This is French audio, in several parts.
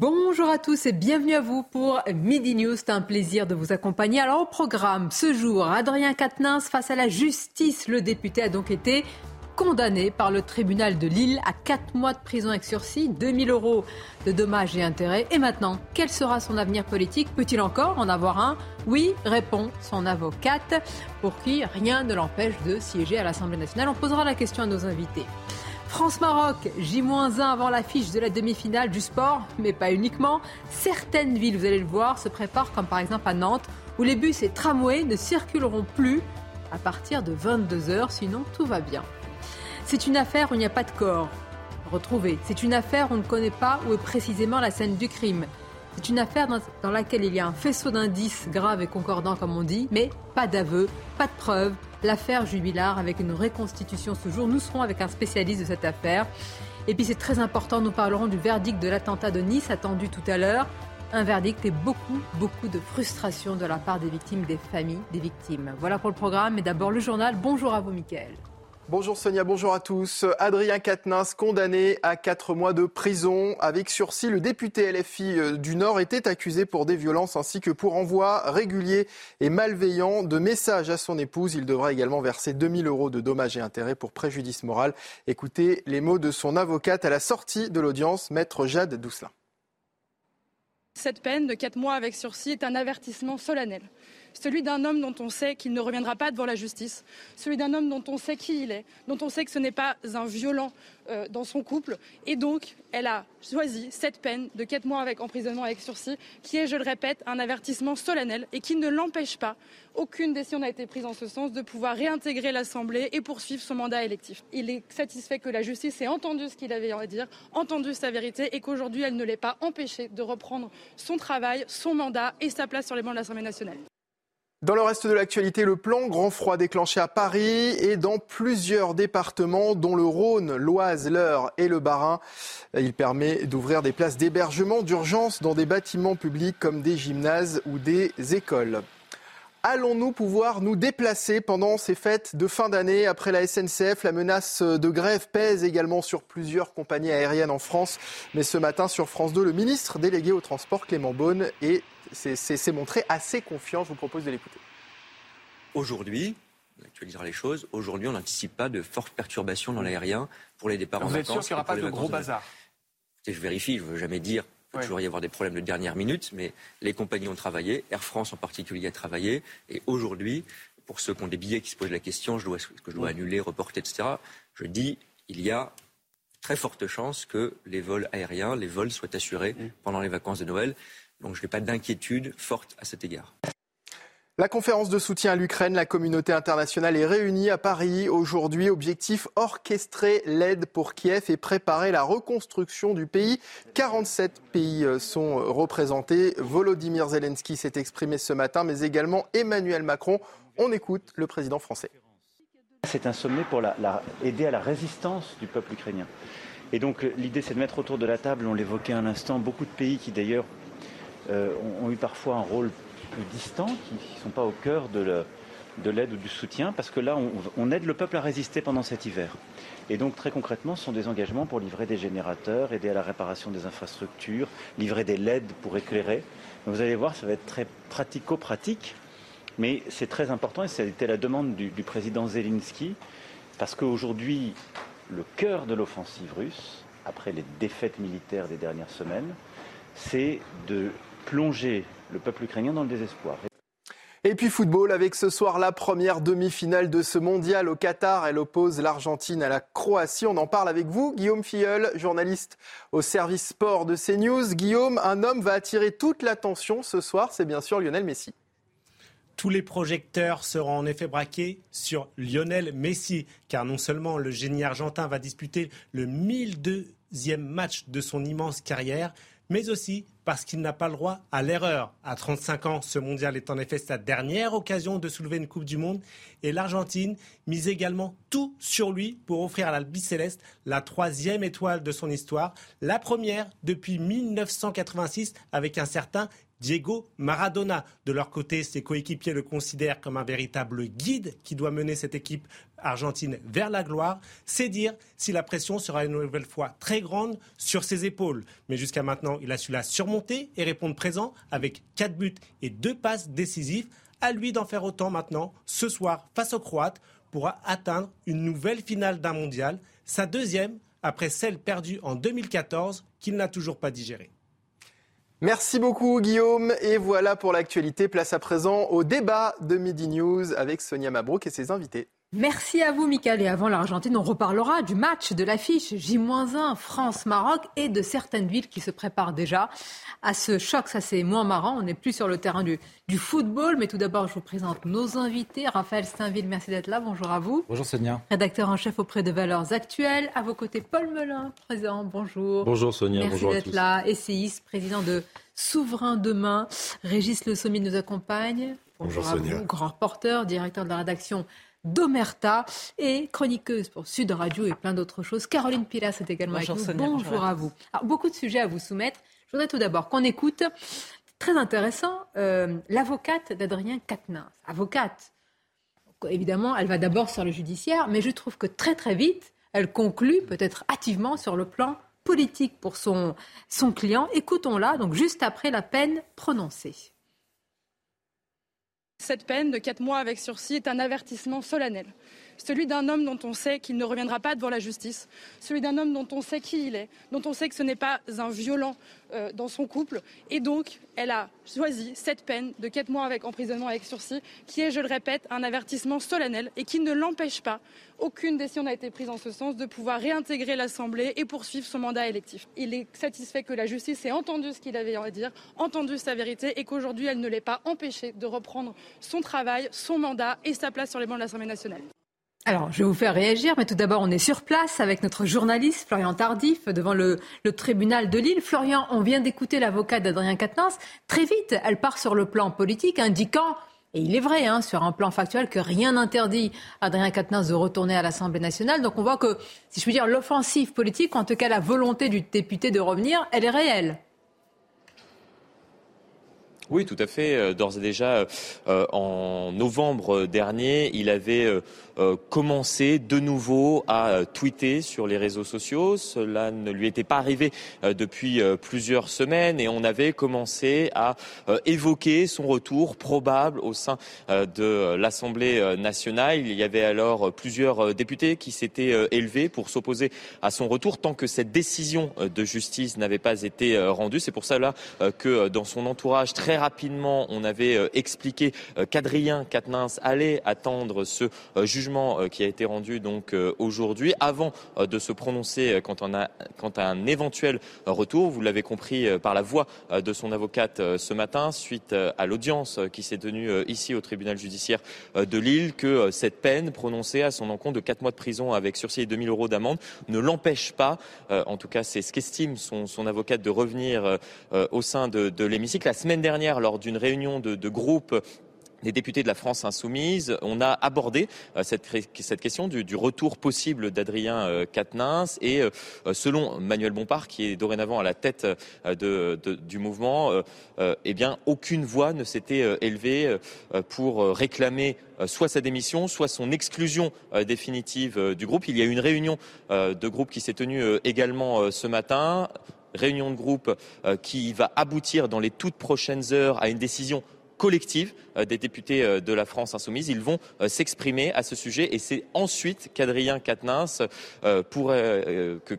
Bonjour à tous et bienvenue à vous pour Midi News. C'est un plaisir de vous accompagner. Alors au programme, ce jour, Adrien Quatennens face à la justice. Le député a donc été condamné par le tribunal de Lille à 4 mois de prison avec sursis, 2000 euros de dommages et intérêts. Et maintenant, quel sera son avenir politique? Peut-il encore en avoir un? Oui, répond son avocate, pour qui rien ne l'empêche de siéger à l'Assemblée nationale. On posera la question à nos invités. France-Maroc, J-1 avant l'affiche de la demi-finale du sport, mais pas uniquement. Certaines villes, vous allez le voir, se préparent, comme par exemple à Nantes, où les bus et tramways ne circuleront plus à partir de 22h, sinon tout va bien. C'est une affaire où il n'y a pas de corps retrouvé. C'est une affaire où on ne connaît pas où est précisément la scène du crime. C'est une affaire dans, laquelle il y a un faisceau d'indices graves et concordants, comme on dit, mais pas d'aveu, pas de preuves. L'affaire Jubilard avec une reconstitution ce jour. Nous serons avec un spécialiste de cette affaire. Et puis c'est très important, nous parlerons du verdict de l'attentat de Nice attendu tout à l'heure. Un verdict et beaucoup, beaucoup de frustration de la part des victimes, des familles des victimes. Voilà pour le programme. Mais d'abord le journal. Bonjour à vous, Mickaël. Bonjour Sonia, bonjour à tous. Adrien Quatennens, condamné à 4 mois de prison avec sursis. Le député LFI euh, du Nord était accusé pour des violences ainsi que pour envoi régulier et malveillant de messages à son épouse. Il devra également verser 2000 euros de dommages et intérêts pour préjudice moral. Écoutez les mots de son avocate à la sortie de l'audience, maître Jade Dousselin. Cette peine de 4 mois avec sursis est un avertissement solennel celui d'un homme dont on sait qu'il ne reviendra pas devant la justice, celui d'un homme dont on sait qui il est, dont on sait que ce n'est pas un violent euh, dans son couple. Et donc, elle a choisi cette peine de 4 mois avec emprisonnement avec sursis, qui est, je le répète, un avertissement solennel et qui ne l'empêche pas, aucune décision n'a été prise en ce sens, de pouvoir réintégrer l'Assemblée et poursuivre son mandat électif. Il est satisfait que la justice ait entendu ce qu'il avait à dire, entendu sa vérité et qu'aujourd'hui, elle ne l'ait pas empêché de reprendre son travail, son mandat et sa place sur les bancs de l'Assemblée nationale. Dans le reste de l'actualité, le plan grand froid déclenché à Paris et dans plusieurs départements, dont le Rhône, l'Oise, l'Eure et le Bas-Rhin. Il permet d'ouvrir des places d'hébergement d'urgence dans des bâtiments publics comme des gymnases ou des écoles. Allons-nous pouvoir nous déplacer pendant ces fêtes de fin d'année Après la SNCF, la menace de grève pèse également sur plusieurs compagnies aériennes en France. Mais ce matin, sur France 2, le ministre délégué au transport, Clément Beaune, est s'est montré assez confiant. Je vous propose de l'écouter. Aujourd'hui, on actualisera les choses. Aujourd'hui, on n'anticipe pas de fortes perturbations dans l'aérien pour les départs en vacances. Vous êtes sûr qu'il n'y aura pas de gros bazar Je vérifie, je ne veux jamais dire. Il peut toujours y avoir des problèmes de dernière minute, mais les compagnies ont travaillé, Air France en particulier a travaillé, et aujourd'hui, pour ceux qui ont des billets qui se posent la question, je dois, que je dois annuler, reporter, etc., je dis, il y a très forte chance que les vols aériens, les vols soient assurés pendant les vacances de Noël. Donc je n'ai pas d'inquiétude forte à cet égard. La conférence de soutien à l'Ukraine, la communauté internationale est réunie à Paris aujourd'hui. Objectif orchestrer l'aide pour Kiev et préparer la reconstruction du pays. 47 pays euh, sont représentés. Volodymyr Zelensky s'est exprimé ce matin, mais également Emmanuel Macron. On écoute le président français. C'est un sommet pour aider à la résistance du peuple ukrainien. Et donc l'idée c'est de mettre autour de la table, on l'évoquait un instant, beaucoup de pays qui d'ailleurs euh, ont, eu parfois un rôle plus distant, qui ne sont pas au cœur de l'aide ou du soutien, parce que là, on, aide le peuple à résister pendant cet hiver. Et donc, très concrètement, ce sont des engagements pour livrer des générateurs, aider à la réparation des infrastructures, livrer des LED pour éclairer. vous allez voir, ça va être très pratico-pratique, mais c'est très important, et ça a été la demande du, du président Zelensky, parce qu'aujourd'hui, le cœur de l'offensive russe, après les défaites militaires des dernières semaines, c'est de plonger le peuple ukrainien dans le désespoir. Et puis football avec ce soir la première demi-finale de ce mondial au Qatar. Elle oppose l'Argentine à la Croatie. On en parle avec vous, Guillaume Filleul, journaliste au service sport de CNews. Guillaume, un homme va attirer toute l'attention ce soir, c'est bien sûr Lionel Messi. tous les projecteurs seront en effet braqués sur Lionel Messi, car non seulement le génie argentin va disputer le 1002e match de son immense carrière, mais aussi parce qu'il n'a pas le droit à l'erreur. À 35 ans, ce mondial est en effet sa dernière occasion de soulever une Coupe du Monde et l'Argentine mise également tout sur lui pour offrir à l'Albi Céleste la troisième étoile de son histoire, la première depuis 1986 avec un certain Diego Maradona. De leur côté, ses coéquipiers le considèrent comme un véritable guide qui doit mener cette équipe argentine vers la gloire. C'est dire si la pression sera une nouvelle fois très grande sur ses épaules. Mais jusqu'à maintenant, il a su la surmonter et répondre présent avec quatre buts et deux passes décisives. À lui d'en faire autant maintenant, ce soir, face aux Croates, pour atteindre une nouvelle finale d'un mondial, sa deuxième après celle perdue en 2014 qu'il n'a toujours pas digérée. Merci beaucoup Guillaume. Et voilà pour l'actualité. Place à présent au débat de Midi News avec Sonia Mabrouk et ses invités. Merci à vous, Michael. Et avant l'Argentine, on reparlera du match, de l'affiche J-1 France-Maroc et de certaines villes qui se préparent déjà à ce choc. Ça, c'est moins marrant. On n'est plus sur le terrain du, du football. Mais tout d'abord, je vous présente nos invités. Raphaël Steinville, merci d'être là. Bonjour à vous. Bonjour, Sonia. Rédacteur en chef auprès de Valeurs Actuelles. À vos côtés, Paul Melun, présent. Bonjour. Bonjour, Sonia. Merci bonjour d'être là. Essayiste, président de Souverain Demain. Régis Le Sommier nous accompagne. Bonjour, à Sonia. vous. Grand reporter, directeur de la rédaction d'Omerta et chroniqueuse pour Sud Radio et plein d'autres choses. Caroline Pilas est également Bonjour, avec nous. Sonia, bonjour, bonjour à vous. Alors, beaucoup de sujets à vous soumettre. Je voudrais tout d'abord qu'on écoute, très intéressant, euh, l'avocate d'Adrien Quatennens. Avocate. Évidemment, elle va d'abord sur le judiciaire, mais je trouve que très très vite, elle conclut peut-être hâtivement sur le plan politique pour son, son client. Écoutons-la, donc juste après la peine prononcée. Cette peine de 4 mois avec sursis est un avertissement solennel. Celui d'un homme dont on sait qu'il ne reviendra pas devant la justice, celui d'un homme dont on sait qui il est, dont on sait que ce n'est pas un violent euh, dans son couple. Et donc, elle a choisi cette peine de 4 mois avec emprisonnement avec sursis, qui est, je le répète, un avertissement solennel et qui ne l'empêche pas, aucune décision n'a été prise en ce sens, de pouvoir réintégrer l'Assemblée et poursuivre son mandat électif. Il est satisfait que la justice ait entendu ce qu'il avait à dire, entendu sa vérité et qu'aujourd'hui, elle ne l'ait pas empêché de reprendre son travail, son mandat et sa place sur les bancs de l'Assemblée nationale. Alors, je vais vous faire réagir, mais tout d'abord, on est sur place avec notre journaliste Florian Tardif devant le, tribunal de Lille. Florian, on vient d'écouter l'avocat d'Adrien Quatennens. Très vite, elle part sur le plan politique, indiquant, et il est vrai, hein, sur un plan factuel, que rien n'interdit Adrien Quatennens de retourner à l'Assemblée nationale. Donc on voit que, si je puis dire, l'offensive politique, en tout cas la volonté du député de revenir, elle est réelle. Oui, tout à fait. Euh, D'ores et déjà, euh, en novembre dernier, il avait euh, commencé de nouveau à tweeter sur les réseaux sociaux. Cela ne lui était pas arrivé depuis plusieurs semaines et on avait commencé à évoquer son retour probable au sein de l'Assemblée nationale. Il y avait alors plusieurs députés qui s'étaient élevés pour s'opposer à son retour tant que cette décision de justice n'avait pas été rendue. C'est pour cela que dans son entourage, très rapidement, on avait euh, expliqué euh, qu'Adrien Quatennens allait attendre ce euh, jugement qui a été rendu donc aujourd'hui, avant de se prononcer quant, à un éventuel retour. Vous l'avez compris par la voix de son avocate ce matin, suite à l'audience qui s'est tenue ici au tribunal judiciaire de Lille, que cette peine prononcée à son encontre de 4 mois de prison avec sursis et 2000 euros d'amende ne l'empêche pas, en tout cas c'est ce qu'estime son, avocate, de revenir au sein de l'hémicycle. La semaine dernière, lors d'une réunion de, groupe des députés de la France insoumise, on a abordé euh, cette, question du, retour possible d'Adrien euh, Quatennens et euh, selon Manuel Bompard, qui est dorénavant à la tête euh, du mouvement, euh, eh bien aucune voix ne s'était élevée pour réclamer soit sa démission, soit son exclusion définitive du groupe. Il y a eu une réunion de groupe qui s'est tenue également ce matin réunion de groupe euh, qui va aboutir dans les toutes prochaines heures à une décision collective euh, des députés euh, de la France insoumise. Ils vont s'exprimer à ce sujet et c'est ensuite qu'Adrien Quatennens que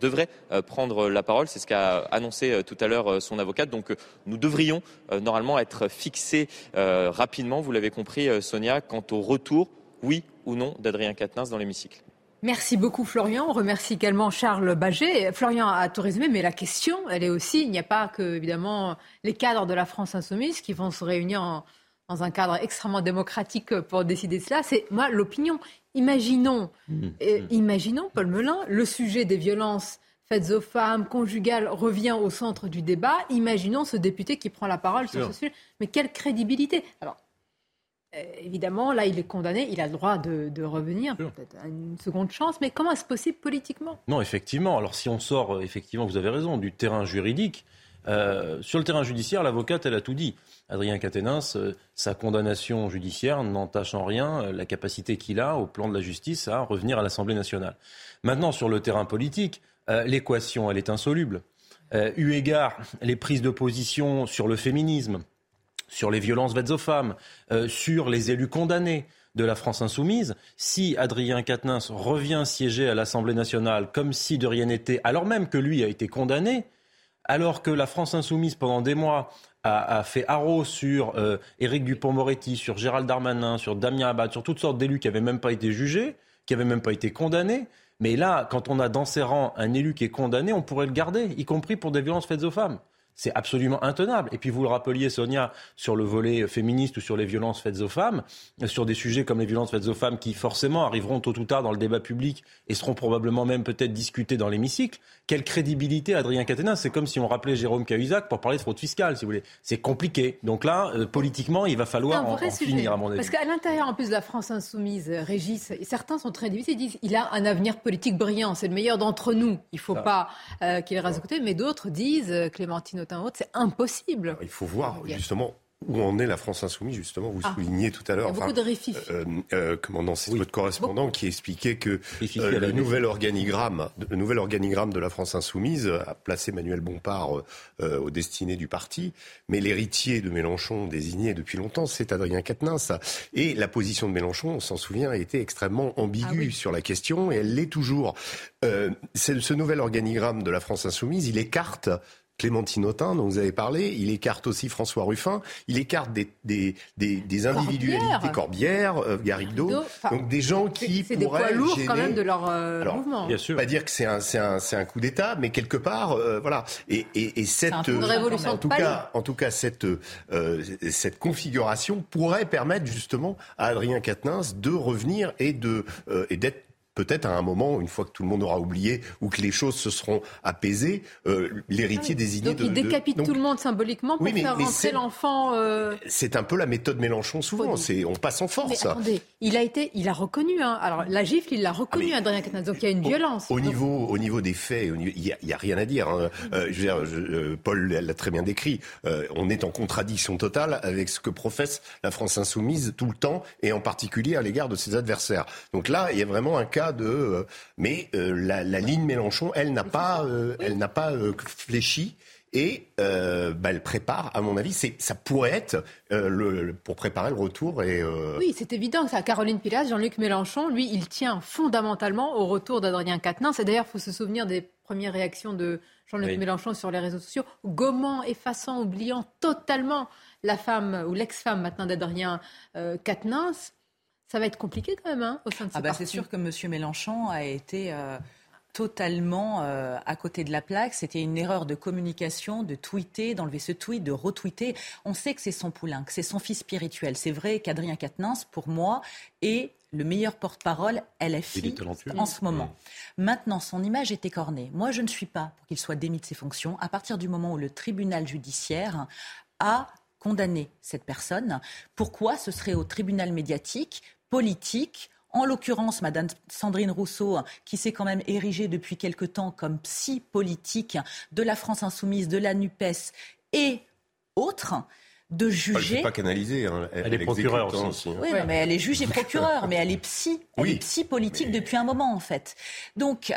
devrait prendre la parole. C'est ce qu'a annoncé tout à l'heure son avocate. Donc nous devrions normalement être fixés rapidement, vous l'avez compris Sonia, quant au retour, oui ou non, d'Adrien Quatennens dans l'hémicycle. Merci beaucoup Florian. On remercie également Charles Baget. Florian a tout résumé, mais la question, elle est aussi, il n'y a pas que évidemment les cadres de la France insoumise qui vont se réunir en, dans un cadre extrêmement démocratique pour décider cela. C'est moi l'opinion. Imaginons, mmh. Mmh. imaginons Paul Melun, le sujet des violences faites aux femmes, conjugales, revient au centre du débat. Imaginons ce député qui prend la parole sur ce sujet. Mais quelle crédibilité Alors, euh, évidemment, là, il est condamné, il a le droit de, revenir, peut-être une seconde chance, mais comment est-ce possible politiquement? Non, effectivement. Alors, si on sort, euh, effectivement, vous avez raison, du terrain juridique, euh, sur le terrain judiciaire, l'avocate, elle a tout dit. Adrien Quatennens, sa condamnation judiciaire n'entache en rien la capacité qu'il a, au plan de la justice, à revenir à l'Assemblée nationale. Maintenant, sur le terrain politique, l'équation, elle est insoluble. eu égard les prises de position sur le féminisme, sur les violences faites aux femmes, euh, sur les élus condamnés de la France insoumise, si Adrien Quatennens revient siéger à l'Assemblée nationale comme si de rien n'était, alors même que lui a été condamné, alors que la France insoumise pendant des mois a, fait haro sur euh, Éric Dupont-Moretti, sur Gérald Darmanin, sur Damien Abad, sur toutes sortes d'élus qui n'avaient même pas été jugés, qui n'avaient même pas été condamnés. Mais là, quand on a dans ses rangs un élu qui est condamné, on pourrait le garder, y compris pour des violences faites aux femmes. C'est absolument intenable. Et puis vous le rappeliez, Sonia, sur le volet féministe ou sur les violences faites aux femmes, sur des sujets comme les violences faites aux femmes qui forcément arriveront tôt ou tard dans le débat public et seront probablement même peut-être discutés dans l'hémicycle. Quelle crédibilité Adrien Caténin C'est comme si on rappelait Jérôme Cahuzac pour parler de fraude fiscale, si vous voulez. C'est compliqué. Donc là, euh, politiquement, il va falloir en, finir, à mon avis. Parce qu'à l'intérieur, en plus de la France insoumise, euh, Régis, certains sont très divisés. Ils disent il a un avenir politique brillant, c'est le meilleur d'entre nous. Il ne faut pas euh, qu'il reste de côté. Mais d'autres disent, Clémentine c'est impossible. Il faut voir justement où en est la France insoumise, justement, vous ah. soulignez tout à l'heure. Il y a beaucoup de réfif. Euh, euh, commandant, c'est votre correspondant qui expliquait que euh, le, nouvel organigramme, le nouvel organigramme de la France insoumise a placé Manuel Bompard euh, aux destinées du parti, mais l'héritier de Mélenchon, désigné depuis longtemps, c'est Adrien Quatennens. Et la position de Mélenchon, on s'en souvient, a été extrêmement ambiguë ah sur la question, et elle l'est toujours. ce nouvel organigramme de la France insoumise, il écarte Clémentine Autain, dont vous avez parlé, il écarte aussi François Ruffin, il écarte des, des, des, des individualités Corbière, euh, Garrido, donc des gens qui c'est des poids lourds quand même de leur euh, mouvement. Bien sûr. Pas dire que c'est un, c'est un, c'est un coup d'État, mais quelque part, euh, voilà. Et, et, et cette, révolution en tout cas, en tout cas, cette cette configuration pourrait permettre justement à Adrien Quatennens de revenir et de et d'être peut-être à un moment, une fois que tout le monde aura oublié ou que les choses se seront apaisées, euh, l'héritier désigné donc de. il décapite tout le monde symboliquement pour faire rentrer l'enfant. Euh, c'est un peu la méthode Mélenchon souvent. C'est on passe en force. Mais attendez, il a été, il a reconnu. Hein. Alors la gifle, il l'a reconnu, ah, Adrien Quatennens. Donc il y a une violence. Au niveau, au niveau des faits, il n'y a, rien à dire. Hein. Euh, je veux dire, Paul l'a très bien décrit. on est en contradiction totale avec ce que professe la France insoumise tout le temps et en particulier à l'égard de ses adversaires. Donc là, il y a vraiment un cas de. Euh, mais euh, la, ligne Mélenchon, elle n'a pas, euh, elle n'a pas fléchi. Et bah, elle prépare, à mon avis, c'est, ça pourrait être le, pour préparer le retour. Et, Oui, c'est évident que ça. Caroline Pilas, Jean-Luc Mélenchon, lui, il tient fondamentalement au retour d'Adrien Quatennens. Et d'ailleurs, il faut se souvenir des premières réactions de Jean-Luc Mélenchon sur les réseaux sociaux, gommant, effaçant, oubliant totalement la femme ou l'ex-femme maintenant d'Adrien Quatennens. Ça va être compliqué quand même hein, au sein de ce ah bah C'est sûr que M. Mélenchon a été euh, totalement euh, à côté de la plaque. C'était une erreur de communication, de tweeter, d'enlever ce tweet, de retweeter. On sait que c'est son poulain, que c'est son fils spirituel. C'est vrai qu'Adrien Quatennens, pour moi, est le meilleur porte-parole LFI en ce moment. Maintenant, son image est écornée. Moi, je ne suis pas pour qu'il soit démis de ses fonctions à partir du moment où le tribunal judiciaire a condamné cette personne. Pourquoi ce serait au tribunal médiatique politique en l'occurrence, Madame Sandrine Rousseau, qui s'est quand même érigée depuis quelque temps comme psy politique de la France insoumise, de la NUPES et autres, de juger. Elle pas canalisée. Hein. Elle, est procureure aussi. Hein. Oui, mais elle est juge et procureure, mais elle est psy. Elle est psy politique depuis un moment, en fait. Donc,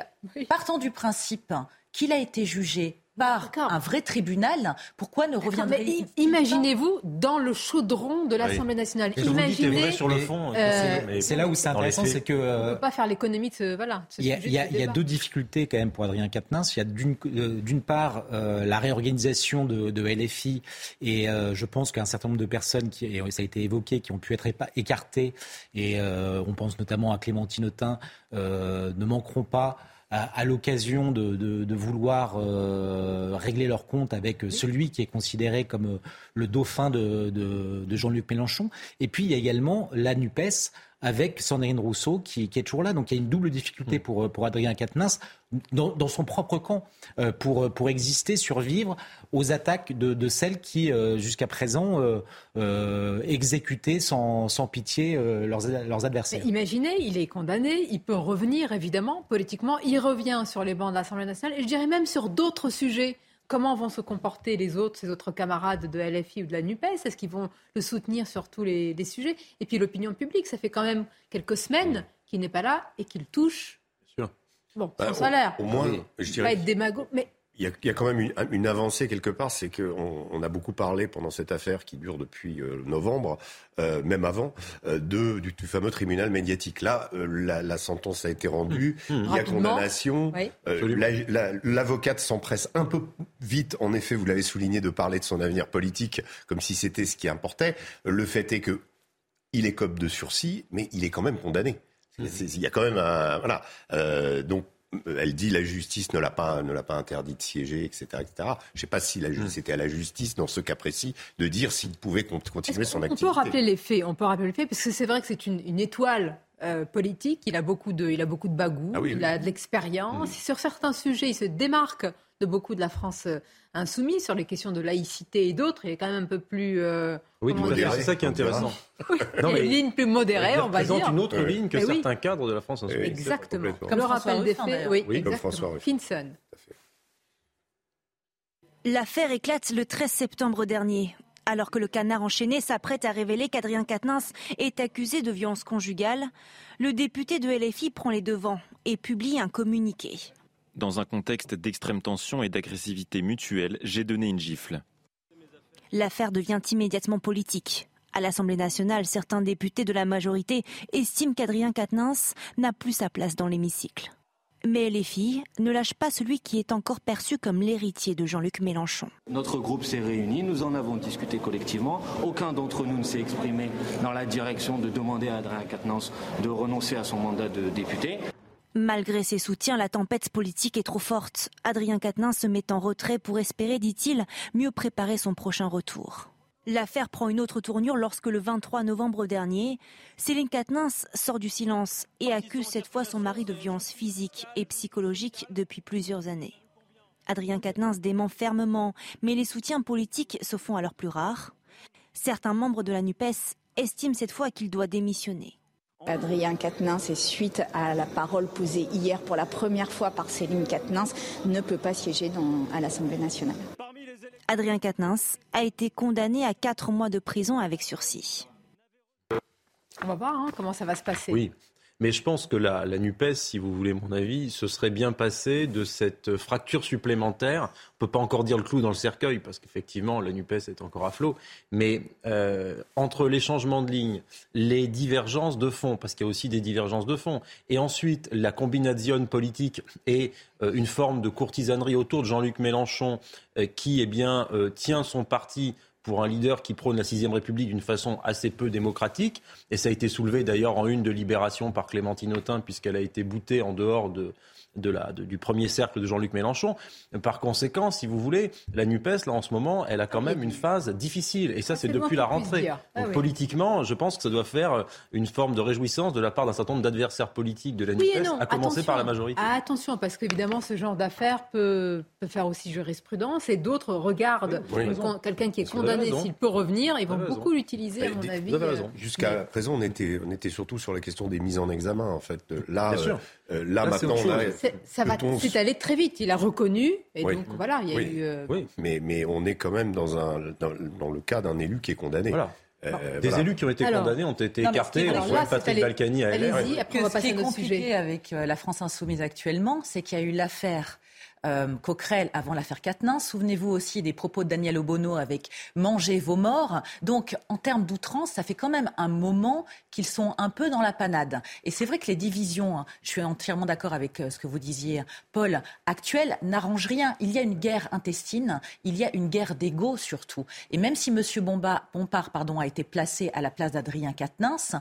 partant du principe qu'il a été jugé par un vrai tribunal, pourquoi ne reviendrait Imaginez-vous dans le chaudron de l'Assemblée nationale. Imaginez. sur le fond. Euh, c'est là où c'est intéressant, c'est que. on ne peut pas faire l'économie de ce. Voilà. il y a, deux difficultés quand même pour Adrien Quatennens. Il y a d'une euh, part euh, la réorganisation de, de LFI et je pense qu'un certain nombre de personnes, qui, et ça a été évoqué, qui ont pu être écartées, et on pense notamment à Clémentine Autain, ne manqueront pas à, l'occasion de, vouloir régler leur compte avec celui qui est considéré comme le dauphin de, de Jean-Luc Mélenchon. Et puis il y a également la NUPES avec Sandrine Rousseau qui, est toujours là. Donc il y a une double difficulté mm. pour, pour Adrien Quatennens dans, son propre camp euh, pour, pour exister, survivre aux attaques de, celles qui, euh, jusqu'à présent, euh, exécutaient sans, sans pitié leurs, leurs adversaires. imaginez, il est condamné, il peut revenir évidemment politiquement, il revient sur les bancs de l'Assemblée nationale et je dirais même sur d'autres sujets comment vont se comporter les autres, ses autres camarades de LFI ou de la NUPES? Est-ce qu'ils vont le soutenir sur tous les, sujets? Et puis l'opinion publique, ça fait quand même quelques semaines qu'il n'est pas là et qu'il touche. Bien sûr. Bon, bah, son salaire. Au, moins, je dirais. Pas être démago, mais il y, a, quand même une, avancée quelque part, c'est qu'on on a beaucoup parlé pendant cette affaire qui dure depuis euh, novembre, euh, même avant, euh, de, du, fameux tribunal médiatique. Là, la, sentence a été rendue, mmh. Mmh. il y a condamnation. L'avocate s'empresse un peu vite, en effet, vous l'avez souligné, de parler de son avenir politique comme si c'était ce qui importait. Le fait est que il est comme de sursis, mais il est quand même condamné. Mmh. Il y a quand même un voilà. donc elle dit la justice ne l'a pas ne l'a pas interdit de siéger, etc., etc. Je ne sais pas si hmm. c'était à la justice dans ce cas précis de dire s'il pouvait continuer son activité. On peut rappeler les faits? On peut rappeler les faits parce que c'est vrai que c'est une, étoile euh, politique. Il a beaucoup de il a beaucoup de bagou. Ah il a de l'expérience. Hmm. Sur certains sujets, il se démarque de beaucoup de la France euh, insoumise sur les questions de laïcité et d'autres. Il est quand même un peu plus. Euh, oui, c'est ça qui est intéressant. non, mais, une ligne plus modérée, on va dire. présente une autre ligne que certains cadres de la France insoumise. Exactement. Comme le rappel des faits. Oui, oui comme François Finson. L'affaire éclate le 13 septembre dernier. Alors que le canard enchaîné s'apprête à révéler qu'Adrien Quatennens est accusé de violence conjugale, le député de LFI prend les devants et publie un communiqué. Dans un contexte d'extrême tension et d'agressivité mutuelle, j'ai donné une gifle. L'affaire devient immédiatement politique. À l'Assemblée nationale, certains députés de la majorité estiment qu'Adrien Quatennens n'a plus sa place dans l'hémicycle. Mais les filles ne lâchent pas celui qui est encore perçu comme l'héritier de Jean-Luc Mélenchon. Notre groupe s'est réuni, nous en avons discuté collectivement. Aucun d'entre nous ne s'est exprimé dans la direction de demander à Adrien Quatennens de renoncer à son mandat de député. Malgré ses soutiens, la tempête politique est trop forte. Adrien Quatennens se met en retrait pour espérer, dit-il, mieux préparer son prochain retour. L'affaire prend une autre tournure lorsque le 23 novembre dernier, Céline Quatennens sort du silence et accuse cette fois son mari de violence physique et psychologique depuis plusieurs années. Adrien Quatennens dément fermement, mais les soutiens politiques se font alors plus rares. Certains membres de la NUPES estiment cette fois qu'il doit démissionner. Adrien Quatennens, et suite à la parole posée hier pour la première fois par Céline Quatennens, ne peut pas siéger à l'Assemblée nationale. Adrien Quatennens a été condamné à quatre mois de prison avec sursis. On va voir hein, comment ça va se passer. Oui, mais je pense que la, la, NUPES, si vous voulez mon avis, se serait bien passé de cette fracture supplémentaire. On ne peut pas encore dire le clou dans le cercueil, parce qu'effectivement, la NUPES est encore à flot. Mais euh, entre les changements de ligne, les divergences de fond, parce qu'il y a aussi des divergences de fond, et ensuite la combinaison politique et euh, une forme de courtisanerie autour de Jean-Luc Mélenchon, euh, qui eh bien, tient son parti pour un leader qui prône la sixième République d'une façon assez peu démocratique. Et ça a été soulevé d'ailleurs en une de Libération par Clémentine Autain, puisqu'elle a été boutée en dehors de, de la, du premier cercle de Jean-Luc Mélenchon. Par conséquent, si vous voulez, la NUPES, là, en ce moment, elle a quand même une phase difficile. Et ça, c'est depuis la rentrée. Ah Donc, politiquement, je pense que ça doit faire une forme de réjouissance de la part d'un certain nombre d'adversaires politiques de la NUPES, à commencer par la majorité. Ah, attention, parce qu'évidemment, ce genre d'affaires peut, peut, faire aussi jurisprudence. Et d'autres regardent quelqu'un qui est condamné, s'il peut revenir, ils vont beaucoup l'utiliser, à mon avis. Jusqu'à présent, on était, on était surtout sur la question des mises en examen, en fait. Là, euh, euh, là, maintenant, on a ça va, c'est allé très vite. Il a reconnu et donc voilà, il y a eu. Euh, oui, mais mais on est quand même dans un dans, le cas d'un élu qui est condamné. Voilà. Euh, des élus qui ont été condamnés ont été écartés. On voit Patrick Balkany à LR. Après, on va passer ce qui est compliqué avec euh, la France insoumise actuellement, c'est qu'il y a eu l'affaire euh, Coquerel avant l'affaire Quatennens. Souvenez-vous aussi des propos de Daniel Obono avec Mangez vos morts. Donc, en termes d'outrance, ça fait quand même un moment qu'ils sont un peu dans la panade. Et c'est vrai que les divisions, hein, je suis entièrement d'accord avec euh, ce que vous disiez, Paul, actuelles, n'arrangent rien. Il y a une guerre intestine, il y a une guerre d'ego surtout. Et même si M. Bompard pardon, a été placé à la place d'Adrien Quatennens,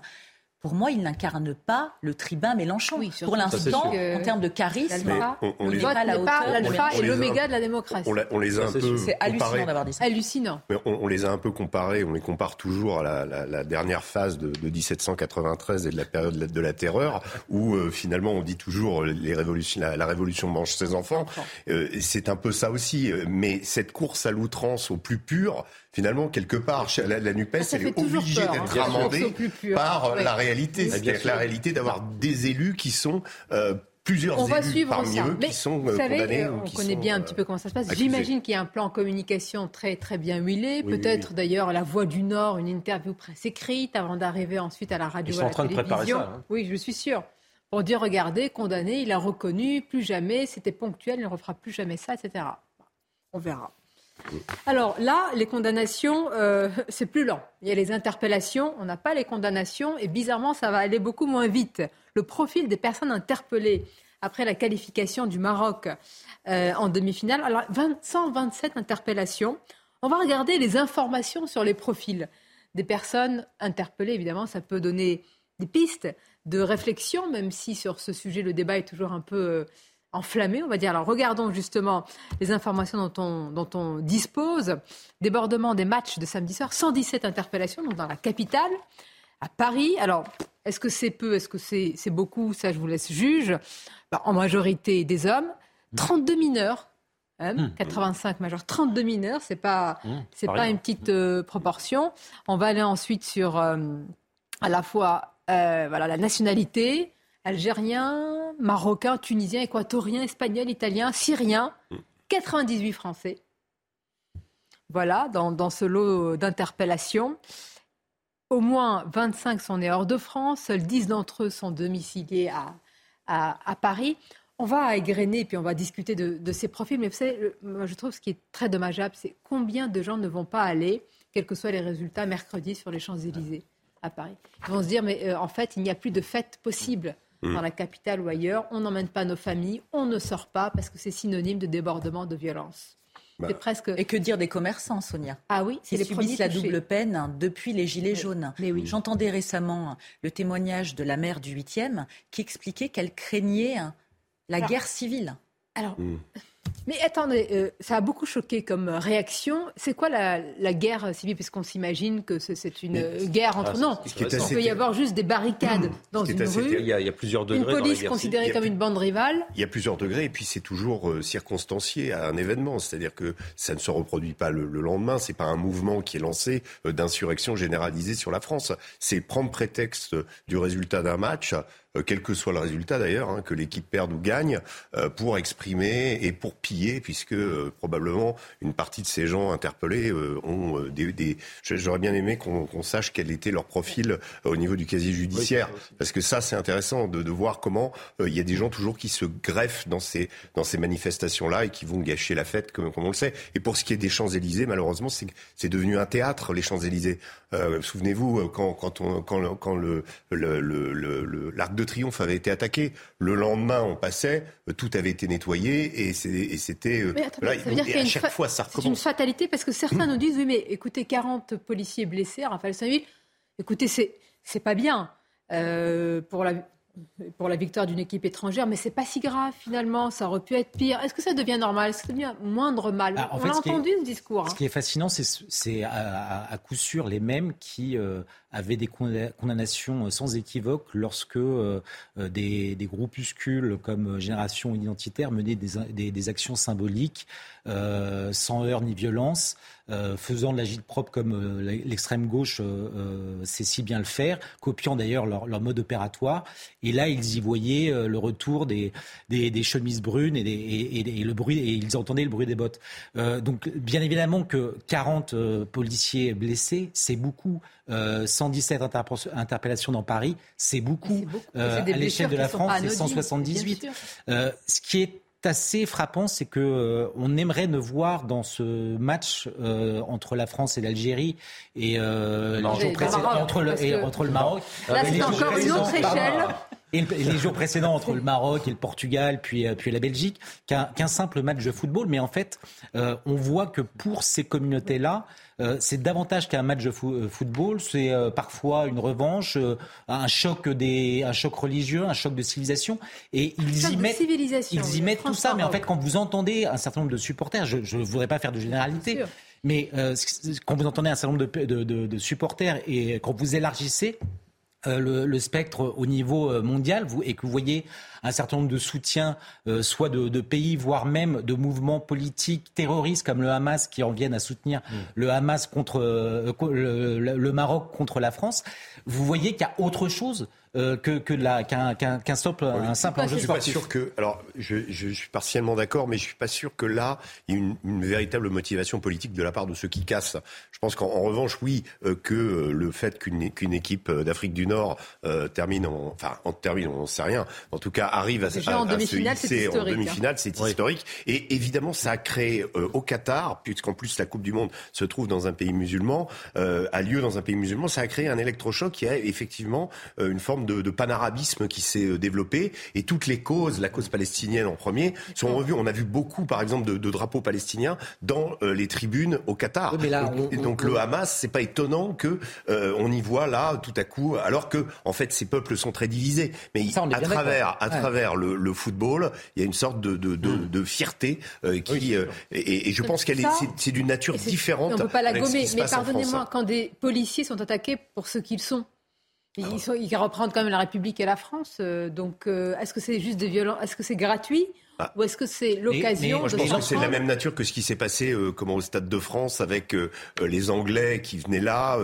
pour moi, il n'incarne pas le tribun Mélenchon. pour l'instant, en termes de charisme, on, n'est pas à la hauteur. L'alpha et l'oméga de la démocratie. On, les a un peu C'est hallucinant d'avoir dit ça. Hallucinant. Mais on, les a un peu comparés, on les compare toujours à la, dernière phase de, 1793 et de la période de la terreur, où euh, finalement on dit toujours les révolutions, la, révolution mange ses enfants. Euh, c'est un peu ça aussi. Mais cette course à l'outrance au plus pur, finalement, quelque part, la, la NUPES, ah, elle est obligée d'être hein. amendée par la réalité. C'est-à-dire la réalité d'avoir des élus qui sont... Euh, plusieurs on va élus suivre parmi ça. eux Mais qui sont vous euh, savez, condamnés euh, on qui connaît sont, bien un euh, petit peu comment ça se passe. J'imagine qu'il y a un plan en communication très très bien huilé. Oui, Peut-être oui, oui. d'ailleurs la Voix du Nord, une interview presse écrite avant d'arriver ensuite à la radio Ils ou sont à en la train de préparer télévision. ça, hein. Oui, je suis sûr. Pour dire, regardez, condamné, il a reconnu, plus jamais, c'était ponctuel, il ne refera plus jamais ça, etc. On verra. Alors là, les condamnations, euh, c'est plus lent. Il y a les interpellations, on n'a pas les condamnations, et bizarrement, ça va aller beaucoup moins vite. Le profil des personnes interpellées après la qualification du Maroc euh, en demi-finale, alors 20, 127 interpellations. On va regarder les informations sur les profils des personnes interpellées. Évidemment, ça peut donner des pistes de réflexion, même si sur ce sujet, le débat est toujours un peu... euh, enflammé, on va dire. Alors regardons justement les informations dont on, dont on dispose. Débordement des matchs de samedi soir, 117 interpellations donc dans la capitale, à Paris. Alors, est-ce que c'est peu, est-ce que c'est beaucoup? Ça, je vous laisse juge. Bah, en majorité des hommes, 32 mineurs. hein, 85 majeurs, 32 mineurs, c'est pas, c'est pas une petite euh, proportion. On va aller ensuite sur euh, à la fois euh, voilà, la nationalité, algérien, marocain, tunisien, équatorien, espagnol, italien, syrien, 98 Français. Voilà, dans, dans ce lot d'interpellations. Au moins 25 sont nés hors de France, seuls 10 d'entre eux sont domiciliés à, à, à Paris. On va égrener, puis on va discuter de, de ces profils, mais vous savez, le- moi je trouve ce qui est très dommageable, c'est combien de gens ne vont pas aller, quels que soient les résultats, mercredi sur les Champs-Élysées à Paris. Ils vont se dire, mais euh, en fait, il n'y a plus de fête possible dans la capitale ou ailleurs. On n'emmène pas nos familles, on ne sort pas parce que c'est synonyme de débordement, de violence. Bah, c'est presque. Et que dire des commerçants, Sonia? Ah oui, c'est Ils les subissent la touchés. double peine hein, depuis les Gilets jaunes. Mais oui. J'entendais récemment le témoignage de la maire du 8e qui expliquait qu'elle craignait hein, la Alors- guerre civile. Alors, Hmm. mais attendez, euh, ça a beaucoup choqué comme réaction. C'est quoi la, la guerre civile Puisqu'on s'imagine que c'est- une Mais- euh, guerre entre. Ah, non, il assez peut y avoir juste des barricades dans qui est une assez rue, Il y, a, il y a plusieurs une degrés. dans la police considérée comme plus- une bande rivale. Il y a plusieurs degrés et puis c'est toujours euh, circonstancié à un événement, c'est-à-dire que ça ne se reproduit pas le, le lendemain. C'est pas un mouvement qui est lancé euh, d'insurrection généralisée sur la France. C'est prendre prétexte du résultat d'un match, euh, quel que soit le résultat d'ailleurs, hein, que l'équipe perde ou gagne, euh, pour exprimer et pour piller, puisque euh, probablement une partie de ces gens interpellés euh, ont euh, des, des- J'aurais bien aimé qu'on sache quel était leur profil euh, au niveau du casier judiciaire, parce que ça c'est intéressant de, de voir comment euh, il y a des gens toujours qui se greffent dans ces dans ces manifestations-là et qui vont gâcher la fête, comme, comme on le sait. Et pour ce qui est des Champs-Élysées, malheureusement, c'est c'est devenu un théâtre les Champs-Élysées. Euh, Souvenez-vous euh, quand quand on quand le- quand le le- le- le- le- l'arc de triomphe avait été attaqué, le lendemain on passait, euh, tout avait été nettoyé et c'est- et c'était Mais attendez, voilà, ça veut dire et à chaque fa- fois ça C'est une recommence. fatalité parce que certains nous disent oui, mais écoutez, 40 policiers blessés, Raphaël Saint-Huil, écoutez, c'est c'est pas bien euh, pour la pour la victoire d'une équipe étrangère, mais c'est pas si grave finalement. Ça aurait pu être pire. Est-ce que ça devient normal? Est-ce que ça devient moindre mal? Ah, On fait, a qui est- entendu ce discours. hein. Ce qui est fascinant, c'est- à, coup sûr les mêmes qui euh, avaient des conda- condamnations sans équivoque lorsque euh, euh, des, des groupuscules comme Génération Identitaire menaient des, des- des actions symboliques euh, sans heurts ni violence, euh, faisant de l'agite propre comme euh, l'extrême gauche euh, sait si bien le faire, copiant d'ailleurs leur, leur mode opératoire. Et là, ils y voyaient euh, le retour des, des, des chemises brunes et, des- et- et- le bruit, et ils entendaient le bruit des bottes. Euh, donc, bien évidemment que 40 euh, policiers blessés, c'est beaucoup. Euh, 117 interpe- interpellations dans Paris, c'est beaucoup. Euh, à l'échelle de la France, c'est anodines, 178. bien sûr. Euh, ce qui est assez frappant, c'est que euh, on aimerait ne voir dans ce match euh, entre la France et l'Algérie et euh, Non, les Maroc, entre le, parce et que- entre le Maroc. Là, et les c'est jours encore une autre précédents- échelle. Et, les jours précédents entre le Maroc et le Portugal, puis, puis la Belgique, qu'un simple match de football. Mais en fait, on voit que pour ces communautés-là, euh, c'est davantage qu'un match de euh, football, c'est euh, parfois une revanche, un choc des, un choc religieux, un choc de civilisation, et ils y mettent, ils y mettent tout ça. Mais en fait, quand vous entendez un certain nombre de supporters, je ne voudrais pas faire de généralité, mais quand vous entendez un certain nombre de, de supporters et quand vous élargissez, euh, le, spectre au niveau euh, mondial vous, et que vous voyez un certain nombre de soutiens, euh, soit de, pays, voire même de mouvements politiques terroristes comme le Hamas qui en viennent à soutenir mm. le Hamas contre le, Maroc contre la France, vous voyez qu'il y a autre chose euh, que, que qu'un, qu'un, simple, un simple enjeu je suis pas sûr que. Alors, je, je suis partiellement d'accord, mais je suis pas sûr que là, il y ait une, une, véritable motivation politique de la part de ceux qui cassent. Je pense qu'en revanche, oui, euh, que euh, le fait qu'une, qu'une équipe d'Afrique du Nord termine en, enfin, en termine, on ne sait rien. En tout cas, arrive à, à, en demi-finale, c'est historique, en demi-finale, c'est historique. Et évidemment, ça a créé au Qatar, puisqu'en plus la Coupe du Monde se trouve dans un pays musulman, a lieu dans un pays musulman, ça a créé un électrochoc qui a effectivement une forme de, panarabisme qui s'est euh, développé et toutes les causes, la cause palestinienne en premier, sont revues. On a vu beaucoup, par exemple, de, drapeaux palestiniens dans euh, les tribunes au Qatar. donc, le Hamas, c'est pas étonnant que euh, on y voit là tout à coup, alors que en fait ces peuples sont très divisés. Mais à travers, à travers le, football, il y a une sorte de, de, mm. fierté qui et, je pense qu'elle est, c'est d'une nature différente. On ne peut pas la gommer, mais pardonnez-moi, quand des policiers sont attaqués pour ce qu'ils sont, ils, sont, ils, quand même la République et la France. Euh, donc, euh, est-ce que c'est juste des violences Est-ce que c'est gratuit? Ah. Ou est-ce que c'est l'occasion de Je pense que c'est la même nature que ce qui s'est passé euh, comment, au Stade de France avec euh, euh, les Anglais qui venaient là.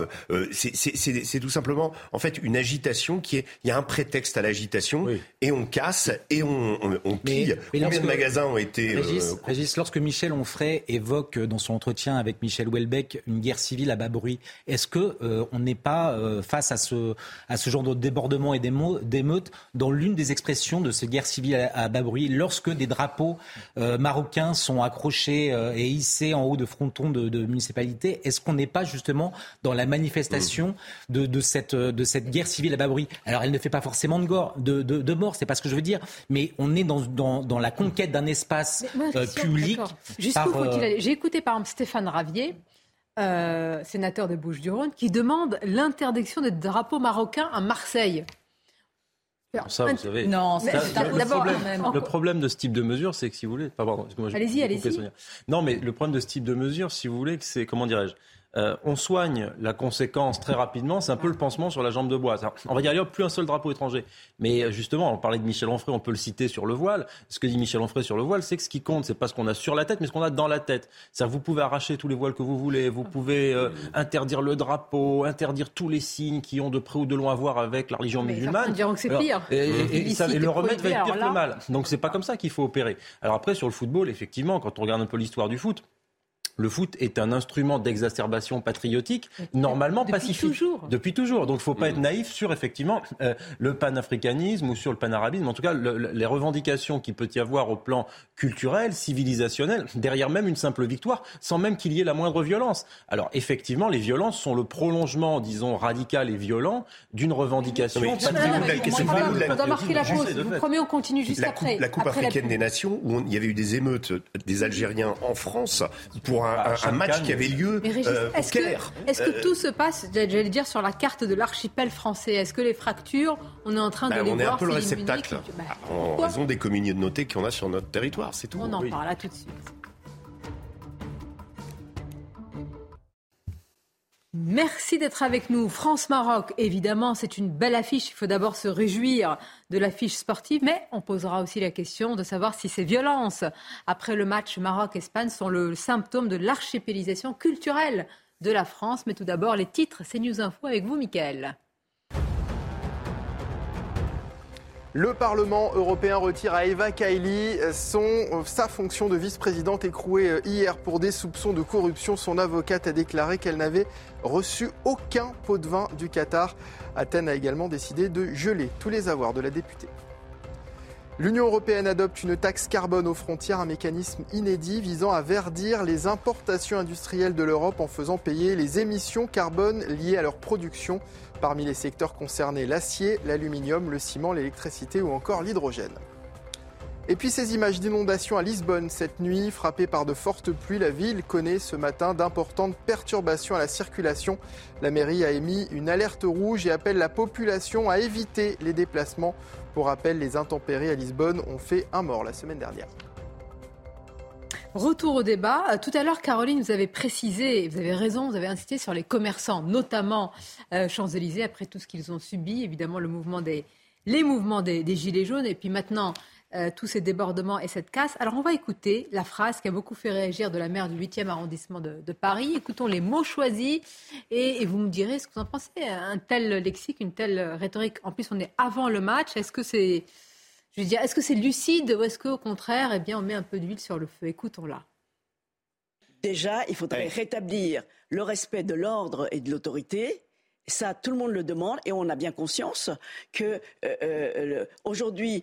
c'est tout simplement, en fait, une agitation qui est. Il y a un prétexte à l'agitation et on casse et on, on, pille. Combien de magasins ont été. Régis, lorsque Michel Onfray évoque dans son entretien avec Michel Houellebecq une guerre civile à bas bruit, est-ce que on n'est pas face à ce, à ce genre de débordement et d'émeutes dans l'une des expressions de ces guerres civiles à, à bas bruit lorsque des drapeaux euh, marocains sont accrochés euh, et hissés en haut de frontons de, de municipalités. Est-ce qu'on n'est pas justement dans la manifestation de, cette, de cette guerre civile à bas bruit? Alors, elle ne fait pas forcément de, gore, de, de, mort, c'est pas ce que je veux dire, mais on est dans, dans, la conquête d'un espace euh, public. J'ai écouté par exemple Stéphane Ravier. sénateur des Bouches-du-Rhône, qui demande l'interdiction des drapeaux marocains à Marseille. Ça, vous savez. Non, le, problème, de ce type de mesure, c'est que si vous voulez. allez-y, allez-y. Non, mais le problème de ce type de mesure, si vous voulez, c'est, comment dirais-je, euh, on soigne la conséquence très rapidement. C'est un peu le pansement sur la jambe de bois. On va dire, il n'y a plus un seul drapeau étranger. Mais euh, justement, on parlait de Michel Onfray, on peut le citer sur le voile. Ce que dit Michel Onfray sur le voile, c'est que ce qui compte, c'est pas ce qu'on a sur la tête, mais ce qu'on a dans la tête. C'est-à-dire, vous pouvez arracher tous les voiles que vous voulez, vous pouvez euh, interdire le drapeau, interdire tous les signes qui ont de près ou de loin à voir avec la religion musulmane. diront que c'est pire. Et, le remède va être pire que le mal. Donc c'est pas comme ça qu'il faut opérer. Alors après, sur le football, effectivement, quand on regarde un peu l'histoire du foot, le foot est un instrument d'exacerbation patriotique, normalement Depuis pacifique. Toujours. Depuis toujours. Donc il ne faut pas être naïf sur effectivement euh, le panafricanisme ou sur le panarabisme. En tout cas, les revendications qu'il peut y avoir au plan culturel, civilisationnel, derrière même une simple victoire, sans même qu'il y ait la moindre violence. Alors effectivement, les violences sont le prolongement, disons, radical et violent d'une revendication patriotique. On doit marquer la pause. Vous promet, on continue juste après. la Coupe africaine des Nations, où il y avait eu des émeutes des Algériens en France pour un, match qui avait lieu euh, est-ce que, est-ce que euh, tout se passe, j'allais dire, sur la carte de l'archipel français? Est-ce que les fractures, on est en train de bah, les on voir On est un peu le réceptacle, bah, en raison des communautés qu'on a sur notre territoire, c'est tout. On en parle là tout de suite. Merci d'être avec nous. France-Maroc, évidemment, c'est une belle affiche. Il faut d'abord se réjouir de l'affiche sportive, mais on posera aussi la question de savoir si ces violences, après le match Maroc-Espagne, sont le symptôme de l'archipélisation culturelle de la France. Mais tout d'abord, les titres, c'est News Info avec vous, Mickaël. Le Parlement européen retire à Eva Kaili son, sa fonction de vice-présidente écrouée hier pour des soupçons de corruption. Son avocate a déclaré qu'elle n'avait reçu aucun pot de vin du Qatar. Athènes a également décidé de geler tous les avoirs de la députée. L'Union européenne adopte une taxe carbone aux frontières, un mécanisme inédit visant à verdir les importations industrielles de l'Europe en faisant payer les émissions carbone liées à leur production. Parmi les secteurs concernés, l'acier, l'aluminium, le ciment, l'électricité ou encore l'hydrogène. Et puis ces images d'inondation à Lisbonne cette nuit, frappée par de fortes pluies, la ville connaît ce matin d'importantes perturbations à la circulation. La mairie a émis une alerte rouge et appelle la population à éviter les déplacements. Pour rappel, les intempéries à Lisbonne ont fait un mort la semaine dernière. Retour au débat. Tout à l'heure, Caroline, vous avez précisé, vous avez raison, vous avez insisté sur les commerçants, notamment euh, Champs-Élysées, après tout ce qu'ils ont subi, évidemment le mouvement des, les mouvements des, des Gilets jaunes, et puis maintenant euh, tous ces débordements et cette casse. Alors on va écouter la phrase qui a beaucoup fait réagir de la maire du 8e arrondissement de, Paris. Écoutons les mots choisis et, vous me direz ce que vous en pensez. Un tel lexique, une telle rhétorique. En plus, on est avant le match. Est-ce que c'est, je veux dire, est-ce que c'est lucide ou est-ce qu'au contraire, eh bien, on met un peu d'huile sur le feu? Écoutons-la. Déjà, il faudrait rétablir le respect de l'ordre et de l'autorité. Ça, tout le monde le demande et on a bien conscience que euh, euh, aujourd'hui,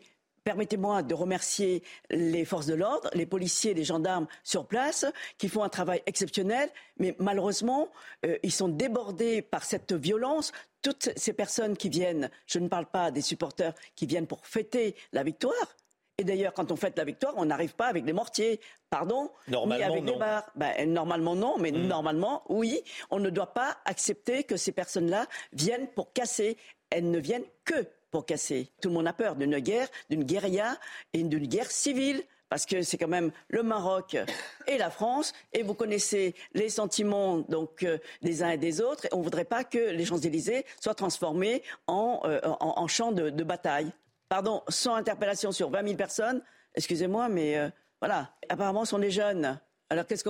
Permettez-moi de remercier les forces de l'ordre, les policiers, les gendarmes sur place, qui font un travail exceptionnel, mais malheureusement, euh, ils sont débordés par cette violence. Toutes ces personnes qui viennent, je ne parle pas des supporters qui viennent pour fêter la victoire, et d'ailleurs, quand on fête la victoire, on n'arrive pas avec des mortiers, pardon, normalement, ni avec non. des barres. Ben, normalement non, mais mm. normalement, oui, on ne doit pas accepter que ces personnes-là viennent pour casser. Elles ne viennent que pour casser. Tout le monde a peur d'une guerre, d'une guérilla et d'une guerre civile parce que c'est quand même le Maroc et la France, et vous connaissez les sentiments donc euh, des uns et des autres. Et on ne voudrait pas que les Champs-Élysées soient transformés en, euh, en, champ de, bataille. Pardon, sans interpellation sur 20 000 personnes, excusez-moi, mais euh, voilà. Apparemment, ce sont des jeunes. Alors qu'est-ce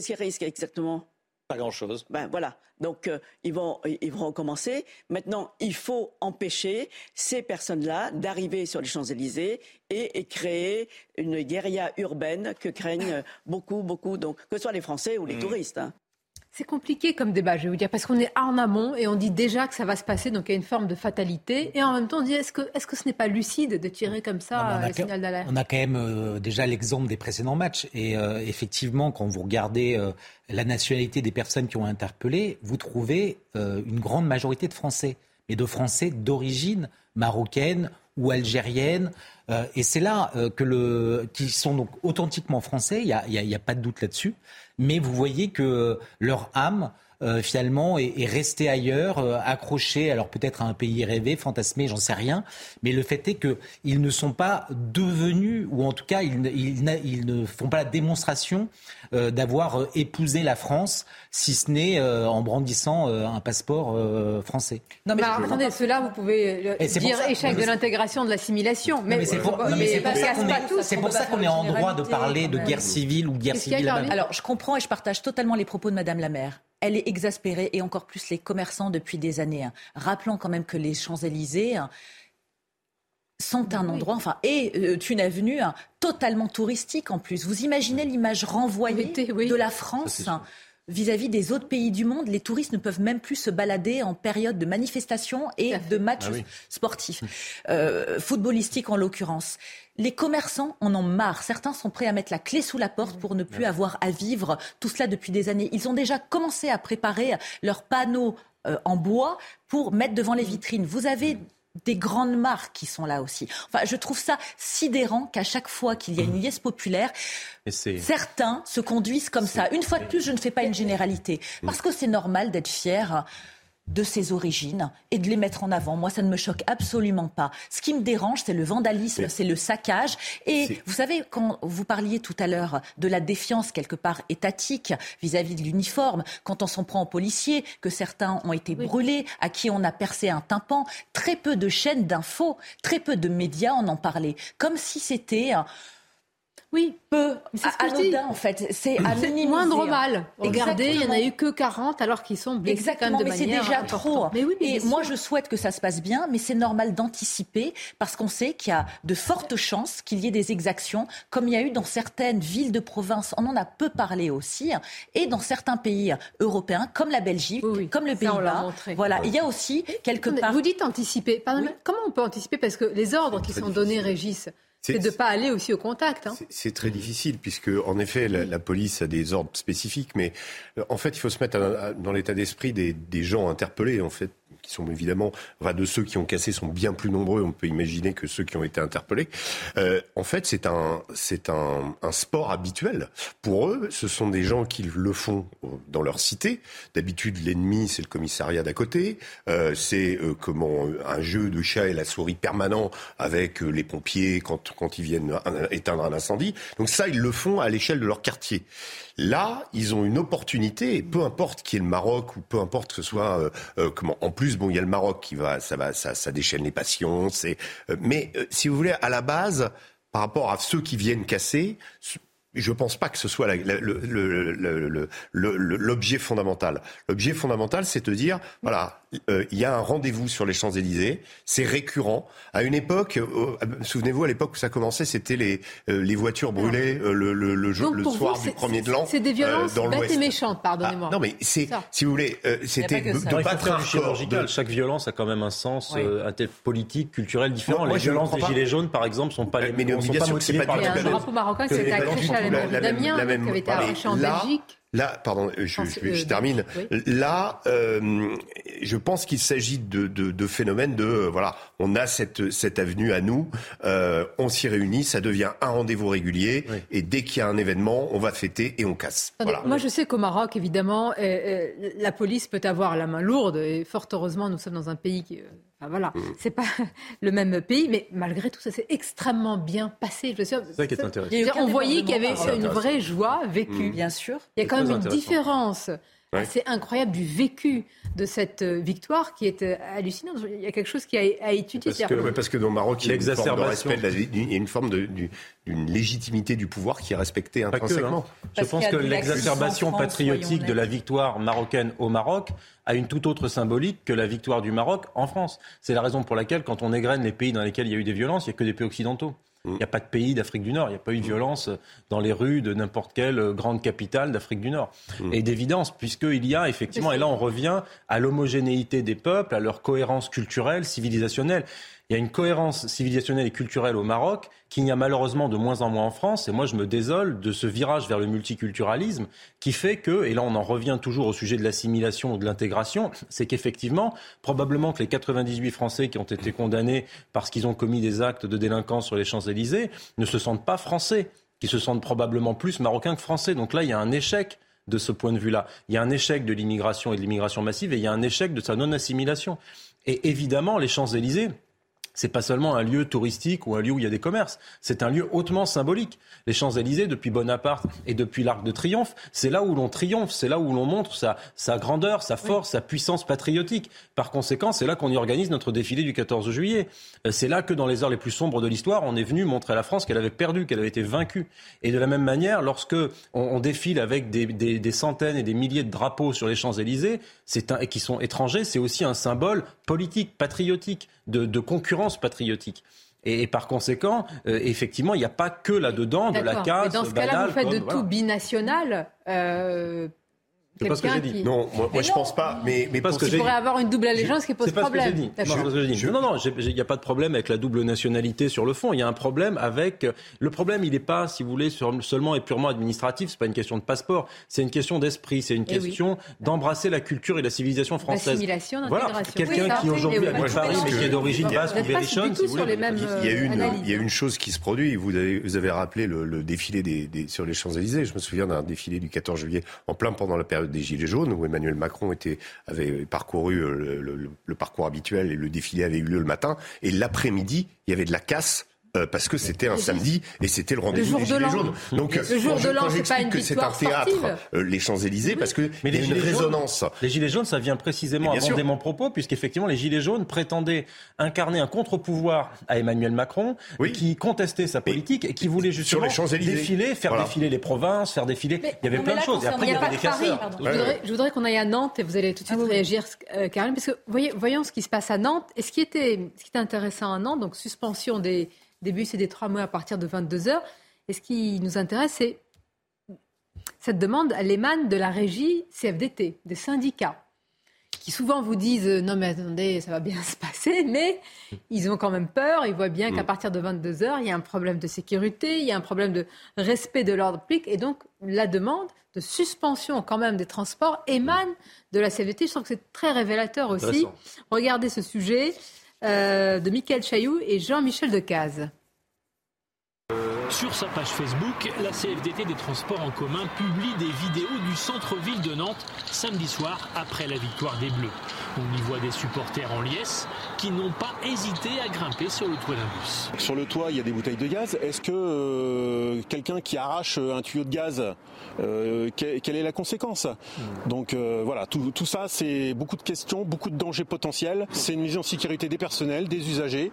qu'ils risquent exactement? Pas grand-chose. Ben voilà. Donc euh, ils vont ils vont recommencer. Maintenant, il faut empêcher ces personnes-là d'arriver sur les Champs-Élysées et, créer une guérilla urbaine que craignent beaucoup beaucoup donc que ce soit les Français ou les mmh. touristes. Hein. C'est compliqué comme débat, je vais vous dire, parce qu'on est en amont et on dit déjà que ça va se passer, donc il y a une forme de fatalité. Et en même temps, on dit est-ce que, est-ce que ce n'est pas lucide de tirer comme ça le signal d'alerte On a quand même euh, déjà l'exemple des précédents matchs. Et euh, effectivement, quand vous regardez euh, la nationalité des personnes qui ont interpellé, vous trouvez une grande majorité de Français, mais de Français d'origine marocaine ou algérienne. et c'est là que le, qui sont donc authentiquement français, il n'y a, y a, pas de doute là-dessus mais vous voyez que leur âme euh, finalement est, est restée ailleurs, euh, accrochée, alors peut-être à un pays rêvé, fantasmé, j'en sais rien, mais le fait est qu'ils ne sont pas devenus, ou en tout cas ils, ils, ne font pas la démonstration euh, d'avoir euh, épousé la France, si ce n'est en brandissant un passeport français. Non mais attendez, cela vous pouvez dire échec de l'intégration, de l'assimilation. Mais, c'est pour, ça qu'on est, en droit de parler de guerre civile ou guerre civile. Alors je comprends et je partage totalement les propos de Madame la maire elle est exaspérée et encore plus les commerçants depuis des années. Hein. Rappelons quand même que les Champs-Élysées hein, sont un endroit, enfin, et euh, une avenue hein, totalement touristique en plus. Vous imaginez l'image renvoyée de la France vis-à-vis des autres pays du monde, les touristes ne peuvent même plus se balader en période de manifestations et de matchs ah sportifs, euh, footballistiques en l'occurrence. Les commerçants en ont marre. Certains sont prêts à mettre la clé sous la porte pour ne plus avoir à vivre tout cela depuis des années. Ils ont déjà commencé à préparer leurs panneaux euh, en bois pour mettre devant les vitrines. Vous avez des grandes marques qui sont là aussi. Enfin, je trouve ça sidérant qu'à chaque fois qu'il y a une liesse populaire, certains se conduisent comme ça. Une fois de plus, je ne fais pas une généralité, parce que c'est normal d'être fier de ses origines et de les mettre en avant. Moi, ça ne me choque absolument pas. Ce qui me dérange, c'est le vandalisme, c'est le saccage. Et vous savez, quand vous parliez tout à l'heure de la défiance quelque part étatique vis-à-vis de l'uniforme, quand on s'en prend aux policiers, que certains ont été brûlés, à qui on a percé un tympan, très peu de chaînes d'infos, très peu de médias en ont parlé, comme si c'était oui, peu. C'est ce que je en fait. C'est à moindre mal. Regardez, il n'y en a eu que 40 alors qu'ils sont blessés Exactement, quand mais c'est déjà trop. Mais oui, Et moi, je souhaite que ça se passe bien, mais c'est normal d'anticiper parce qu'on sait qu'il y a de fortes chances qu'il y ait des exactions, comme il y a eu dans certaines villes de province. On en a peu parlé aussi, et dans certains pays européens, comme la Belgique, comme le Pays-Bas. Voilà, il y a aussi quelque part. Vous dites anticiper. comment on peut anticiper? Parce que les ordres qui sont donnés régissent c'est de ne pas aller aussi au contact. Hein. C'est très difficile, puisque en effet, la, police a des ordres spécifiques, mais euh, en fait, il faut se mettre dans l'état d'esprit des, des, gens interpellés, en fait qui sont évidemment, enfin, de ceux qui ont cassé sont bien plus nombreux, on peut imaginer, que ceux qui ont été interpellés. Euh, en fait, c'est un, c'est un, sport habituel. Pour eux, ce sont des gens qui le font dans leur cité. D'habitude, l'ennemi, c'est le commissariat d'à côté. Euh, c'est euh, comment un jeu de chat et la souris permanent avec euh, les pompiers quand, quand ils viennent éteindre un incendie. Donc ça, ils le font à l'échelle de leur quartier. Là, ils ont une opportunité, et peu importe qui est le Maroc ou peu importe que ce soit euh, euh, comment. En plus, bon, il y a le Maroc qui va, ça va, ça, déchaîne les passions. C'est, euh, mais si vous voulez, à la base, par rapport à ceux qui viennent casser, je ne pense pas que ce soit l'objet fondamental. L'objet fondamental, c'est de dire, voilà, euh, il y a un rendez-vous sur les Champs-Élysées, c'est récurrent. À une époque, euh, euh, souvenez-vous, à l'époque où ça commençait, c'était les, les voitures brûlées le, le, le, soir du premier de l'an. C'est des violences bêtes et méchantes, pardonnez-moi. Ah, non, mais c'est, si vous voulez, c'était de, de pas très chirurgical. Chaque violence a quand même un sens oui. politique, culturel différent. les violences des Gilets jaunes, par exemple, sont pas les mêmes. Mais bien sûr, c'est pas du tout. Il y a un drapeau marocain qui été accroché à la Damien, qui avait été arraché en Belgique. Là, pardon, je, je, je termine. Là, euh, je pense qu'il s'agit de, de, de, phénomènes de euh, voilà, on a cette, cette avenue à nous, euh, on s'y réunit, ça devient un rendez-vous régulier, et dès qu'il y a un événement, on va fêter et on casse. voilà. Moi, je sais qu'au Maroc, évidemment, euh, euh, la police peut avoir la main lourde, et fort heureusement, nous sommes dans un pays qui Enfin, voilà, mm. c'est pas le même pays, mais malgré tout, ça s'est extrêmement bien passé. C'est ça qui est intéressant. On voyait qu'il y avait une vraie joie vécue. Mm. Bien sûr. Il y a quand même une différence c'est incroyable du vécu de cette euh, victoire qui est euh, hallucinante. Il y a quelque chose qui a, à étudier. Parce que, parce que dans le Maroc, il y a une forme de respect, il y a une forme d'une légitimité du pouvoir qui est respectée hein. intrinsèquement. Je pense que l'exacerbation patriotique de la victoire marocaine au Maroc a une toute autre symbolique que la victoire du Maroc en France. C'est la raison pour laquelle, quand on égrène les pays dans lesquels il y a eu des violences, il n'y a que des pays occidentaux. Il n'y a pas de pays d'Afrique du Nord. Il n'y a pas eu de violence dans les rues de n'importe quelle grande capitale d'Afrique du Nord. Mm. Et d'évidence, puisqu'il y a effectivement, et là on revient à l'homogénéité des peuples, à leur cohérence culturelle, civilisationnelle. Il y a une cohérence civilisationnelle et culturelle au Maroc qu'il n'y a malheureusement de moins en moins en France. Et moi, je me désole de ce virage vers le multiculturalisme qui fait que, et là on en revient toujours au sujet de l'assimilation ou de l'intégration, c'est qu'effectivement, probablement que les 98 Français qui ont été condamnés parce qu'ils ont commis des actes de délinquance sur les Champs-Élysées ne se sentent pas français, qui se sentent probablement plus marocains que français. Donc là, il y a un échec de ce point de vue-là. Il y a un échec de l'immigration et de l'immigration massive et il y a un échec de sa non-assimilation. Et évidemment, les Champs-Élysées, c'est pas seulement un lieu touristique ou un lieu où il y a des commerces, c'est un lieu hautement symbolique. Les Champs-Élysées, depuis Bonaparte et depuis l'Arc de Triomphe, c'est là où l'on triomphe, c'est là où l'on montre sa, sa, grandeur, sa force, sa puissance patriotique. Par conséquent, c'est là qu'on y organise notre défilé du 14 juillet. Euh, c'est là que dans les heures les plus sombres de l'histoire, on est venu montrer à la France qu'elle avait perdu, qu'elle avait été vaincue. Et de la même manière, lorsque on, on défile avec des, des, des, centaines et des milliers de drapeaux sur les Champs-Élysées, c'est qui sont étrangers, c'est aussi un symbole politique, patriotique, de, de concurrence patriotique. Et, par conséquent, euh, effectivement, il n'y a pas que là-dedans de la casse. dans ce cas-là, vous faites de tout binational. Euh, c'est pas ce que j'ai dit. Non, moi, moi je pense pas. Mais, mais parce que pourrait avoir une double allégeance qui pose problème. Non, non, il n'y a pas de problème avec la double nationalité sur le fond. Il y a un problème avec. Le problème, il n'est pas, si vous voulez, seulement et purement administratif. C'est pas une question de passeport. C'est une question d'esprit. C'est une eh question d'embrasser la culture et la civilisation française. Voilà. Quelqu'un qui aujourd'hui habite Paris, mais qui est d'origine basque ou berrichonne, si vous voulez. Il y a une, une chose qui se produit. Vous avez, rappelé le, défilé sur les Champs Élysées. Je me souviens d'un défilé du 14 juillet en plein pendant la période des Gilets jaunes, où Emmanuel Macron avait parcouru euh, le parcours habituel et le défilé avait eu lieu le matin. Et l'après-midi, il y avait de la casse euh, parce que c'était un samedi et c'était le rendez-vous des Gilets jaunes. Donc, le jour de l'an, c'est pas une que c'est un théâtre, euh, les Champs-Élysées, parce que mais il y a une résonance. les Gilets jaunes, ça vient précisément avant mon propos, puisqu'effectivement, les Gilets jaunes prétendaient incarner un contre-pouvoir à Emmanuel Macron, qui contestait sa politique et qui voulait justement défiler, faire défiler les provinces, faire défiler. il y avait plein de choses. Et après, il y avait des casseurs. Je voudrais qu'on aille à Nantes et vous allez tout de suite ah réagir, euh, Karim, parce que voyons ce qui se passe à Nantes. Et ce qui était intéressant à Nantes, donc suspension des début, c'est des trois mois à partir de 22 heures. Et ce qui nous intéresse, c'est cette demande, elle émane de la régie CFDT, des syndicats, qui souvent vous disent non mais attendez, ça va bien se passer mais ils ont quand même peur. Ils voient bien qu'à mm. partir de 22 heures, il y a un problème de sécurité, il y a un problème de respect de l'ordre public, et donc la demande de suspension quand même des transports émane de la CVT. Je trouve que c'est très révélateur aussi. Regardez ce sujet euh, de Michael Chailloux et Jean-Michel Decaze. Sur sa page Facebook, la CFDT des transports en commun publie des vidéos du centre-ville de Nantes samedi soir après la victoire des Bleus. On y voit des supporters en liesse qui n'ont pas hésité à grimper sur le toit d'un bus. Sur le toit, il y a des bouteilles de gaz. Est-ce que euh, quelqu'un qui arrache un tuyau de gaz, euh, quelle est la conséquence? Hmm. Donc euh, voilà, tout, tout ça, c'est beaucoup de questions, beaucoup de dangers potentiels. C'est une mise en sécurité des personnels, des usagers.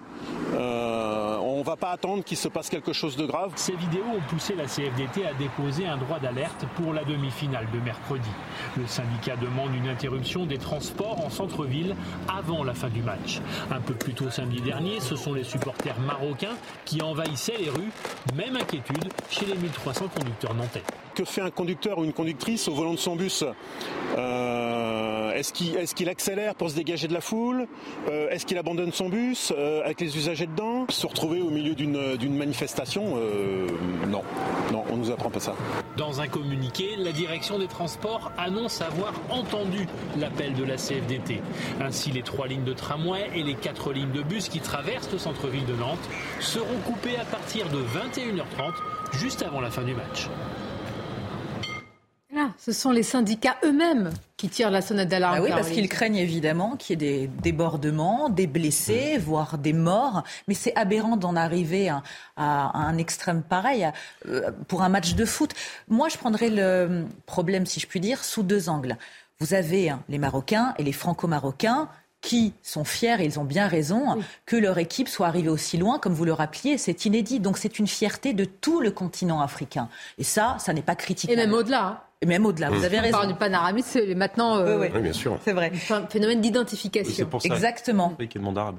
on ne va pas attendre qu'il se passe quelque chose de grave ces vidéos ont poussé la CFDT à déposer un droit d'alerte pour la demi-finale de mercredi. Le syndicat demande une interruption des transports en centre-ville avant la fin du match. Un peu plus tôt samedi dernier, ce sont les supporters marocains qui envahissaient les rues. Même inquiétude chez les 1300 conducteurs nantais. Que fait un conducteur ou une conductrice au volant de son bus euh, Est-ce qu'il accélère pour se dégager de la foule euh, Est-ce qu'il abandonne son bus euh, avec les usagers dedans Se retrouver au milieu d'une manifestation Non, non, on nous apprend pas ça. Dans un communiqué, la direction des transports annonce avoir entendu l'appel de la CFDT. Ainsi, les trois lignes de tramway et les quatre lignes de bus qui traversent le centre-ville de Nantes seront coupées à partir de 21h30, juste avant la fin du match. Ce sont les syndicats eux-mêmes qui tirent la sonnette d'alarme. Bah oui, parce qu'ils craignent évidemment qu'il y ait des débordements, des blessés, voire des morts. Mais c'est aberrant d'en arriver à, un extrême pareil euh, pour un match de foot. Moi, je prendrais le problème, si je puis dire, sous deux angles. Vous avez hein, les Marocains et les Franco-Marocains qui sont fiers, et ils ont bien raison, que leur équipe soit arrivée aussi loin, comme vous le rappeliez, c'est inédit. Donc c'est une fierté de tout le continent africain. Et ça, ça n'est pas critiquable. Et même au-delà. Et même au-delà, vous avez raison. On parle du panoramique, c'est maintenant euh, oui, bien sûr. C'est vrai. Un phénomène d'identification. Exactement.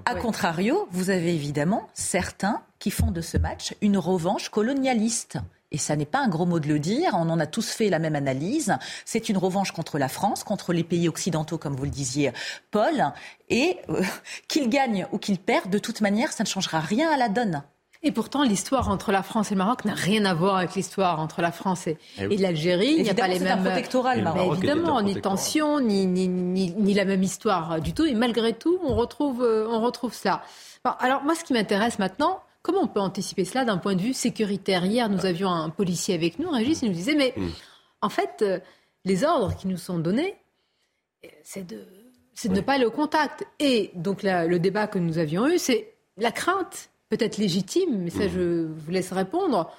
A contrario, vous avez évidemment certains qui font de ce match une revanche colonialiste. Et ça n'est pas un gros mot de le dire, on en a tous fait la même analyse. C'est une revanche contre la France, contre les pays occidentaux, comme vous le disiez, Paul. Et euh, qu'ils gagnent ou qu'ils perdent, de toute manière, ça ne changera rien à la donne. Et pourtant, l'histoire entre la France et le Maroc n'a rien à voir avec l'histoire entre la France et, eh l'Algérie. Il n'y a pas les mêmes. Un protectorat, le Maroc. évidemment, ni tension, ni, ni, ni, la même histoire du tout. Et malgré tout, on retrouve, euh, on retrouve cela. alors, moi, ce qui m'intéresse maintenant, comment on peut anticiper cela d'un point de vue sécuritaire? Hier, nous avions un policier avec nous, Régis, il nous disait, mais hmm. en fait, euh, les ordres qui nous sont donnés, c'est de, de ne pas aller au contact. Et donc, le débat que nous avions eu, c'est la crainte peut-être légitime, mais ça, mmh. je vous laisse répondre,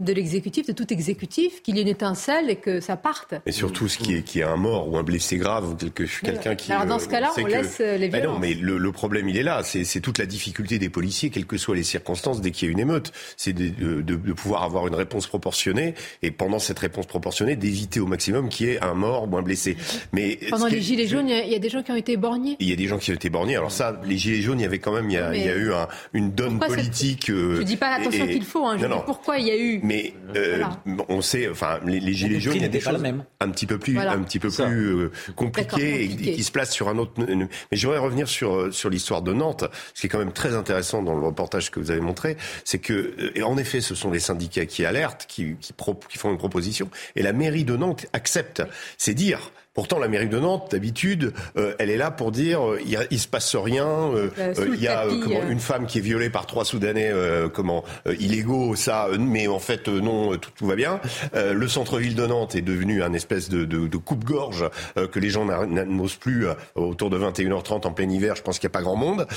de l'exécutif, de tout exécutif, qu'il y ait une étincelle et que ça parte. Mais surtout, ce qui est, qui est un mort ou un blessé grave ou quelqu'un qui. Alors dans ce cas-là, on laisse euh, les violences. non, mais le, problème, il est là. C'est toute la difficulté des policiers, quelles que soient les circonstances, dès qu'il y a une émeute. C'est de, de, pouvoir avoir une réponse proportionnée et pendant cette réponse proportionnée, d'éviter au maximum qu'il y ait un mort ou un blessé. Mais pendant les gilets jaunes, il y, a des gens qui ont été borgnés. Il y a des gens qui ont été borgnés. Alors ça, les gilets jaunes, il y avait quand même, il y a, y eu un, une donne politique. Euh, je dis pas l'attention qu'il faut. Hein, je dis pourquoi il y a eu mais euh, on sait, enfin, les, gilets jaunes, il y a des choses un petit peu plus, un petit peu plus euh, compliquées et, qui se placent sur un autre. Mais j'aimerais revenir sur euh, sur l'histoire de Nantes. Ce qui est quand même très intéressant dans le reportage que vous avez montré, c'est que, et en effet, ce sont les syndicats qui alertent, qui qui, qui font une proposition, et la mairie de Nantes accepte. C'est dire Pourtant, la mairie de Nantes, d'habitude, euh, elle est là pour dire euh, il, y se passe rien. Euh, il y a comment, une femme qui est violée par trois Soudanais, comment illégaux, ça. mais en fait, non, tout, tout, va bien. le centre-ville de Nantes est devenu un espèce de, de, de coupe-gorge que les gens n'osent plus autour de 21h30 en plein hiver. Je pense qu'il n'y a pas grand monde.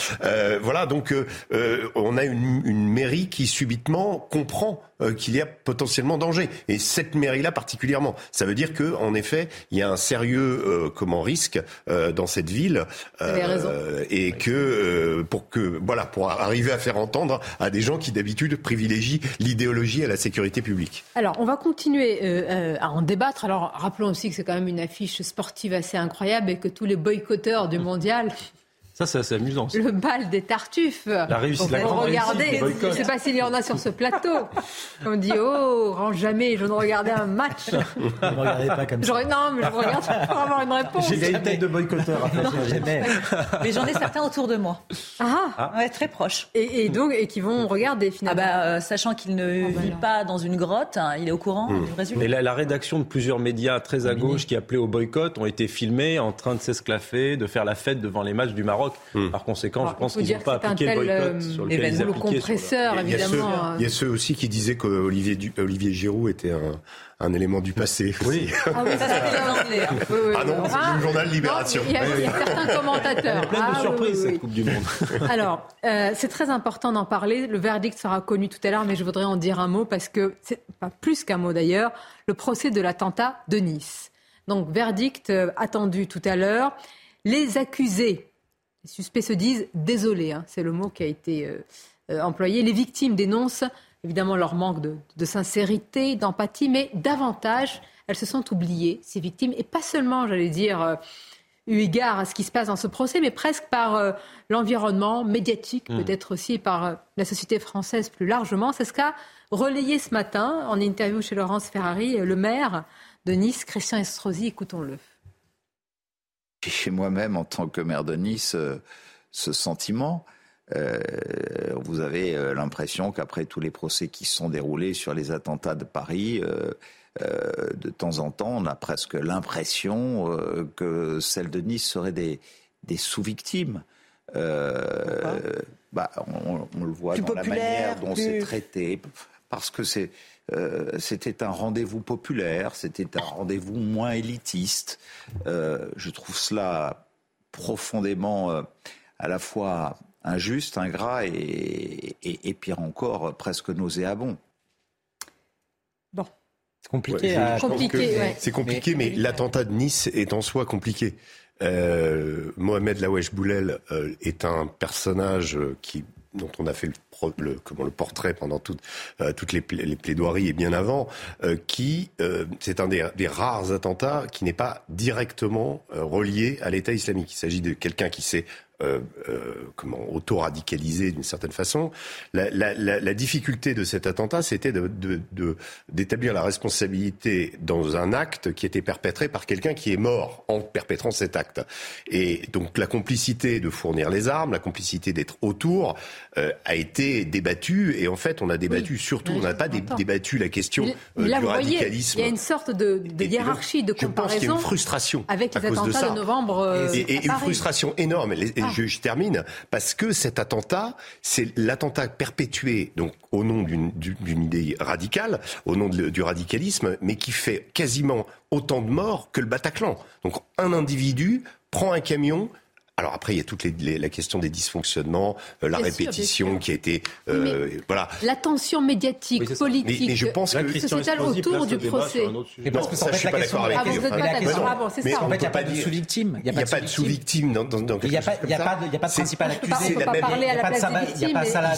voilà, donc on a une, une mairie qui subitement comprend qu'il y a potentiellement danger. Et cette mairie-là particulièrement. Ça veut dire que, en effet, il y a un sérieux euh, comment risque euh, dans cette ville euh, et que pour que voilà pour arriver à faire entendre à des gens qui d'habitude privilégient l'idéologie à la sécurité publique. Alors on va continuer à en débattre. Alors rappelons aussi que c'est quand même une affiche sportive assez incroyable et que tous les boycotteurs du mondial Ça, c'est assez amusant. Le bal des tartuffes. La réussite, la grande Regardez, je ne sais pas s'il y en a sur ce plateau. On dit Oh, jamais je ne regardais un match. ne regardez pas comme ça. Non, mais je regarde pour avoir une réponse. J'ai une tête de boycotteur. mais j'en ai certains autour de moi. Ah, ah. Ouais, très proches. Et, donc, et qui vont regarder finalement. Ah bah, euh, sachant qu'il ne ah, vit pas dans une grotte, hein, il est au courant hmm. du résultat. Et la, la, rédaction de plusieurs médias très à gauche qui appelaient au boycott ont été filmés en train de s'esclaffer, de faire la fête devant les matchs du Maroc. Hmm. Par conséquent, je pense qu'ils n'ont pas appliqué le boycott euh, sur lequel ils compresseur, évidemment. Il y a ceux aussi qui disaient qu'Olivier Olivier Giroud était un, un élément du passé. Oui. Ah oui, ça c'était hein. Ah non, c'est ah, le journal Libération. Il y, a certains commentateurs. Pleine de ah surprises cette Coupe du Monde. Alors, euh, c'est très important d'en parler. Le verdict sera connu tout à l'heure, mais je voudrais en dire un mot parce que c'est pas plus qu'un mot d'ailleurs. Le procès de l'attentat de Nice. Donc, verdict euh, attendu tout à l'heure. Les accusés, les suspects se disent désolés. Hein, c'est le mot qui a été euh, employé. Les victimes dénoncent évidemment leur manque de, sincérité, d'empathie, mais davantage, elles se sont oubliées, ces victimes, et pas seulement, j'allais dire, euh, eu égard à ce qui se passe dans ce procès, mais presque par euh, l'environnement médiatique, mmh. peut-être aussi par euh, la société française plus largement. C'est ce qu'a relayé ce matin, en interview chez Laurence Ferrari, le maire de Nice, Christian Estrosi. Écoutons-le. Chez moi-même, en tant que maire de Nice, ce sentiment, euh, vous avez euh, l'impression qu'après tous les procès qui se sont déroulés sur les attentats de Paris, euh, de temps en temps, on a presque l'impression que celles de Nice seraient des, des sous-victimes. bah, on, le voit dans la manière dont c'est traité, parce que c'est c'était un rendez-vous populaire, c'était un rendez-vous moins élitiste. je trouve cela profondément à la fois injuste, ingrat et, et, pire encore, presque nauséabond. Bon. C'est compliqué. C'est compliqué, mais, l'attentat de Nice est en soi compliqué. Euh, Mohamed Lawesh Boulel euh, est un personnage qui dont on a fait le, le, comment, le portrait pendant euh, toutes les, les, plaidoiries et bien avant, euh, qui euh, c'est un des, des, rares attentats qui n'est pas directement relié à l'État islamique. Il s'agit de quelqu'un qui s'est euh, euh, comment auto-radicalisé d'une certaine façon. La, la, la, la, difficulté de cet attentat, c'était d'établir de, de, la responsabilité dans un acte qui était perpétré par quelqu'un qui est mort en perpétrant cet acte. Et donc la complicité de fournir les armes, la complicité d'être autour, euh, a été débattue. Et en fait, on a débattu surtout, on n'a pas débattu la question euh, du radicalisme. Il y a une sorte de, de hiérarchie, de comparaison. Je pense qu'il y a une frustration avec les attentats de, novembre. et, et une frustration énorme. Ah je, termine, parce que cet attentat, c'est l'attentat perpétué donc au nom d'une idée radicale, au nom du radicalisme, mais qui fait quasiment autant de morts que le Bataclan. Donc un individu prend un camion, alors après, il y a toute les, la question des dysfonctionnements, euh, la répétition qui a été, euh, voilà. L'attention médiatique, politique, mais, je pense que sociétale autour du procès. parce que ça, je suis pas d'accord avec vous. Ah ça. En fait, il n'y a pas de sous-victime. Il n'y a pas de sous-victime dans, Il n'y a pas de principal accusé. Il n'y a pas de Salah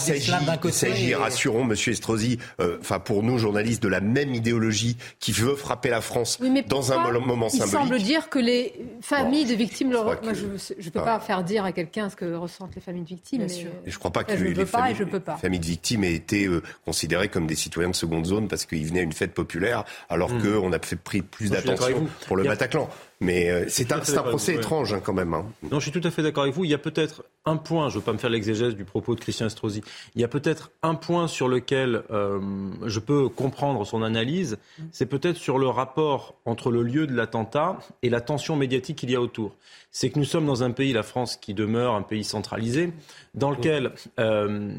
d'un côté. Il s'agit, rassurons Monsieur Estrosi, euh, enfin pour nous journalistes, de la même idéologie qui veut frapper la France dans un moment symbolique. Il semble dire que les familles de victimes, je ne peux pas faire dire à quelqu'un ce que ressentent les familles de victimes. Mais, je ne crois pas que les, familles, de victimes aient été euh, considérées comme des citoyens de seconde zone parce qu'ils venaient à une fête populaire alors hmm. qu'on a pris plus d'attention pour le Bataclan. Mais euh, c'est un, procès étrange hein, quand même. Hein. Non, je suis tout à fait d'accord avec vous. Il y a peut-être un point, je ne veux pas me faire l'exégèse du propos de Christian Estrosi, il y a peut-être un point sur lequel euh, je peux comprendre son analyse, c'est peut-être sur le rapport entre le lieu de l'attentat et la tension médiatique qu'il y a autour. C'est que nous sommes dans un pays, la France, qui demeure un pays centralisé, dans lequel euh,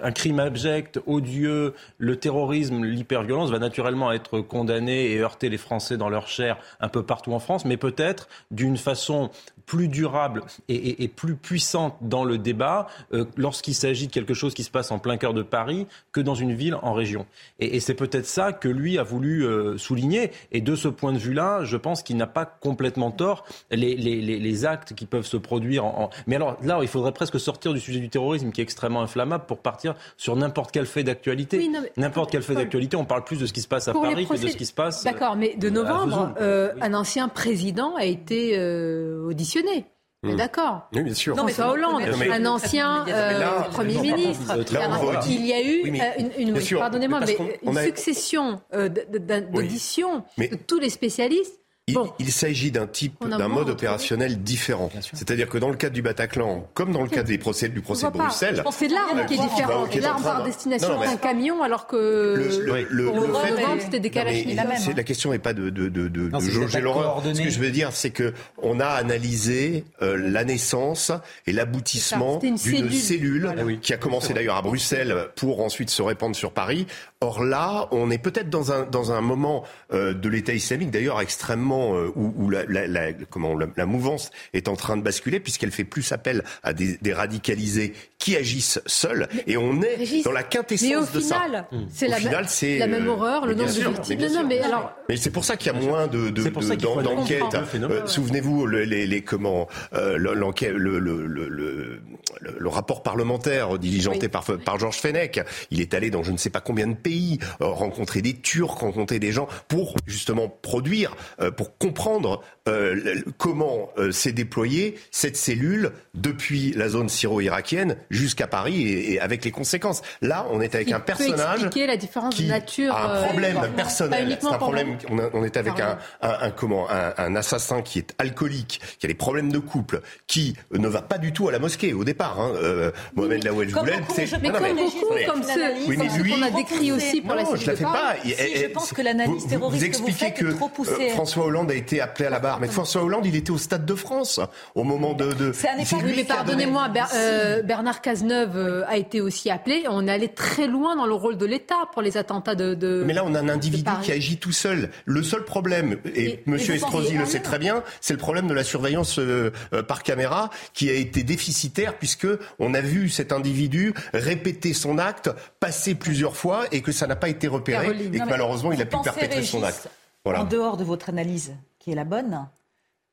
un crime abject, odieux, le terrorisme, l'hyperviolence va naturellement être condamné et heurter les Français dans leur chair un peu partout en France, mais peut-être d'une façon plus durable et, plus puissante dans le débat euh, lorsqu'il s'agit de quelque chose qui se passe en plein cœur de Paris que dans une ville en région. Et, c'est peut-être ça que lui a voulu euh, souligner. Et de ce point de vue-là, je pense qu'il n'a pas complètement tort. Les, les, les, actes qui peuvent se produire en, Mais alors là, il faudrait presque sortir du sujet du terrorisme qui est extrêmement inflammable pour partir sur n'importe quel fait d'actualité. n'importe quel fait d'actualité, on parle plus de ce qui se passe à Paris que de ce qui se passe. D'accord, mais de novembre, un ancien président a été auditionné Hmm. D'accord. Oui, bien sûr. François Hollande, un ancien euh, Premier ministre. il y a eu une, pardonnez-moi, mais, une succession d'auditions de tous les spécialistes il, s'agit d'un type, d'un mode opérationnel différent. C'est-à-dire que dans le cadre du Bataclan, comme dans le cadre des procès, du procès de Bruxelles... C'est l'arme qui est différente. L'arme par destination d'un camion alors que le, le, fait, c'était des La question n'est pas de, de, de, de, jauger l'horreur. Ce que je veux dire, c'est que on a analysé euh, la naissance et l'aboutissement d'une cellule, qui a commencé d'ailleurs à Bruxelles pour ensuite se répandre sur Paris. Or là, on est peut-être dans un, dans un moment euh, de l'État islamique d'ailleurs extrêmement euh, où, la, comment, la, mouvance est en train de basculer, puisqu'elle fait plus appel à des, radicalisés qui agissent seuls, et on est dans la quintessence de ça. C'est la, la, même euh, horreur, le nombre de victimes. mais, alors... mais c'est pour ça qu'il y a moins de, d'enquêtes. Euh, souvenez-vous, les, les, comment, l'enquête, le, le, le, le, rapport parlementaire diligenté par, par Georges Fenech. Il est allé dans je ne sais pas combien de pays, rencontrer des Turcs, rencontrer des gens pour justement produire, pour comprendre euh, comment euh, s'est déployée cette cellule depuis la zone syro-irakienne jusqu'à Paris et, avec les conséquences. Là, on est avec un personnage la différence qui de nature a un euh, problème personnel. C'est un problème. On, est avec un, un, comment un, assassin qui est alcoolique, qui a des problèmes de couple, qui ne va pas du tout à la mosquée au départ. Hein. Mohamed Laouel Bouled, c'est mais comme beaucoup, comme ceux, qu'on a décrit aussi pour la je la fais pas. je pense que l'analyse terroriste que vous faites est trop poussée. François Hollande a été appelé à la barre. Mais François Hollande, il était au Stade de France au moment de. de... C'est un effort. mais pardonnez-moi, euh, Bernard Cazeneuve euh, a été aussi appelé. On est allé très loin dans le rôle de l'État pour les attentats de, Mais là, on a un individu qui agit tout seul. Le seul problème, et, M. Estrosi le sait très bien, c'est le problème de la surveillance euh, par caméra qui a été déficitaire puisque on a vu cet individu répéter son acte, passer plusieurs fois et que ça n'a pas été repéré et que malheureusement, il a pu perpétrer son acte. En dehors de votre analyse, qui est la bonne,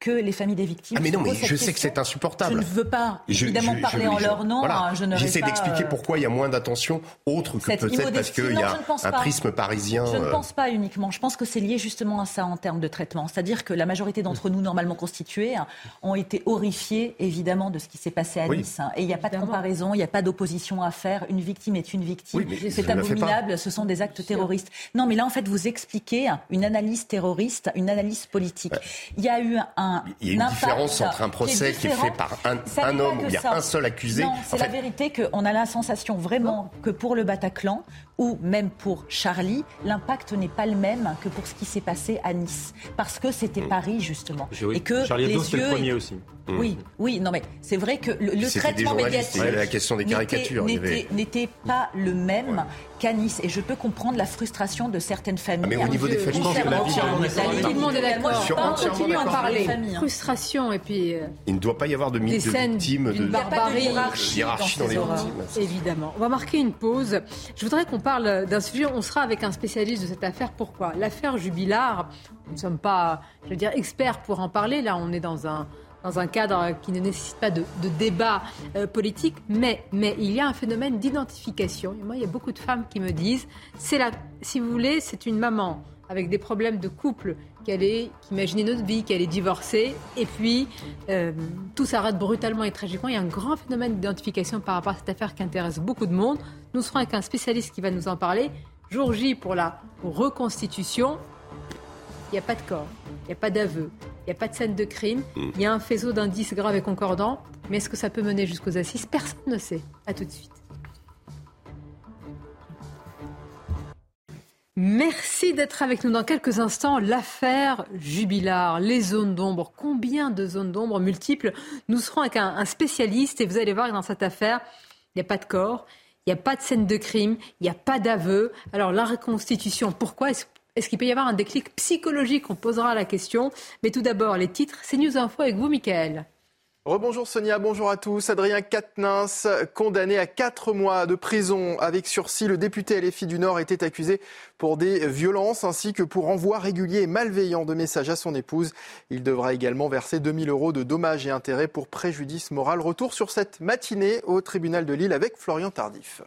que les familles des victimes. Ah mais non, mais je sais que c'est insupportable. Je ne veux pas évidemment parler en leur nom. Hein, J'essaie d'expliquer euh, pourquoi il y a moins d'attention, autre que peut-être parce qu'il y a un prisme parisien. Je ne euh. pense pas uniquement. Je pense que c'est lié justement à ça en termes de traitement. C'est-à-dire que la majorité d'entre nous, normalement constitués, hein, ont été horrifiés évidemment de ce qui s'est passé à Nice. Hein. Et il n'y a pas de comparaison, il n'y a pas d'opposition à faire. Une victime est une victime. c'est abominable, ce sont des actes terroristes. Non, mais là en fait vous expliquez une analyse terroriste, une analyse politique. Il y a eu un il y a une différence entre un procès qui est, fait par un, homme où il y a un seul accusé. Non, c'est la vérité qu'on a la sensation vraiment que pour le Bataclan, ou même pour Charlie, l'impact n'est pas le même que pour ce qui s'est passé à Nice. Parce que c'était mm. Paris, justement. Et que Charlie Hebdo, c'était le premier aussi. Mm. Oui, oui, non mais c'est vrai que le, traitement médiatique la question des caricatures n'était pas le même qu'à Nice. Et je peux comprendre la frustration de certaines familles. Ah, mais au niveau des familles, je la vie... Tout le monde est d'accord. Continue à en parler. Frustration et puis... Euh, Il ne doit pas y avoir de mythe de victimes, de barbarie, hiérarchie dans les victimes. Évidemment. On va marquer une pause. Je voudrais qu'on parle d'un sujet, on sera avec un spécialiste de cette affaire. Pourquoi? L'affaire Jubilard, nous ne sommes pas, je veux dire, experts pour en parler. Là, on est dans un, dans un cadre qui ne nécessite pas de, débat euh, politique, mais, mais il y a un phénomène d'identification. Moi, il y a beaucoup de femmes qui me disent, c'est la, si vous voulez, c'est une maman avec des problèmes de couple qu'elle est, qu'imaginez notre vie, qu'elle est divorcée, et puis euh, tout s'arrête brutalement et tragiquement. Il y a un grand phénomène d'identification par rapport à cette affaire qui intéresse beaucoup de monde. Nous serons avec un spécialiste qui va nous en parler. Jour J pour la reconstitution, il n'y a pas de corps, il n'y a pas d'aveu, il n'y a pas de scène de crime, hmm. il y a un faisceau d'indices graves et concordants, mais est-ce que ça peut mener jusqu'aux assises? Personne ne sait. À tout de suite. Merci d'être avec nous dans quelques instants. L'affaire Jubilard, les zones d'ombre. Combien de zones d'ombre multiples? Nous serons avec un, spécialiste et vous allez voir que dans cette affaire, il n'y a pas de corps, il n'y a pas de scène de crime, il n'y a pas d'aveu. Alors la reconstitution, pourquoi est-ce qu'il peut y avoir un déclic psychologique? On posera la question. Mais tout d'abord, les titres, c'est News Info avec vous, Michael. Rebonjour Sonia, bonjour à tous. Adrien Quatennens, condamné à quatre mois de prison avec sursis. Le député LFI du Nord était accusé pour des violences ainsi que pour envoi régulier et malveillant de messages à son épouse. Il devra également verser 2000 euros de dommages et intérêts pour préjudice moral. Retour sur cette matinée au tribunal de Lille avec Florian Tardif.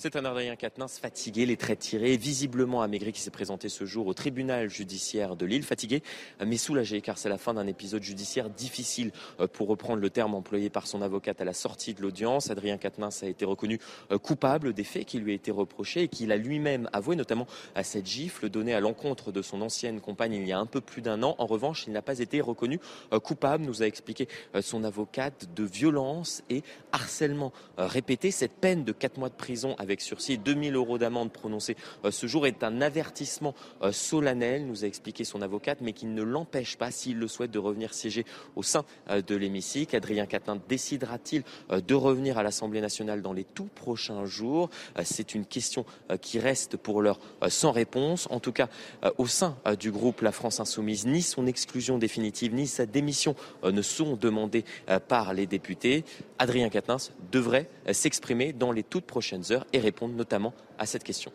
C'est un Adrien Quatennens fatigué, les traits tirés, visiblement amaigri qui s'est présenté ce jour au tribunal judiciaire de Lille. Fatigué mais soulagé car c'est la fin d'un épisode judiciaire difficile euh, pour reprendre le terme employé par son avocate à la sortie de l'audience. Adrien Quatennens a été reconnu euh, coupable des faits qui lui été reprochés et qu'il a lui-même avoué, notamment à cette gifle donnée à l'encontre de son ancienne compagne il y a un peu plus d'un an. En revanche, il n'a pas été reconnu euh, coupable, nous a expliqué son avocate, de violence et harcèlement répété. Cette peine de 4 mois de prison sursis et 2000 euros d'amende prononcée euh, ce jour est un avertissement euh, solennel, nous a expliqué son avocate, mais qui ne l'empêche pas, s'il le souhaite, de revenir siéger au sein euh, de l'hémicycle. Adrien Catin décidera-t-il de revenir à l'Assemblée nationale dans les tout prochains jours? C'est une question qui reste pour l'heure sans réponse. En tout cas, au sein du groupe La France Insoumise, ni son exclusion définitive, ni sa démission ne sont demandées par les députés. Adrien Quatennens devrait s'exprimer dans les toutes prochaines heures répondre notamment à cette question.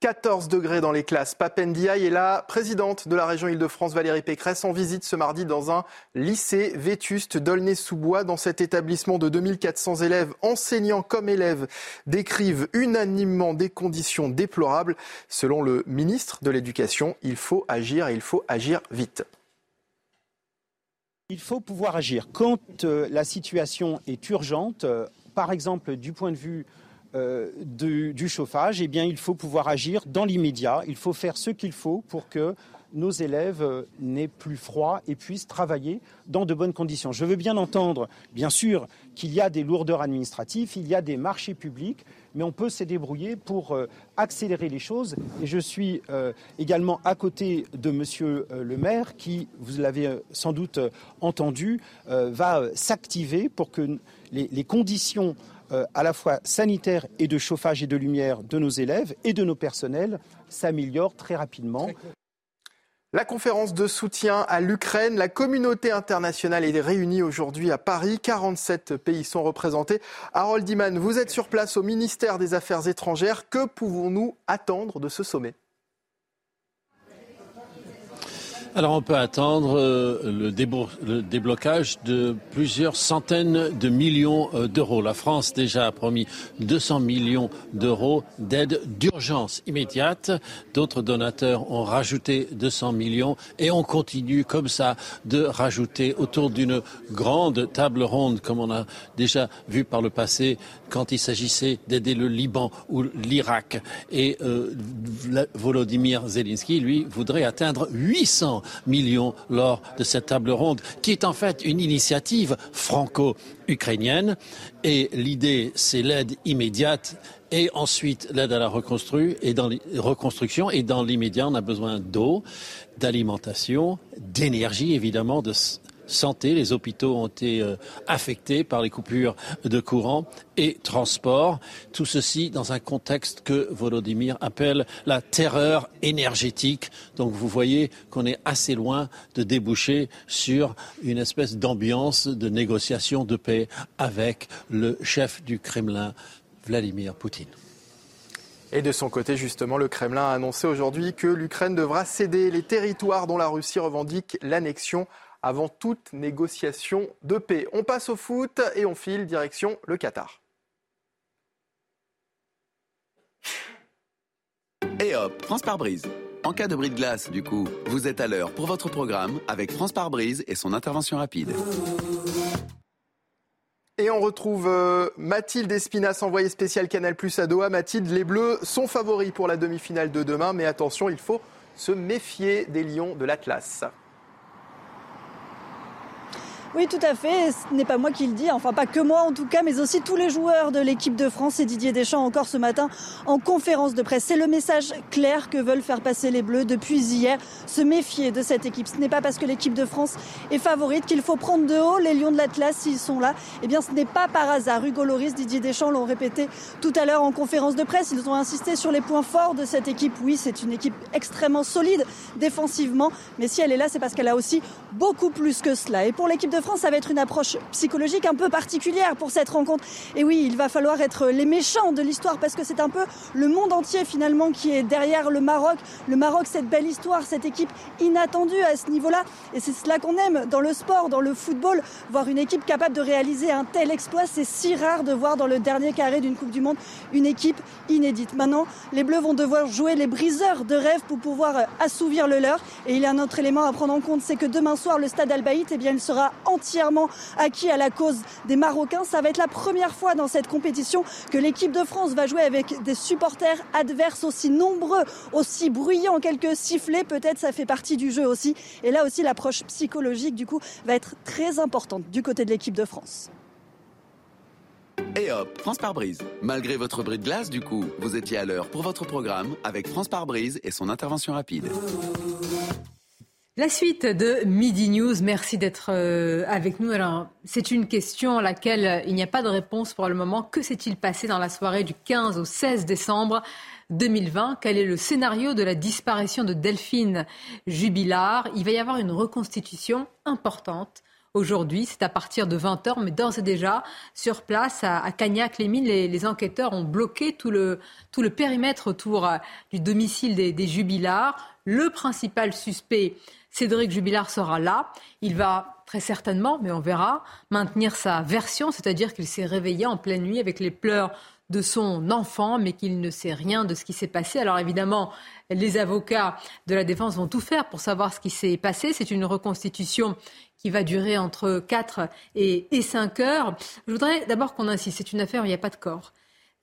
14 degrés dans les classes. Papendiaï est la présidente de la région Île-de-France, Valérie Pécresse, en visite ce mardi dans un lycée vétuste d'Aulnay-sous-Bois. Dans cet établissement de 2400 élèves, enseignants comme élèves, décrivent unanimement des conditions déplorables. Selon le ministre de l'Éducation, il faut agir et il faut agir vite. Il faut pouvoir agir. Quand euh, la situation est urgente, euh, par exemple du point de vue euh, du, chauffage, eh bien, il faut pouvoir agir dans l'immédiat. Il faut faire ce qu'il faut pour que nos élèves euh, n'aient plus froid et puissent travailler dans de bonnes conditions. Je veux bien entendre, bien sûr, qu'il y a des lourdeurs administratives, il y a des marchés publics, mais on peut se débrouiller pour euh, accélérer les choses. Et je suis également à côté de Monsieur le maire, qui, vous l'avez sans doute entendu, va s'activer pour que les conditions euh, à la fois sanitaire et de chauffage et de lumière de nos élèves et de nos personnels s'améliore très rapidement. La conférence de soutien à l'Ukraine, la communauté internationale est réunie aujourd'hui à Paris. 47 pays sont représentés. Harold Iman, vous êtes sur place au ministère des Affaires étrangères. Que pouvons-nous attendre de ce sommet? Alors on peut attendre euh, le, déblocage de plusieurs centaines de millions euh, d'euros. La France déjà a promis 200 millions d'euros d'aide d'urgence immédiate. D'autres donateurs ont rajouté 200 millions et on continue comme ça de rajouter autour d'une grande table ronde comme on a déjà vu par le passé quand il s'agissait d'aider le Liban ou l'Irak. Et euh, Volodymyr Zelensky, lui, voudrait atteindre 800 millions lors de cette table ronde, qui est en fait une initiative franco-ukrainienne. Et l'idée, c'est l'aide immédiate et ensuite l'aide à la reconstruction. Et dans reconstruction. Et dans l'immédiat, on a besoin d'eau, d'alimentation, d'énergie, évidemment, de santé. Les hôpitaux ont été euh, affectés par les coupures de courant et transport. Tout ceci dans un contexte que Volodymyr appelle la terreur énergétique. Donc vous voyez qu'on est assez loin de déboucher sur une espèce d'ambiance de négociation de paix avec le chef du Kremlin, Vladimir Poutine. Et de son côté, justement, le Kremlin a annoncé aujourd'hui que l'Ukraine devra céder les territoires dont la Russie revendique l'annexion avant toute négociation de paix. On passe au foot et on file direction le Qatar. Et hop, France par brise. En cas de bris de glace, du coup, vous êtes à l'heure pour votre programme avec France par brise et son intervention rapide. Et on retrouve euh, Mathilde Espinas, envoyée spéciale Canal Plus à Doha. Mathilde, les Bleus sont favoris pour la demi-finale de demain, mais attention, il faut se méfier des Lions de l'Atlas. Oui, tout à fait. Ce n'est pas moi qui le dis, enfin pas que moi en tout cas, mais aussi tous les joueurs de l'équipe de France et Didier Deschamps encore ce matin en conférence de presse. C'est le message clair que veulent faire passer les Bleus depuis hier. Se méfier de cette équipe. Ce n'est pas parce que l'équipe de France est favorite qu'il faut prendre de haut les Lions de l'Atlas s'ils sont là. Eh bien, ce n'est pas par hasard. Hugo Loris, Didier Deschamps l'ont répété tout à l'heure en conférence de presse. Ils ont insisté sur les points forts de cette équipe. Oui, c'est une équipe extrêmement solide défensivement, mais si elle est là, c'est parce qu'elle a aussi beaucoup plus que cela. Et pour l'équipe de France, ça va être une approche psychologique un peu particulière pour cette rencontre. Et oui, il va falloir être les méchants de l'histoire parce que c'est un peu le monde entier finalement qui est derrière le Maroc. Le Maroc, cette belle histoire, cette équipe inattendue à ce niveau-là. Et c'est cela qu'on aime dans le sport, dans le football. Voir une équipe capable de réaliser un tel exploit, c'est si rare de voir dans le dernier carré d'une Coupe du Monde une équipe inédite. Maintenant, les Bleus vont devoir jouer les briseurs de rêve pour pouvoir assouvir le leur. Et il y a un autre élément à prendre en compte, c'est que demain soir, le stade Al-Baït, eh bien, il sera entièrement acquis à la cause des Marocains. Ça va être la première fois dans cette compétition que l'équipe de France va jouer avec des supporters adverses aussi nombreux, aussi bruyants, quelques sifflets. Peut-être ça fait partie du jeu aussi. Et là aussi, l'approche psychologique, du coup, va être très importante du côté de l'équipe de France. Et hop, France par brise. Malgré votre bris de glace, du coup, vous étiez à l'heure pour votre programme avec France par brise et son intervention rapide. La suite de Midi News, merci d'être euh, avec nous. Alors, c'est une question à laquelle il n'y a pas de réponse pour le moment. Que s'est-il passé dans la soirée du 15 au 16 décembre 2020 Quel est le scénario de la disparition de Delphine Jubilard? Il va y avoir une reconstitution importante aujourd'hui. C'est à partir de 20h, mais d'ores et déjà, sur place, à, Cagnac-les-Mines, les, enquêteurs ont bloqué tout le, tout le périmètre autour euh, du domicile des, des Jubilards. Le principal suspect, Cédric Jubilard, sera là. Il va très certainement, mais on verra, maintenir sa version, c'est-à-dire qu'il s'est réveillé en pleine nuit avec les pleurs de son enfant, mais qu'il ne sait rien de ce qui s'est passé. Alors évidemment, les avocats de la défense vont tout faire pour savoir ce qui s'est passé. C'est une reconstitution qui va durer entre 4 et, 5 heures. Je voudrais d'abord qu'on insiste, c'est une affaire où il n'y a pas de corps.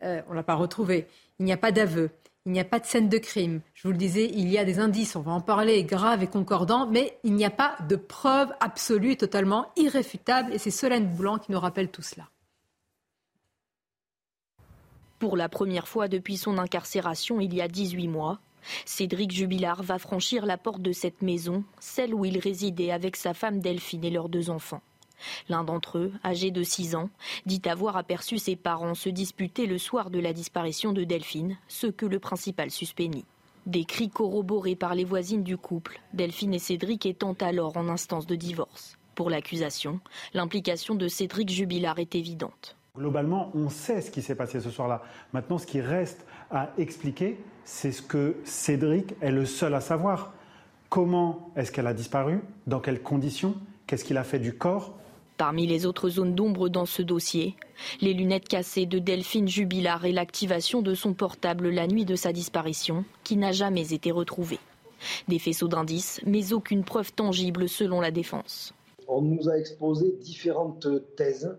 Euh, on ne l'a pas retrouvé. Il n'y a pas d'aveu. Il n'y a pas de scène de crime. Je vous le disais, il y a des indices, on va en parler, graves et concordants, mais il n'y a pas de preuve absolue totalement irréfutable. Et c'est Solène Boulan qui nous rappelle tout cela. Pour la première fois depuis son incarcération il y a 18 mois, Cédric Jubilard va franchir la porte de cette maison, celle où il résidait avec sa femme Delphine et leurs deux enfants. L'un d'entre eux, âgé de 6 ans, dit avoir aperçu ses parents se disputer le soir de la disparition de Delphine, ce que le principal suspect nie. Des cris corroborés par les voisines du couple, Delphine et Cédric étant alors en instance de divorce. Pour l'accusation, l'implication de Cédric Jubilard est évidente. Globalement, on sait ce qui s'est passé ce soir-là. Maintenant, ce qui reste à expliquer, c'est ce que Cédric est le seul à savoir. Comment est-ce qu'elle a disparu? Dans quelles conditions? Qu'est-ce qu'il a fait du corps? Parmi les autres zones d'ombre dans ce dossier, les lunettes cassées de Delphine Jubilard et l'activation de son portable la nuit de sa disparition, qui n'a jamais été retrouvé. Des faisceaux d'indices, mais aucune preuve tangible selon la défense. On nous a exposé différentes thèses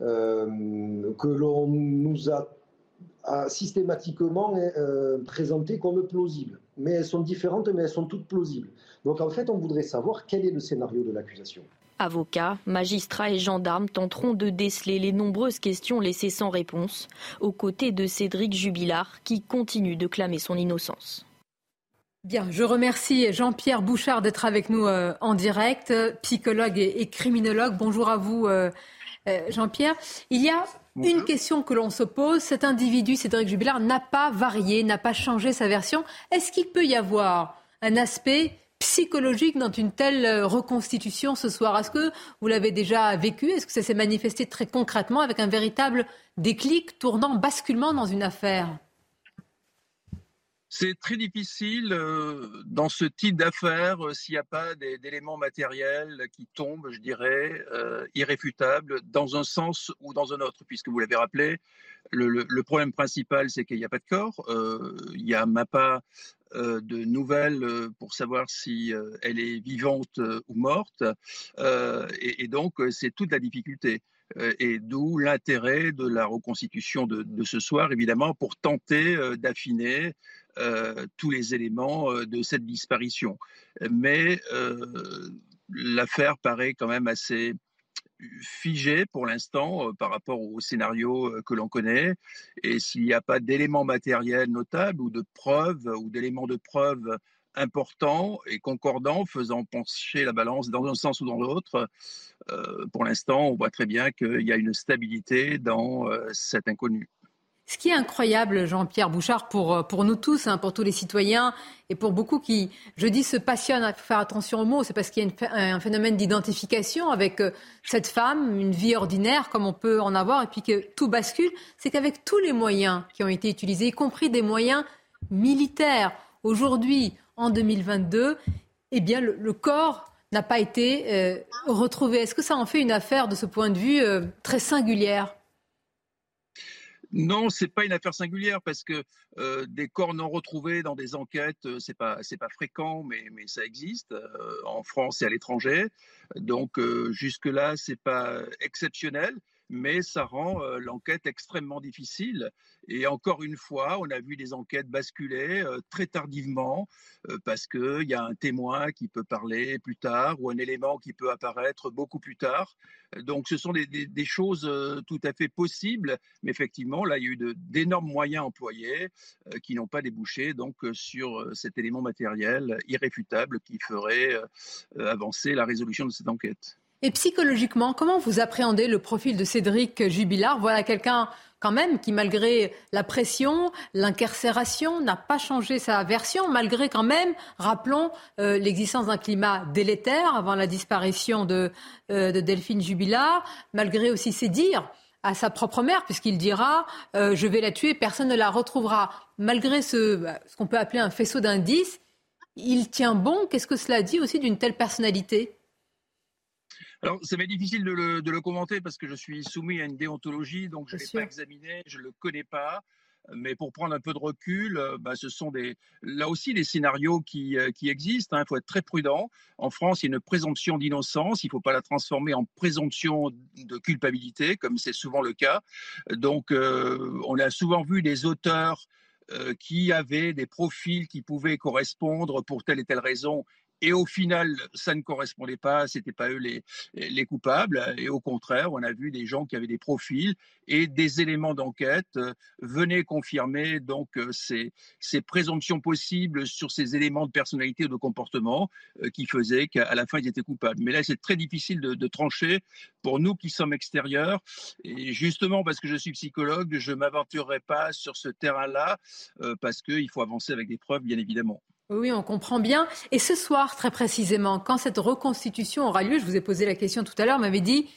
euh, que l'on nous a systématiquement euh, présentées comme plausibles. Mais elles sont différentes, mais elles sont toutes plausibles. Donc en fait, on voudrait savoir quel est le scénario de l'accusation. Avocats, magistrats et gendarmes tenteront de déceler les nombreuses questions laissées sans réponse, aux côtés de Cédric Jubilard, qui continue de clamer son innocence. Bien, je remercie Jean-Pierre Bouchard d'être avec nous euh, en direct, psychologue et, criminologue. Bonjour à vous, euh, Jean-Pierre. Il y a une question que l'on se pose, cet individu, Cédric Jubilard, n'a pas varié, n'a pas changé sa version. Est-ce qu'il peut y avoir un aspect psychologique dans une telle euh, reconstitution ce soir Est-ce que vous l'avez déjà vécu? Est-ce que ça s'est manifesté très concrètement avec un véritable déclic, tournant, basculement dans une affaire? C'est très difficile euh, dans ce type d'affaires euh, s'il n'y a pas d'éléments matériels qui tombent, je dirais, euh, irréfutables dans un sens ou dans un autre, puisque vous l'avez rappelé, le, problème principal, c'est qu'il n'y a pas de corps. il n'y a pas de nouvelles pour savoir si elle est vivante ou morte. Et, donc, c'est toute la difficulté. Et d'où l'intérêt de la reconstitution de, ce soir, évidemment, pour tenter d'affiner euh, tous les éléments euh, de cette disparition. Mais euh, l'affaire paraît quand même assez figée pour l'instant par rapport au scénario que l'on connaît. Et s'il n'y a pas d'éléments matériels notables ou de preuves ou d'éléments de preuves importants et concordants faisant pencher la balance dans un sens ou dans l'autre, pour l'instant, on voit très bien qu'il y a une stabilité dans cet inconnu. Ce qui est incroyable, Jean-Pierre Bouchard, pour, pour nous tous, hein, pour tous les citoyens et pour beaucoup qui, je dis, se passionnent, faut faire attention aux mots, c'est parce qu'il y a un phénomène d'identification avec euh, cette femme, une vie ordinaire comme on peut en avoir, et puis que tout bascule, c'est qu'avec tous les moyens qui ont été utilisés, y compris des moyens militaires, aujourd'hui, en 2022, eh bien, le, corps n'a pas été euh, retrouvé. Est-ce que ça en fait une affaire, de ce point de vue, euh, très singulière? Non, c'est pas une affaire singulière parce que euh, des corps non retrouvés dans des enquêtes, c'est pas c'est pas fréquent, mais mais ça existe en France et à l'étranger. Donc jusque là, c'est pas exceptionnel mais ça rend l'enquête extrêmement difficile. Et encore une fois, on a vu des enquêtes basculer très tardivement parce qu'il y a un témoin qui peut parler plus tard ou un élément qui peut apparaître beaucoup plus tard. Donc ce sont des, des, choses tout à fait possibles, mais effectivement, là, il y a eu d'énormes moyens employés qui n'ont pas débouché donc sur cet élément matériel irréfutable qui ferait avancer la résolution de cette enquête. Et psychologiquement, comment vous appréhendez le profil de Cédric Jubilard? Voilà quelqu'un quand même qui, malgré la pression, l'incarcération, n'a pas changé sa version, malgré quand même, rappelons, euh, l'existence d'un climat délétère avant la disparition de, euh, Delphine Jubilard, malgré aussi ses dires à sa propre mère, puisqu'il dira euh, Je vais la tuer, personne ne la retrouvera. Malgré ce, bah, ce qu'on peut appeler un faisceau d'indices, il tient bon? Qu'est-ce que cela dit aussi d'une telle personnalité? Alors, c'est difficile de le, de le, commenter parce que je suis soumis à une déontologie, donc je ne l'ai pas examiné, je ne le connais pas. Mais pour prendre un peu de recul, euh, bah, ce sont des, là aussi des scénarios qui, euh, qui existent. Hein. Il faut être très prudent. En France, il y a une présomption d'innocence. Il ne faut pas la transformer en présomption de culpabilité, comme c'est souvent le cas. Donc, euh, on a souvent vu des auteurs qui avaient des profils qui pouvaient correspondre pour telle et telle raison et au final, ça ne correspondait pas, c'était pas eux les, les coupables. Et au contraire, on a vu des gens qui avaient des profils et des éléments d'enquête euh, venaient confirmer donc euh, ces, présomptions possibles sur ces éléments de personnalité ou de comportement euh, qui faisaient qu'à la fin ils étaient coupables. Mais là, c'est très difficile de, de, trancher pour nous qui sommes extérieurs. Et justement parce que je suis psychologue, je m'aventurerai pas sur ce terrain-là parce qu'il faut avancer avec des preuves, bien évidemment. Oui, on comprend bien. Et ce soir, très précisément, quand cette reconstitution aura lieu, je vous ai posé la question tout à l'heure, m'avait dit,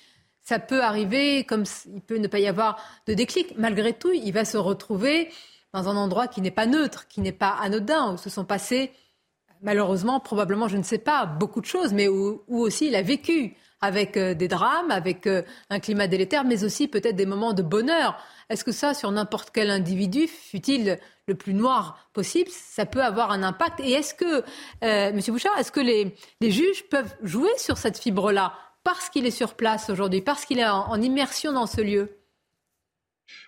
ça peut arriver comme il peut ne pas y avoir de déclic. Malgré tout, il va se retrouver dans un endroit qui n'est pas neutre, qui n'est pas anodin, où se sont passés, malheureusement, probablement, je ne sais pas, beaucoup de choses, mais où, aussi il a vécu avec euh, des drames, avec euh, un climat délétère, mais aussi peut-être des moments de bonheur. Est-ce que ça, sur n'importe quel individu, fut-il le plus noir possible, ça peut avoir un impact? Et est-ce que, euh, Monsieur Bouchard, est-ce que les, juges peuvent jouer sur cette fibre-là parce qu'il est sur place aujourd'hui, parce qu'il est en, immersion dans ce lieu?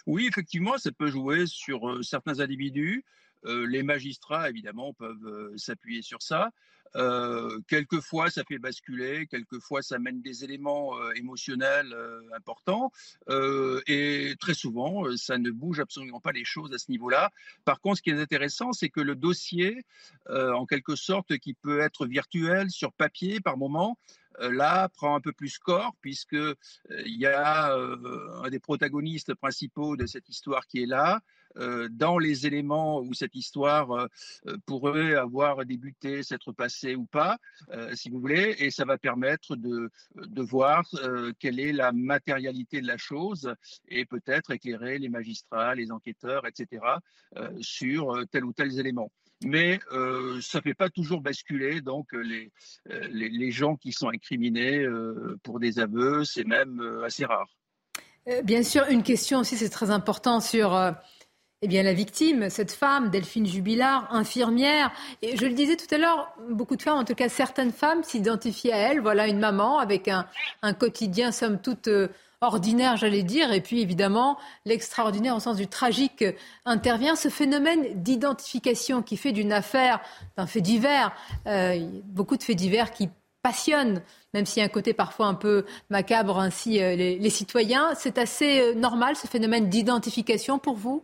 Oui, effectivement, ça peut jouer sur euh, certains individus. Les magistrats, évidemment, peuvent s'appuyer sur ça. Euh, quelquefois, ça fait basculer, quelquefois, ça mène des éléments euh, émotionnels euh, importants, et très souvent, ça ne bouge absolument pas les choses à ce niveau-là. Par contre, ce qui est intéressant, c'est que le dossier, en quelque sorte, qui peut être virtuel sur papier par moment, là prend un peu plus corps puisque il y a un des protagonistes principaux de cette histoire qui est là, euh, dans les éléments où cette histoire euh, euh, pourrait avoir débuté, s'être passée ou pas, si vous voulez, et ça va permettre de, de voir quelle est la matérialité de la chose et peut-être éclairer les magistrats, les enquêteurs, etc., sur tel ou tel élément mais ça ne fait pas toujours basculer donc les, les, les, gens qui sont incriminés pour des aveux, c'est même assez rare. Bien sûr, une question aussi, c'est très important sur eh bien, la victime, cette femme, Delphine Jubilard, infirmière, et je le disais tout à l'heure, beaucoup de femmes, en tout cas certaines femmes, s'identifient à elle. Voilà une maman avec un, quotidien, somme toute, euh, ordinaire, j'allais dire, et puis évidemment, l'extraordinaire au sens du tragique intervient. Ce phénomène d'identification qui fait d'une affaire, d'un fait divers, euh, beaucoup de faits divers qui passionnent, même s'il y a un côté parfois un peu macabre ainsi euh, les, les, citoyens. C'est assez normal ce phénomène d'identification pour vous?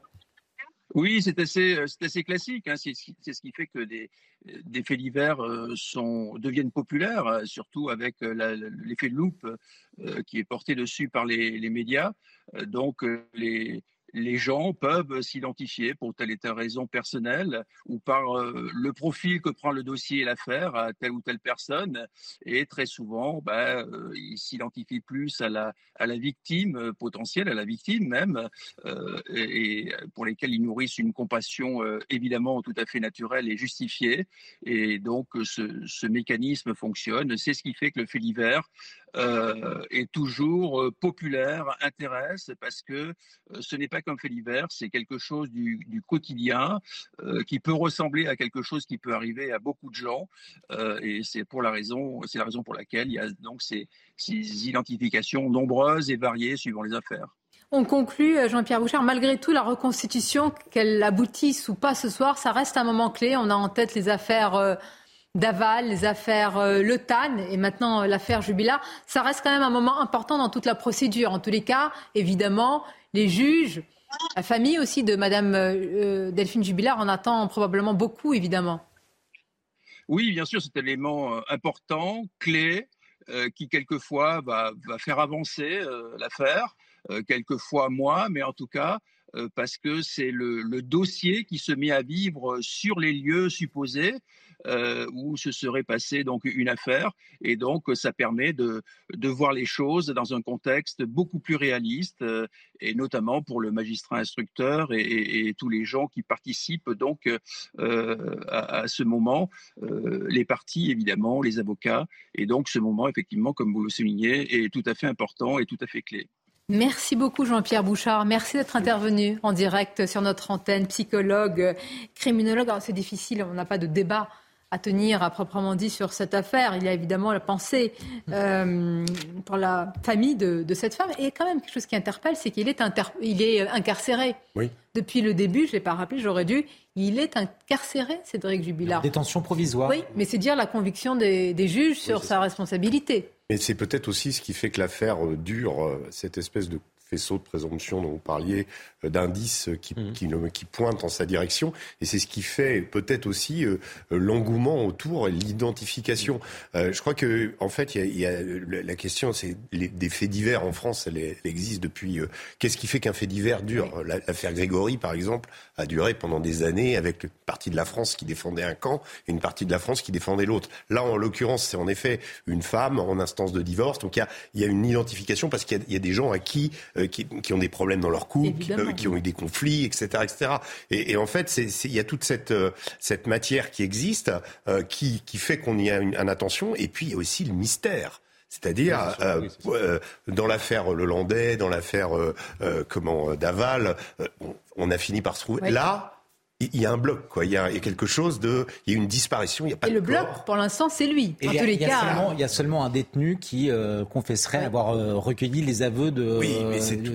Oui, c'est assez, euh, assez classique. Hein. C'est ce qui fait que des, des faits divers euh, sont, deviennent populaires, euh, surtout avec l'effet de loupe qui est porté dessus par les, les médias. Donc, les, les gens peuvent s'identifier pour telle et telle raison personnelle ou par euh, le profil que prend le dossier et l'affaire à telle ou telle personne. Et très souvent, ben, euh, ils s'identifient plus à la, à la victime euh, potentielle, à la victime même, et, pour lesquels ils nourrissent une compassion évidemment tout à fait naturelle et justifiée. Et donc, ce, ce mécanisme fonctionne. C'est ce qui fait que le fait divers euh, est toujours euh, populaire, intéresse, parce que euh, ce n'est pas comme fait divers, c'est quelque chose du, quotidien qui peut ressembler à quelque chose qui peut arriver à beaucoup de gens. et c'est pour la raison, c'est la raison pour laquelle il y a donc ces, ces identifications nombreuses et variées suivant les affaires. On conclut, Jean-Pierre Bouchard, malgré tout, la reconstitution, qu'elle aboutisse ou pas ce soir, ça reste un moment clé. On a en tête les affaires Daval, les affaires euh, Le Tan et maintenant euh, l'affaire Jubilat, ça reste quand même un moment important dans toute la procédure. En tous les cas, évidemment, les juges, la famille aussi de Madame euh, Delphine Jubilat en attend probablement beaucoup, évidemment. Oui, bien sûr, c'est un élément important, clé, qui quelquefois va, faire avancer l'affaire, quelquefois moi, mais en tout cas, parce que c'est le, dossier qui se met à vivre sur les lieux supposés. Euh, où se serait passé donc une affaire. Et donc, ça permet de, de voir les choses dans un contexte beaucoup plus réaliste, euh, et notamment pour le magistrat instructeur et, tous les gens qui participent donc euh, à, ce moment, les partis évidemment, les avocats. Et donc, ce moment, effectivement, comme vous le soulignez, est tout à fait important et tout à fait clé. Merci beaucoup Jean-Pierre Bouchard. Merci d'être intervenu en direct sur notre antenne, psychologue, criminologue. C'est difficile, on n'a pas de débat à tenir à proprement dit sur cette affaire. Il y a évidemment la pensée euh, pour la famille de, cette femme. Et quand même, quelque chose qui interpelle, c'est qu'il est, il est incarcéré. Oui. Depuis le début, je ne l'ai pas rappelé, j'aurais dû. Il est incarcéré, Cédric Jubilard. Détention provisoire. Oui, mais c'est dire la conviction des, juges sur sa responsabilité. Mais c'est peut-être aussi ce qui fait que l'affaire dure, euh, cette espèce de faisceau de présomption dont vous parliez, euh, d'indices qui, mmh. qui, qui, pointent en sa direction. Et c'est ce qui fait peut-être aussi euh, l'engouement autour, l'identification. Euh, je crois que en fait, il y, y a, la question, c'est des faits divers en France, elle, existe depuis. Qu'est-ce qui fait qu'un fait divers dure? L'affaire Grégory, par exemple, a duré pendant des années avec une partie de la France qui défendait un camp et une partie de la France qui défendait l'autre. Là, en l'occurrence, c'est en effet une femme en instance de divorce. Donc il y a, y a, une identification parce qu'il y, y, a des gens à qui euh, qui, qui, ont des problèmes dans leur couple, qui, qui, ont eu des conflits, etc., etc. Et, et en fait, il y a toute cette, euh, cette matière qui existe, euh, qui, qui fait qu'on y a une, une attention. Et puis il y a aussi le mystère. C'est-à-dire, euh, euh, dans l'affaire Lelandais, dans l'affaire euh, comment Daval, on, on, a fini par se trouver. Là, il y a un bloc, quoi. Il y a, quelque chose de, il y a une disparition. Il y a pas et le bloc, pour l'instant, c'est lui. en tous les cas, seulement, il y a seulement un détenu qui euh, confesserait avoir euh, recueilli les aveux de,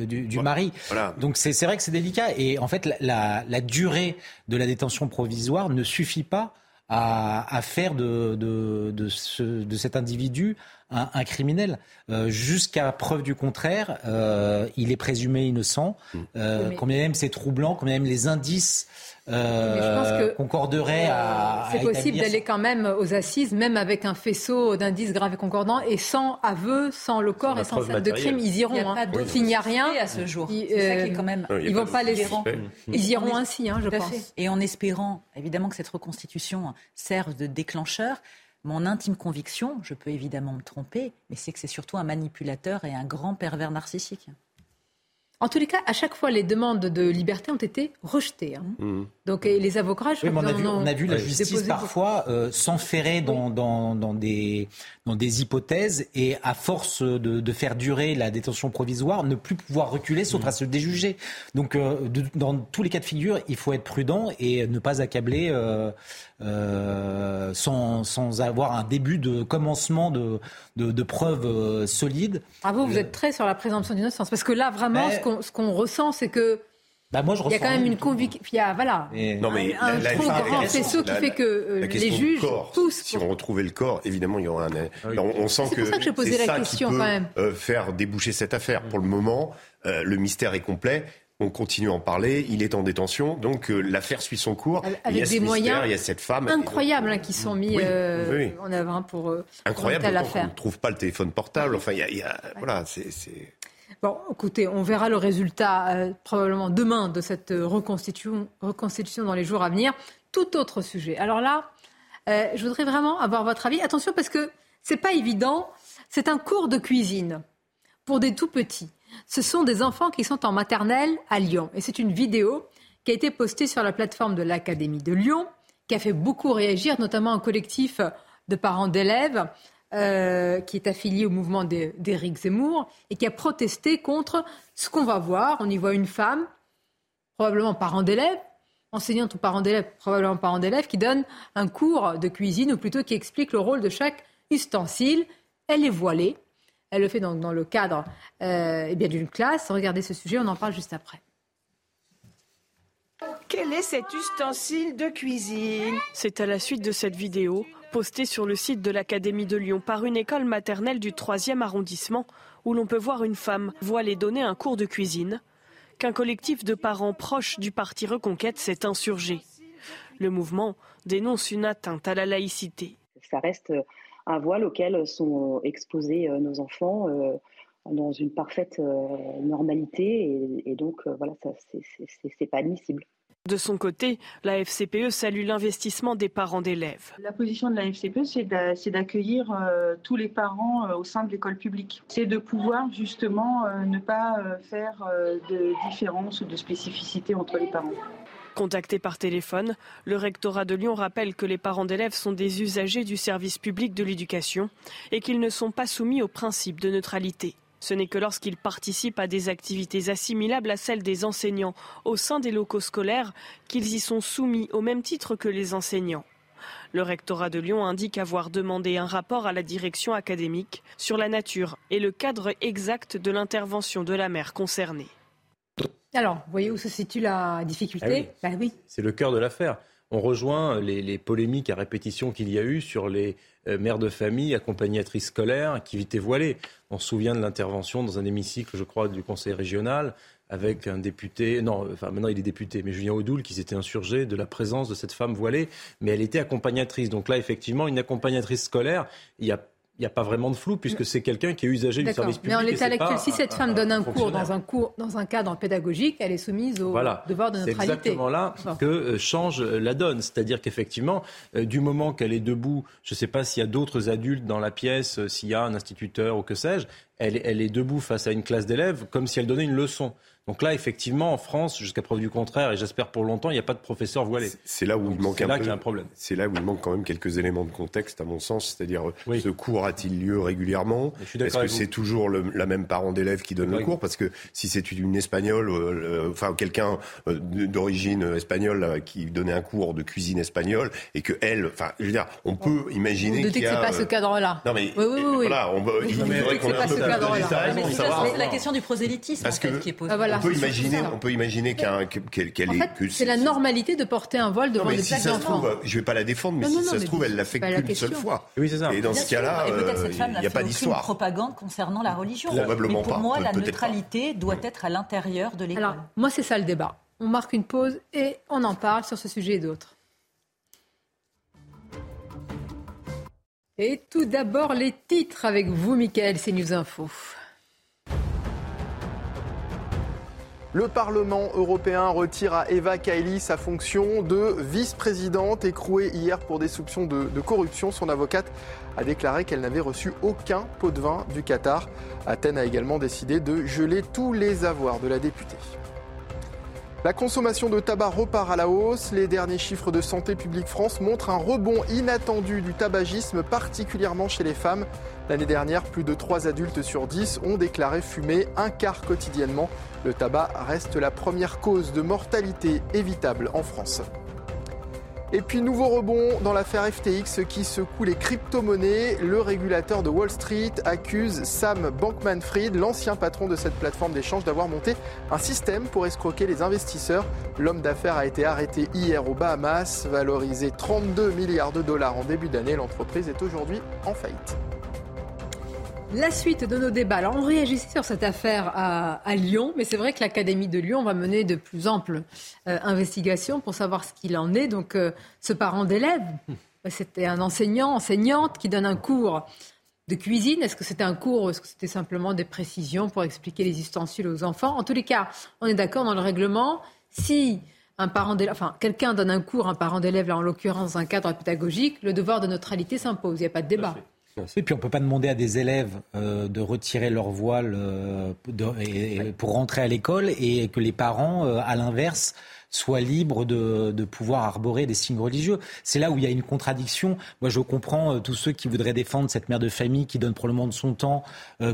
du, mari. Donc c'est vrai que c'est délicat. Et en fait, la, la, durée de la détention provisoire ne suffit pas à, à faire de, de, de, ce, de cet individu un, un criminel. Euh, Jusqu'à preuve du contraire, euh, il est présumé innocent. Mm. Euh, Combien même c'est troublant, combien même les indices euh, concorderait à. C'est possible d'aller quand même aux assises, même avec un faisceau d'indices graves et concordants, et sans aveu, sans le corps et sans scène de crime, ils iront. Il n'y a, hein. rien à ce jour. Ils, ça qui est quand même. ils vont pas les. Ils iront ainsi, hein, je pense. Et en espérant, évidemment, que cette reconstitution serve de déclencheur. Mon intime conviction, je peux évidemment me tromper, mais c'est que c'est surtout un manipulateur et un grand pervers narcissique. En tous les cas, à chaque fois, les demandes de liberté ont été rejetées. Hein. Mmh. Donc, les avocats, je on, a vu, on, a vu, la justice parfois euh, s'enferrer dans, dans, dans, des, dans des hypothèses et, à force de, de, faire durer la détention provisoire, ne plus pouvoir reculer, sauf mmh. à se déjuger. Donc, euh, dans tous les cas de figure, il faut être prudent et ne pas accabler euh, euh, sans, sans, avoir un début de commencement de, de, de preuves euh, solides. Bravo, vous êtes très sur la présomption d'innocence. Parce que là, vraiment, ce qu'on ressent, c'est que bah moi, je il y a quand même une conviction. Voilà. Non, mais un, la, trop grand faisceau qui fait que euh, les juges corps, tous. Si on retrouvait le corps, évidemment, il y aura un. Ah on, sent que. C'est pour ça que je posais la question peut, quand même. faire déboucher cette affaire. Pour le moment, le mystère est complet on continue à en parler, il est en détention, donc euh, l'affaire suit son cours. Avec il y a des moyens il y a cette femme incroyables hein, qui sont mis euh, en avant pour euh, incroyable. on ne trouve pas le téléphone portable. Enfin, il y a, voilà, c'est Bon, écoutez, on verra le résultat euh, probablement demain de cette reconstitution, reconstitution dans les jours à venir. Tout autre sujet. Alors là, euh, je voudrais vraiment avoir votre avis. Attention parce que c'est pas évident. C'est un cours de cuisine pour des tout petits. Ce sont des enfants qui sont en maternelle à Lyon. Et c'est une vidéo qui a été postée sur la plateforme de l'Académie de Lyon, qui a fait beaucoup réagir, notamment un collectif de parents d'élèves euh, qui est affilié au mouvement d'Éric Zemmour et qui a protesté contre ce qu'on va voir. On y voit une femme, probablement parent d'élèves, enseignante ou parent d'élèves, probablement parent d'élèves, qui donne un cours de cuisine ou plutôt qui explique le rôle de chaque ustensile. Elle est voilée. Elle le fait donc dans le cadre euh, eh bien d'une classe. Regardez ce sujet, on en parle juste après. Quel est cet ustensile de cuisine? C'est à la suite de cette vidéo posté sur le site de l'Académie de Lyon par une école maternelle du 3e arrondissement où l'on peut voir une femme voilée donner un cours de cuisine, qu'un collectif de parents proches du parti Reconquête s'est insurgé. Le mouvement dénonce une atteinte à la laïcité. Ça reste un voile auquel sont exposés euh, nos enfants euh, dans une parfaite euh, normalité et, donc voilà, c'est pas admissible. De son côté, la FCPE salue l'investissement des parents d'élèves. La position de la FCPE, c'est d'accueillir euh, tous les parents euh, au sein de l'école publique. C'est de pouvoir justement euh, ne pas faire de différence ou de spécificité entre les parents. Contacté par téléphone, le rectorat de Lyon rappelle que les parents d'élèves sont des usagers du service public de l'éducation et qu'ils ne sont pas soumis au principe de neutralité. Ce n'est que lorsqu'ils participent à des activités assimilables à celles des enseignants au sein des locaux scolaires qu'ils y sont soumis au même titre que les enseignants. Le rectorat de Lyon indique avoir demandé un rapport à la direction académique sur la nature et le cadre exact de l'intervention de la mère concernée. Alors, vous voyez où se situe la difficulté ah bah oui. C'est le cœur de l'affaire. On rejoint les, polémiques à répétition qu'il y a eu sur les euh, mères de famille, accompagnatrices scolaires qui étaient voilées. On se souvient de l'intervention dans un hémicycle, je crois, du Conseil régional avec un député, non, enfin maintenant il est député, mais Julien Audoul qui s'était insurgé de la présence de cette femme voilée, mais elle était accompagnatrice. Donc là, effectivement, une accompagnatrice scolaire, il y a n'y a pas vraiment de flou puisque c'est quelqu'un qui est usagé du service public. Mais en l'état actuel, si cette femme donne un cours dans un cours dans un cadre pédagogique, elle est soumise au devoir de neutralité. C'est exactement là que euh, change euh, la donne, c'est-à-dire qu'effectivement, euh, du moment qu'elle est debout, je ne sais pas s'il y a d'autres adultes dans la pièce, s'il y a un instituteur ou que sais-je, elle, elle est debout face à une classe d'élèves comme si elle donnait une leçon. Donc là, effectivement, en France, jusqu'à preuve du contraire, et j'espère pour longtemps, il n'y a pas de professeur voilé. C'est là où il manque un, là un problème. C'est là où il manque quand même quelques éléments de contexte, à mon sens. C'est-à-dire, ce cours a-t-il lieu régulièrement? Est-ce que c'est toujours la même parent d'élève qui donne le cours? Parce que si c'est une espagnole, euh, enfin quelqu'un euh, d'origine espagnole qui donnait un cours de cuisine espagnole et que elle, enfin, je veux dire, on peut imaginer qu'il y a. que c'est pas ce cadre-là. Non mais oui, oui, oui, voilà, on, il faudrait qu'on ait un peu de La question du prosélytisme en fait, qui est posée. Ah, on peut imaginer, on peut imaginer qu'elle en fait, C'est la normalité de porter un voile devant des plaques d'enfants. Je vais pas la défendre, mais si ça se trouve, elle l'a fait qu'une seule fois. Oui, c'est ça. Et dans ce cas-là, il n'y a pas d'histoire. propagande concernant la religion. Probablement mais pour moi, la neutralité doit être à l'intérieur de l'école. Alors, moi, c'est ça le débat. On marque une pause et on en parle sur ce sujet et d'autres. Et tout d'abord, les titres avec vous, Michael, c'est News Info. Le Parlement européen retire à Eva Kaili sa fonction de vice-présidente écrouée hier pour des soupçons de, corruption. Son avocate a déclaré qu'elle n'avait reçu aucun pot de vin du Qatar. Athènes a également décidé de geler tous les avoirs de la députée. La consommation de tabac repart à la hausse. Les derniers chiffres de Santé publique France montrent un rebond inattendu du tabagisme, particulièrement chez les femmes. L'année dernière, plus de 3 adultes sur 10 ont déclaré fumer un quart quotidiennement. Le tabac reste la première cause de mortalité évitable en France. Et puis nouveau rebond dans l'affaire FTX qui secoue les crypto-monnaies. Le régulateur de Wall Street accuse Sam Bankman-Fried, l'ancien patron de cette plateforme d'échange, d'avoir monté un système pour escroquer les investisseurs. L'homme d'affaires a été arrêté hier aux Bahamas, valorisé 32 milliards de dollars en début d'année. L'entreprise est aujourd'hui en faillite. La suite de nos débats. Alors, on réagissait sur cette affaire à, Lyon, mais c'est vrai que l'Académie de Lyon va mener de plus amples euh, investigations pour savoir ce qu'il en est. Donc, euh, ce parent d'élève, c'était un enseignant, enseignante qui donne un cours de cuisine Est-ce que c'était un cours ou est-ce que c'était simplement des précisions pour expliquer les ustensiles aux enfants? En tous les cas, on est d'accord dans le règlement. Si un parent d'élève, enfin quelqu'un donne un cours, un parent d'élève, là en l'occurrence dans un cadre pédagogique, le devoir de neutralité s'impose. Il n'y a pas de débat. Et puis on ne peut pas demander à des élèves euh, de retirer leur voile euh, pour rentrer à l'école et que les parents, euh, à l'inverse, soient libres de, de, pouvoir arborer des signes religieux. C'est là où il y a une contradiction. Moi, je comprends tous ceux qui voudraient défendre cette mère de famille qui donne probablement de son temps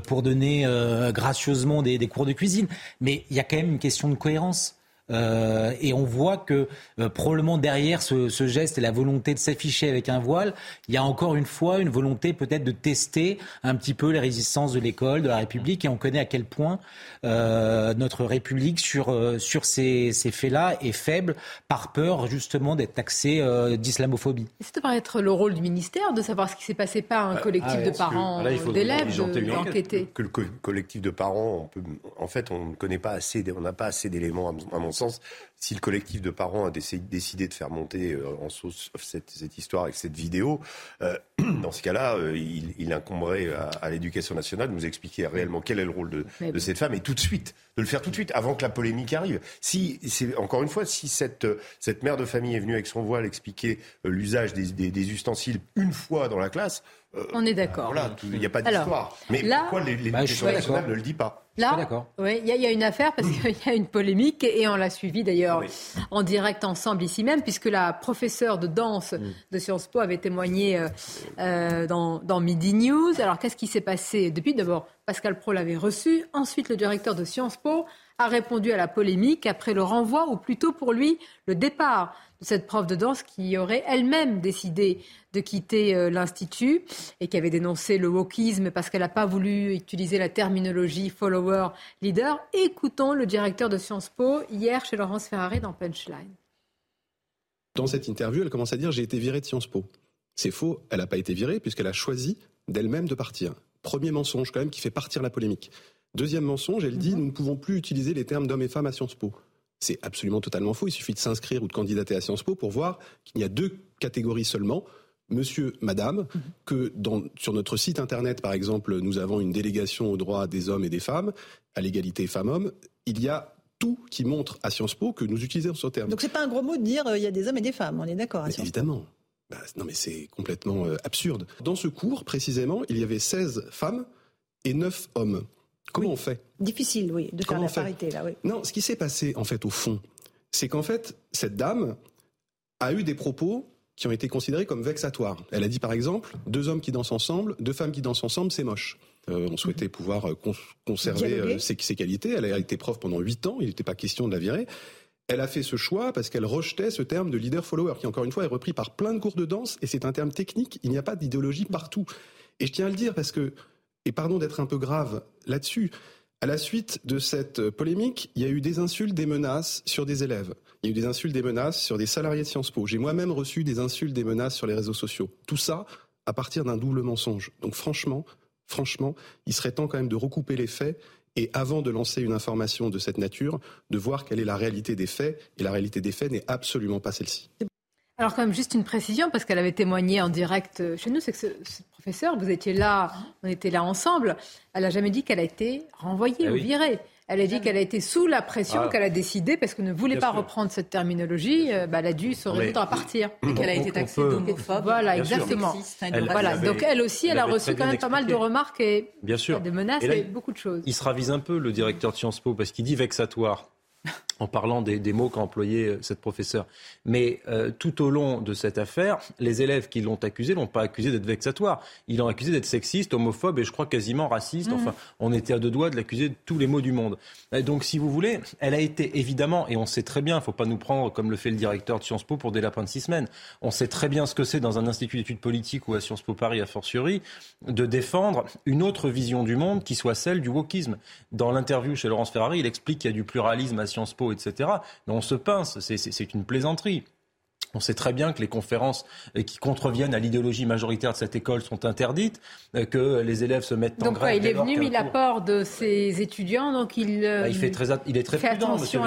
pour donner gracieusement des, des cours de cuisine. Mais il y a quand même une question de cohérence. Euh, et on voit que euh, probablement derrière ce, ce, geste et la volonté de s'afficher avec un voile, il y a encore une fois une volonté peut-être de tester un petit peu les résistances de l'école, de la République. Et on connaît à quel point euh, notre République sur, euh, sur ces, ces faits-là est faible par peur justement d'être taxée d'islamophobie. Ça devrait être le rôle du ministère de savoir ce qui s'est passé par un collectif ah de parents d'élèves d'enquêter. Que le collectif de parents, on peut, en fait, on ne connaît pas assez, on n'a pas assez d'éléments à mon sens, si le collectif de parents a décidé de faire monter euh, en sauce cette, histoire avec cette vidéo, euh, dans ce cas-là, euh, il, incomberait à, l'éducation nationale de nous expliquer réellement quel est le rôle de, cette femme et tout de suite, de le faire tout de suite, avant que la polémique arrive. Si, c'est encore une fois, si cette, cette mère de famille est venue avec son voile expliquer l'usage des, ustensiles une fois dans la classe, on est d'accord. Voilà, il n'y a pas d'histoire. Mais pourquoi l'éducation bah, nationale ne le dit pas? Là, il y, a une affaire parce qu'il y a une polémique et on l'a suivi d'ailleurs en direct ensemble ici même, puisque la professeure de danse mm. de Sciences Po avait témoigné euh, euh, dans, dans, Midi News. Alors qu'est-ce qui s'est passé depuis? D'abord, Pascal Pro l'avait reçu. Ensuite, le directeur de Sciences Po a répondu à la polémique après le renvoi, ou plutôt pour lui, le départ cette prof de danse qui aurait elle-même décidé de quitter euh, l'Institut et qui avait dénoncé le wokisme parce qu'elle n'a pas voulu utiliser la terminologie follower leader. Écoutons le directeur de Sciences Po hier chez Laurence Ferrari dans Punchline. Dans cette interview, elle commence à dire j'ai été virée de Sciences Po. C'est faux, elle n'a pas été virée puisqu'elle a choisi d'elle-même de partir. Premier mensonge quand même qui fait partir la polémique. Deuxième mensonge, elle dit mhm. nous ne pouvons plus utiliser les termes d'hommes et femmes à Sciences Po. C'est absolument totalement faux. Il suffit de s'inscrire ou de candidater à Sciences Po pour voir qu'il y a deux catégories seulement. Monsieur, madame, mhm. que sur notre site internet, par exemple, nous avons une délégation aux droits des hommes et des femmes, à l'égalité femmes-hommes. Il y a tout qui montre à Sciences Po que nous utilisons ce terme. Donc c'est pas un gros mot de dire euh, il y a des hommes et des femmes, on est d'accord Évidemment. Bah, non mais c'est complètement euh, absurde. Dans ce cours, précisément, il y avait 16 femmes et 9 hommes. Comment on fait Difficile, oui, de faire la parité, là, oui. Non, ce qui s'est passé, en fait, au fond, c'est qu'en fait, cette dame a eu des propos qui ont été considérés comme vexatoires. Elle a dit, par exemple, deux hommes qui dansent ensemble, deux femmes qui dansent ensemble, c'est moche. Euh, on souhaitait mhm. pouvoir euh, conserver euh, ses, qualités. Elle a été prof pendant huit ans, il n'était pas question de la virer. Elle a fait ce choix parce qu'elle rejetait ce terme de leader-follower, qui encore une fois est repris par plein de cours de danse, et c'est un terme technique, il n'y a pas d'idéologie partout. Et je tiens à le dire parce que et pardon d'être un peu grave là-dessus, à la suite de cette polémique, il y a eu des insultes, des menaces sur des élèves. Il y a eu des insultes, des menaces sur des salariés de Sciences Po. J'ai moi-même reçu des insultes, des menaces sur les réseaux sociaux. Tout ça à partir d'un double mensonge. Donc franchement, franchement, il serait temps quand même de recouper les faits et avant de lancer une information de cette nature, de voir quelle est la réalité des faits. Et la réalité des faits n'est absolument pas celle-ci. Alors quand même juste une précision, parce qu'elle avait témoigné en direct chez nous, c'est que ce, professeur, vous étiez là, on était là ensemble, elle n'a jamais dit qu'elle a été renvoyée ah ou virée. Elle a dit qu'elle a été sous la pression, ah. qu'elle a décidé, parce qu'elle ne voulait pas reprendre cette terminologie, euh, bah, elle a dû se résoudre à partir. Et qu'elle a été taxée d'homophobe. Voilà, exactement. voilà. Donc elle aussi, elle, a reçu quand même pas mal de remarques et Bien sûr. des menaces et, beaucoup de choses. Il se ravise un peu, le directeur de Sciences Po, parce qu'il dit vexatoire en parlant des, mots qu'a employé euh, cette professeure. Mais euh, tout au long de cette affaire, les élèves qui l'ont accusé l'ont pas accusé d'être vexatoire. Ils l'ont accusé d'être sexiste, homophobe et je crois quasiment raciste. Enfin, on était à deux doigts de l'accuser de tous les mots du monde. donc, si vous voulez, elle a été évidemment, et on sait très bien, il ne faut pas nous prendre comme le fait le directeur de Sciences Po pour des lapins de six semaines. On sait très bien ce que c'est dans un institut d'études politiques ou à Sciences Po Paris, a fortiori, de défendre une autre vision du monde qui soit celle du wokisme. Dans l'interview chez Laurence Ferrari, il explique qu'il y a du pluralisme à Sciences Po etc. Mais on se pince, c'est une plaisanterie. On sait très bien que les conférences euh, qui contreviennent à l'idéologie majoritaire de cette école sont interdites, euh, que les élèves se mettent en grève. Donc il est venu, il apporte de ses étudiants, donc il. Euh, bah, il, fait très, il est très prudent, monsieur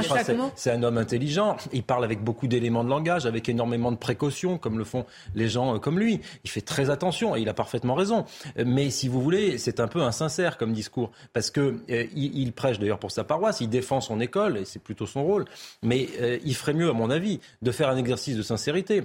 C'est un homme intelligent. Il parle avec beaucoup d'éléments de langage, avec énormément de précautions, comme le font les gens comme lui. Il fait très attention et il a parfaitement raison. Mais si vous voulez, c'est un peu insincère comme discours, parce que il, prêche d'ailleurs pour sa paroisse, il défend son école et c'est plutôt son rôle. Mais il ferait mieux, à mon avis, de faire un exercice de sincérité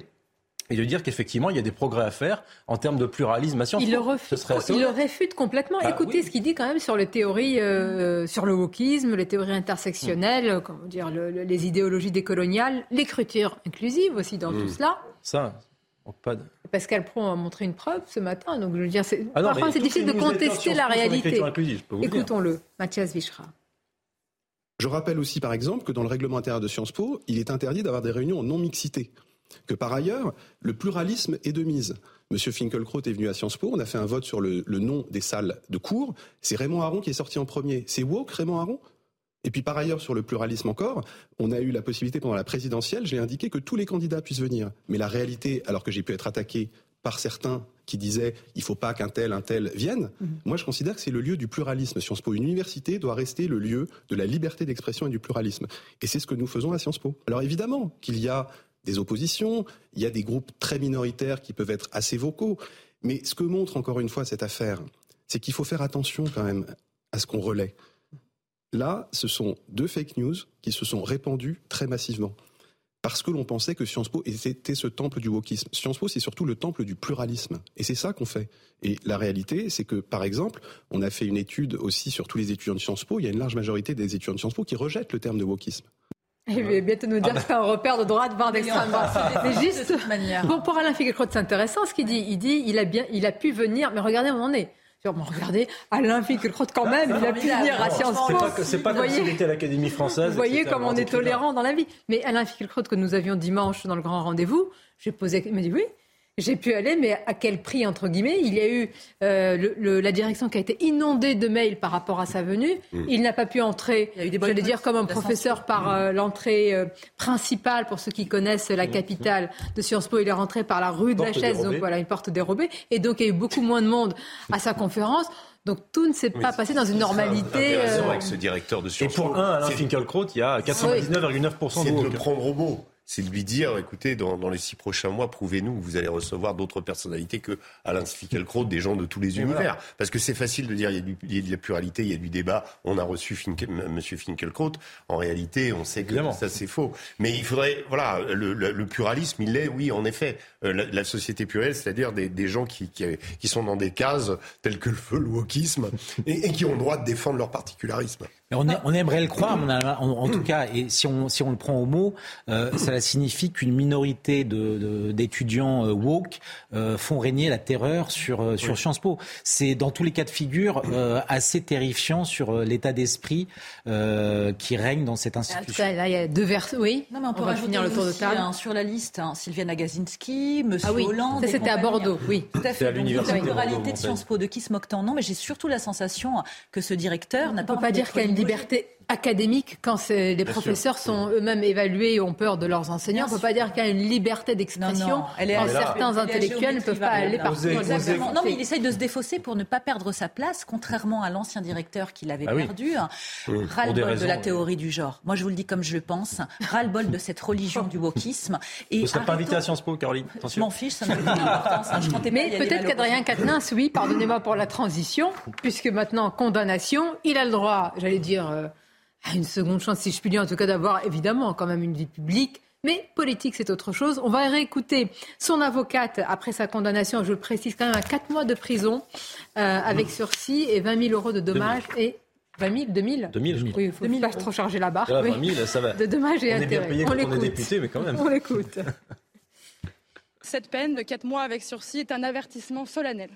et de dire qu'effectivement, il y a des progrès à faire en termes de pluralisme à Sciences Il, le refute, il le réfute complètement. Bah Écoutez ce qu'il dit quand même sur les théories, euh, sur le wokisme, les théories intersectionnelles, mm. comment dire, les idéologies décoloniales, l'écriture inclusive aussi dans mm. tout cela. Ça, pas de... Pascal Pro a montré une preuve ce matin, donc je veux dire, c'est, ah parfois c'est difficile de contester la réalité. Écoutons-le, Mathias Vichra. Je rappelle aussi, par exemple, que dans le règlement intérieur de Sciences Po, il est interdit d'avoir des réunions en non-mixité. Que par ailleurs, le pluralisme est de mise. Monsieur Finkelkraut est venu à Sciences Po, on a fait un vote sur le, nom des salles de cours. C'est Raymond Aron qui est sorti en premier. C'est woke, Raymond Aron? Et puis par ailleurs, sur le pluralisme encore, on a eu la possibilité pendant la présidentielle, j'ai indiqué que tous les candidats puissent venir. Mais la réalité, alors que j'ai pu être attaqué par certains qui disaient il faut pas qu'un tel, un tel vienne. Mhm. Moi, je considère que c'est le lieu du pluralisme. Sciences Po, une université doit rester le lieu de la liberté d'expression et du pluralisme. Et c'est ce que nous faisons à Sciences Po. Alors évidemment qu'il y a des oppositions, il y a des groupes très minoritaires qui peuvent être assez vocaux. Mais ce que montre encore une fois cette affaire, c'est qu'il faut faire attention quand même à ce qu'on relaie. Là, ce sont deux fake news qui se sont répandues très massivement parce que l'on pensait que Sciences Po était ce temple du wokisme. Sciences Po, c'est surtout le temple du pluralisme. Et c'est ça qu'on fait. Et la réalité, c'est que, par exemple, on a fait une étude aussi sur tous les étudiants de Sciences Po. Il y a une large majorité des étudiants de Sciences Po qui rejettent le terme de wokisme. Il va bientôt nous dire que c'est un repère de droite, voire d'extrême droite. C'est juste. Bon, pour Alain Finkielkraut, c'est intéressant ce qu'il dit. Il dit, il a bien, il a pu venir, mais regardez où on en est regardez, Alain Finkielkraut quand même, il a pu venir à Sciences Po. C'est pas, pas comme s'il était à l'Académie française. Vous voyez comme on est tolérant dans la vie. Mais Alain Finkielkraut que nous avions dimanche dans le grand rendez-vous, j'ai posé, il m'a dit oui, j'ai pu aller, mais à quel prix, entre guillemets? Il y a eu euh, le, la direction qui a été inondée de mails par rapport à sa venue. Mm. Il n'a pas pu entrer, j'allais dire, comme un professeur par euh, l'entrée euh, principale, pour ceux qui connaissent la mm. capitale de Sciences Po. Il est rentré par la rue de la Chaise, donc voilà, une porte dérobée. Et donc, il y a eu beaucoup moins de monde à sa conférence. Donc tout ne s'est pas passé dans une normalité. avec ce directeur de Sciences Po. Et pour un, Alain Finkielkraut, il y a 99,9% de le prendre au mot c'est de lui dire, écoutez, dans, les six prochains mois, prouvez-nous que vous allez recevoir d'autres personnalités que Alain Finkielkraut, des gens de tous les univers. Parce que c'est facile de dire, il y, a de la pluralité, il y a du débat, on a reçu Finkel, M. Finkielkraut. En réalité, on sait que ça c'est faux. Mais il faudrait, voilà, le, pluralisme, il est, oui, en effet, euh, la, société plurielle, c'est-à-dire des, gens qui, qui, sont dans des cases telles que le feu, le wokisme, et, et qui ont le droit de défendre leur particularisme. On, aimerait le croire, mais en, tout cas, et si on, si on le prend au mot, euh, cela signifie qu'une minorité d'étudiants de, euh, woke euh, font régner la terreur sur, sur Sciences Po. C'est dans tous les cas de figure assez terrifiant sur l'état d'esprit qui règne dans cette institution. là, il y a deux vers. Oui, non, mais on, peut finir le tour de table. Hein, sur la liste, hein, Sylviane Agazinski, Monsieur ah oui. Hollande. c'était à Bordeaux, oui. Tout à fait. À l'université la pluralité de Sciences Po, de qui se moque-t-on Non, mais j'ai surtout la sensation que ce directeur n'a pas, pas dire qu'il liberté académique quand les professeurs sont eux-mêmes évalués et ont peur de leurs enseignants. on ne peut pas dire qu'il y a une liberté d'expression quand certains intellectuels ne peuvent pas aller partout. Non, mais il essaye de se défausser pour ne pas perdre sa place, contrairement à l'ancien directeur qui l'avait ah perdu. Hein. Ras-le-bol de la théorie du genre. Moi, je vous le dis comme je le pense. Ras-le-bol de cette religion du wokisme. Et vous ne serez pas invité à Sciences Po, Caroline Je m'en fiche, ça n'a pas d'importance. Hein. Mais peut-être qu'Adrien Quatennens, oui, pardonnez-moi pour la transition, puisque maintenant, condamnation, il a le droit, j'allais dire... Une seconde chance, si je puis dire, en tout cas d'avoir évidemment quand même une vie publique. Mais politique, c'est autre chose. On va réécouter son avocate après sa condamnation, je le précise quand même, à 4 mois de prison euh, avec sursis et 20 000 euros de dommages et 20 000, 2 000 2 000, Oui, il faut pas trop charger la barre. 20 000, ça va. De dommages et on intérêts. Est bien payé on quand on est député, mais quand même. On l'écoute. Cette peine de 4 mois avec sursis est un avertissement solennel.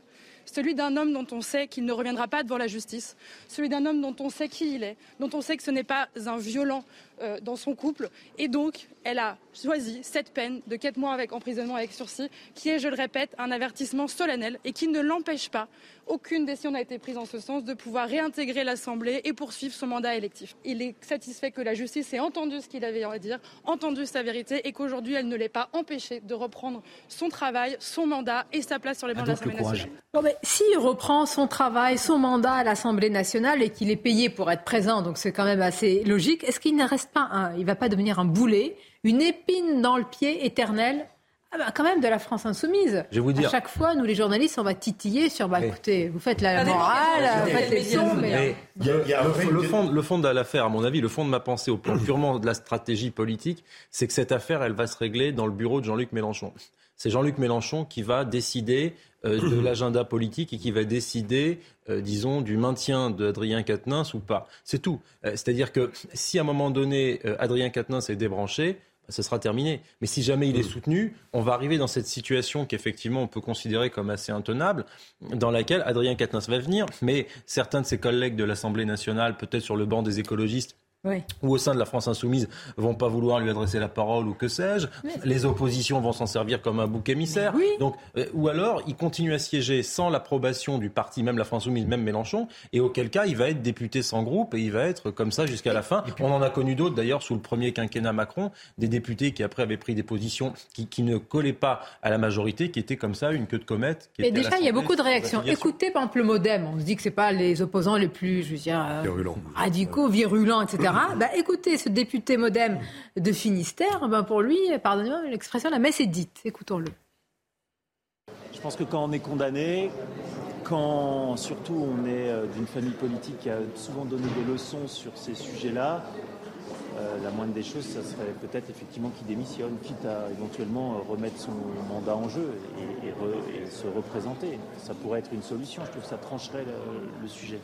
Celui d'un homme dont on sait qu'il ne reviendra pas devant la justice, celui d'un homme dont on sait qui il est, dont on sait que ce n'est pas un violent euh, dans son couple. Et donc, elle a choisi cette peine de 4 mois avec emprisonnement avec sursis, qui est, je le répète, un avertissement solennel et qui ne l'empêche pas, aucune décision n'a été prise en ce sens, de pouvoir réintégrer l'Assemblée et poursuivre son mandat électif. Il est satisfait que la justice ait entendu ce qu'il avait à dire, entendu sa vérité et qu'aujourd'hui, elle ne l'ait pas empêché de reprendre son travail, son mandat et sa place sur les bancs de l'Assemblée nationale. Non, mais s'il reprend son travail, son mandat à l'Assemblée nationale et qu'il est payé pour être présent, donc c'est quand même assez logique, est-ce qu'il ne reste pas un, il va pas devenir un boulet, une épine dans le pied éternel ah bah quand même de la France insoumise. Je vais vous dire. À chaque fois, nous les journalistes, on va titiller sur bah écoutez, vous faites la morale, vous faites les sons, mais. le, fond, le fond de l'affaire, à mon avis, le fond de ma pensée au plan purement de la stratégie politique, c'est que cette affaire, elle va se régler dans le bureau de Jean-Luc Mélenchon. C'est Jean-Luc Mélenchon qui va décider de l'agenda politique et qui va décider, euh, disons, du maintien d'Adrien Quatennens ou pas. C'est tout. Euh, c'est-à-dire que si à un moment donné, Adrien Quatennens est débranché, ce sera terminé. Mais si jamais il est soutenu, on va arriver dans cette situation qu'effectivement on peut considérer comme assez intenable, dans laquelle Adrien Quatennens va venir, mais certains de ses collègues de l'Assemblée nationale, peut-être sur le banc des écologistes, ou au sein de la France insoumise vont pas vouloir lui adresser la parole ou que sais-je. Les oppositions vont s'en servir comme un bouc émissaire. Donc, euh, ou alors il continue à siéger sans l'approbation du parti, même la France insoumise, même Mélenchon, et auquel cas il va être député sans groupe et il va être comme ça jusqu'à la fin. On en a connu d'autres d'ailleurs sous le premier quinquennat Macron, des députés qui après avaient pris des positions qui, qui ne collaient pas à la majorité, qui étaient comme ça une queue de comète. Qui déjà il y a beaucoup de réactions. Écoutez par exemple le MoDem, on se dit que c'est pas les opposants les plus, je veux dire, euh, radicaux, virulents, etc. Bah, écoutez, ce député modem de Finistère, ben, pour lui, pardonnez-moi, l'expression, la messe est dite. Écoutons-le. Je pense que quand on est condamné, quand surtout on est euh, d'une famille politique qui a souvent donné des leçons sur ces sujets-là, euh, la moindre des choses, ça serait peut-être effectivement qu'il démissionne, quitte à éventuellement remettre son mandat en jeu et, se représenter. Ça pourrait être une solution, je trouve que ça trancherait le sujet.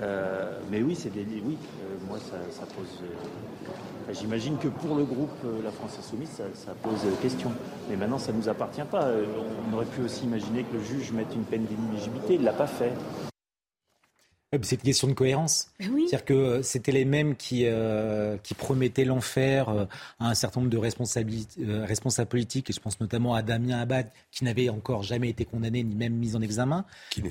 Euh, mais oui, c'est des, oui, euh, moi ça, pose. Euh, j'imagine que pour le groupe La France Insoumise, ça, ça pose question. Mais maintenant, ça ne nous appartient pas. On aurait pu aussi imaginer que le juge mette une peine d'inéligibilité. Il ne l'a pas fait. C'est une question de cohérence. C'est-à-dire que euh, c'était les mêmes qui, euh, qui promettaient l'enfer euh, à un certain nombre de responsables politiques, et je pense notamment à Damien Abad, qui n'avait encore jamais été condamné ni même mis en examen, qui,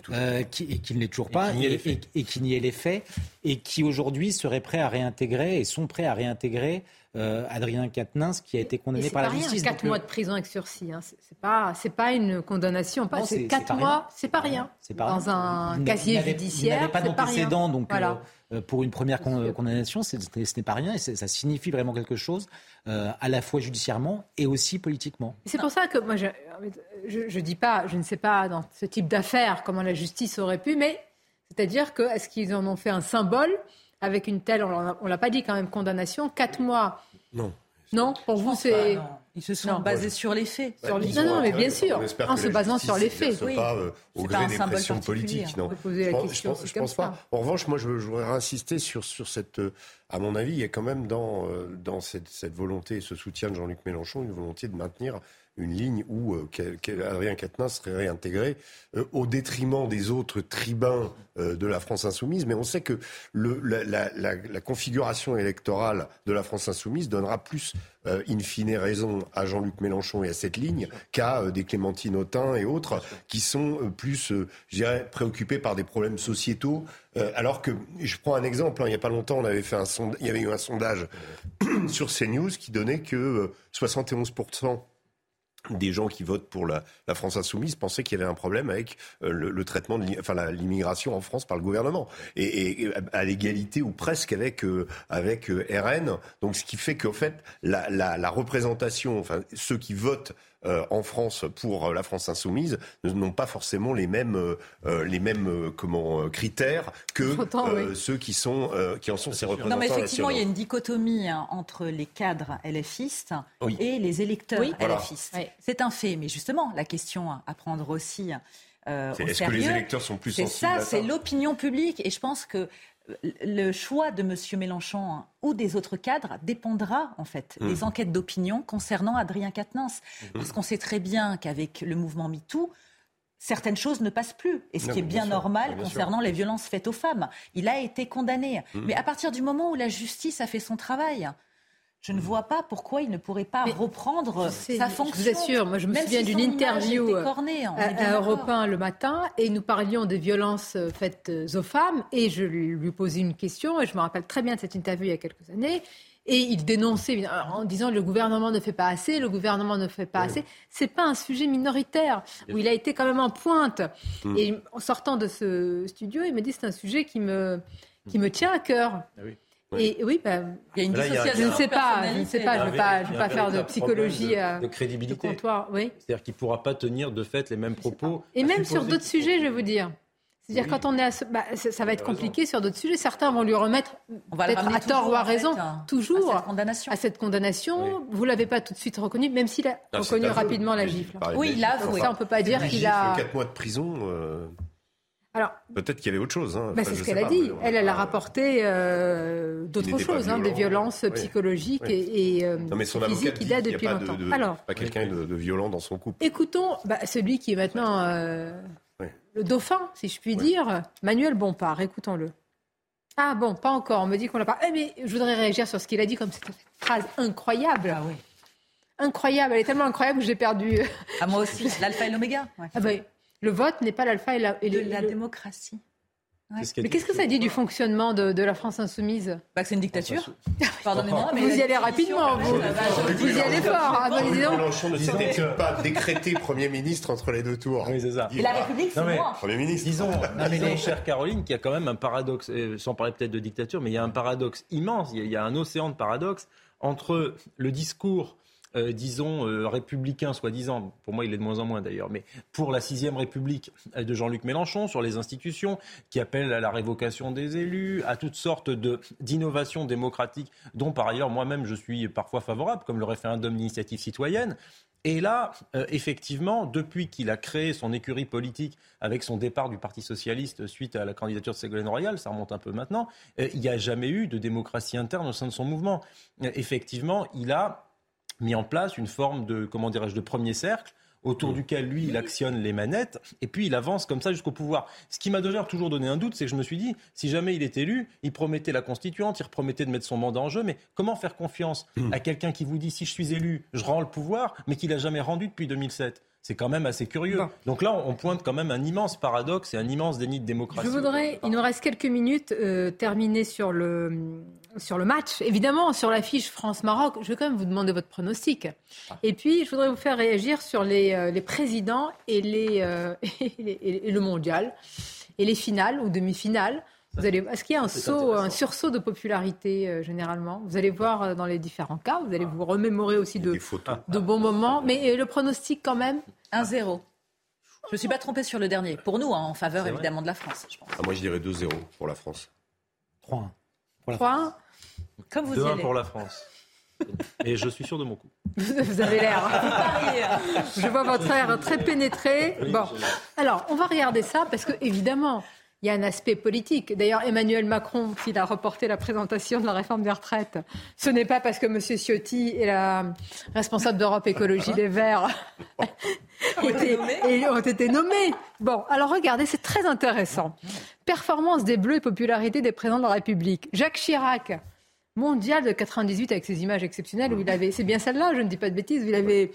qui, et qui ne l'est toujours pas, et, qui n'y est les faits, et qui aujourd'hui seraient prêts à réintégrer et sont prêts à réintégrer euh, Adrien Quatennens qui a été condamné par la rien, justice. 4 mois de prison avec sursis, hein. c'est pas c'est pas une condamnation. Pas, c'est 4 mois, c'est pas rien. Pas Dans un casier judiciaire, il n'avait pas d'antécédent, donc euh, euh, pour une première condamnation, ce n'est pas rien et ça signifie vraiment quelque chose, à la fois judiciairement et aussi politiquement. C'est pour ça que moi, je, je, dis pas, je ne sais pas dans ce type d'affaires comment la justice aurait pu, mais c'est-à-dire que est-ce qu'ils en ont fait un symbole avec une telle, on ne l'a pas dit quand même, condamnation, 4 mois Non. Non, pour vous, c'est. Ils se sont basés sur les faits. Sur les... Non, non, mais bien sûr, en se basant sur les faits. Oui. pas euh, au gré des pressions politiques. Non. je pense, je pense, pas. En revanche, moi, je, voudrais insister sur, sur cette. Euh, à mon avis, il y a quand même dans, euh, dans cette, cette volonté et ce soutien de Jean-Luc Mélenchon une volonté de maintenir une ligne où euh, Adrien Quatennens serait réintégré euh, au détriment des autres tribuns euh, de la France insoumise. Mais on sait que la, configuration électorale de la France insoumise donnera plus in fine raison à Jean-Luc Mélenchon et à cette ligne qu'à des Clémentine Autain et autres qui sont plus, je dirais, préoccupés par des problèmes sociétaux. alors que, je prends un exemple, hein, il n'y a pas longtemps, on avait fait il y avait eu un sondage sur CNews qui donnait que 71 des gens qui votent pour la, France insoumise pensaient qu'il y avait un problème avec euh, le, traitement de l'immigration en France par le gouvernement et, à l'égalité ou presque avec euh, avec euh, RN. Donc ce qui fait qu'en fait la, la, représentation, enfin ceux qui votent en France pour euh, la France insoumise n'ont pas forcément les mêmes, euh, les mêmes comment, critères que ceux qui, sont, qui en sont ces représentants. Non, mais effectivement, il y a une dichotomie hein, entre les cadres LFistes et les électeurs LFistes. C'est un fait, mais justement, la question à prendre aussi. Est-ce que les électeurs sont plus sensibles ça, C'est l'opinion publique, et je pense que le choix de M. Mélenchon ou des autres cadres dépendra en fait des mmh. enquêtes d'opinion concernant Adrien Quatennens. Mmh. Parce qu'on sait très bien qu'avec le mouvement MeToo, certaines choses ne passent plus. Et ce qui est bien, normal concernant les violences faites aux femmes. Il a été condamné. Mmh. Mais à partir du moment où la justice a fait son travail, je ne vois pas pourquoi il ne pourrait pas reprendre sa fonction. Je vous assure, moi je me souviens d'une interview euh, à, Europe 1 le matin et nous parlions des violences euh, faites aux femmes et je lui, lui posais une question et je me rappelle très bien de cette interview il y a quelques années et il dénonçait en disant le gouvernement ne fait pas assez, le gouvernement ne fait pas assez. C'est pas un sujet minoritaire où il a été quand même en pointe. Mm. Et en sortant de ce studio, il me dit c'est un sujet qui me qui me tient à cœur. Ah et oui, bah, il y a une dissociation. Je ne sais pas, je ne sais pas, je ne vais pas, je vais pas faire de psychologie de, euh, de crédibilité. comptoir. Oui. C'est-à-dire qu'il ne pourra pas tenir de fait les mêmes propos. Et même sur d'autres sujets, je vais vous dire. C'est-à-dire quand on est à bah, ça, va être compliqué sur d'autres sujets. Certains vont lui remettre, peut-être à tort ou à raison, hein, toujours à cette condamnation. À cette condamnation. Vous l'avez pas tout de suite reconnu, même s'il a reconnu rapidement la gifle. Oui, il l'a Ça, on peut pas dire qu'il a. Quatre mois de prison. Euh, Alors, peut-être qu'il y avait autre chose. Hein. Bah, c'est ce qu'elle a dit. Elle, elle a rapporté euh, d'autres choses, hein, des violences psychologiques et, euh, physiques qui datent depuis longtemps. Alors, pas quelqu'un de, violent dans son couple. Écoutons bah, celui qui est maintenant le dauphin, si je puis dire, Manuel Bompard. Écoutons-le. Ah bon, pas encore. On me dit qu'on l'a pas. Eh, mais je voudrais réagir sur ce qu'il a dit comme cette phrase incroyable. Ah oui. Incroyable. Elle est tellement incroyable que j'ai perdu. Ah moi aussi. L'alpha et l'oméga. Ah bah, le vote n'est pas l'alpha et la. Et de la démocratie. Mais qu'est-ce que ça dit du fonctionnement de, la France insoumise? Bah, C'est une dictature. Pardonnez-moi, mais. Vous y allez rapidement, vous. Vous y allez fort. Ah, Mélenchon ne s'était pas décrété Premier ministre entre les deux tours. Oui, c'est ça. Et la République, c'est moi. Premier ministre. Disons, disons chère Caroline, qu'il y a quand même un paradoxe, sans parler peut-être de dictature, mais il y a un paradoxe immense, il y a un océan de paradoxes entre le discours euh, disons, euh, républicain, soi-disant, pour moi il est de moins en moins d'ailleurs, mais pour la sixième République euh, de Jean-Luc Mélenchon, sur les institutions, qui appelle à la révocation des élus, à toutes sortes d'innovations démocratiques, dont par ailleurs moi-même je suis parfois favorable, comme le référendum d'initiative citoyenne. Et là, effectivement, depuis qu'il a créé son écurie politique avec son départ du Parti socialiste suite à la candidature de Ségolène Royal, ça remonte un peu maintenant, il n'y a jamais eu de démocratie interne au sein de son mouvement. effectivement, il a mis en place une forme de, comment dirais-je, de premier cercle autour duquel lui, il actionne les manettes, et puis il avance comme ça jusqu'au pouvoir. Ce qui m'a d'ailleurs toujours donné un doute, c'est que je me suis dit, si jamais il est élu, il promettait la constituante, il promettait de mettre son mandat en jeu, mais comment faire confiance hmm. à quelqu'un qui vous dit, si je suis élu, je rends le pouvoir, mais qu'il n'a jamais rendu depuis 2007 c'est quand même assez curieux. Donc là, on pointe quand même un immense paradoxe et un immense déni de démocratie. Je voudrais, il nous reste quelques minutes, euh, terminer sur le, sur le match. Évidemment, sur l'affiche France-Maroc, je vais quand même vous demander votre pronostic. Et puis, je voudrais vous faire réagir sur les, euh, les présidents et, les, euh, et, le mondial, et les finales ou demi-finales. Vous allez, est-ce qu'il y a un, saut, un sursaut de popularité euh, généralement? Vous allez voir dans les différents cas, vous allez vous remémorer aussi de, de bons moments. Mais le pronostic quand même? 1-0. Je ne me suis pas trompé sur le dernier. Pour nous, hein, en faveur évidemment de la France. Je pense. Ah, moi, je dirais 2-0 pour la France. 3-1. 3-1 comme vous 2-1 pour la France. Et je suis sûr de mon coup. Vous avez l'air. je vois votre air très pénétré. Bon, alors on va regarder ça parce que évidemment, il y a un aspect politique. D'ailleurs, Emmanuel Macron, s'il a reporté la présentation de la réforme des retraites, ce n'est pas parce que M. Ciotti est la responsable d'Europe Écologie Les Verts ont, été, ont été nommés. Bon, alors regardez, c'est très intéressant. Performance des Bleus et popularité des présidents de la République. Jacques Chirac, mondial de 98 avec ses images exceptionnelles où il avait, c'est bien celle-là, je ne dis pas de bêtises, où il avait,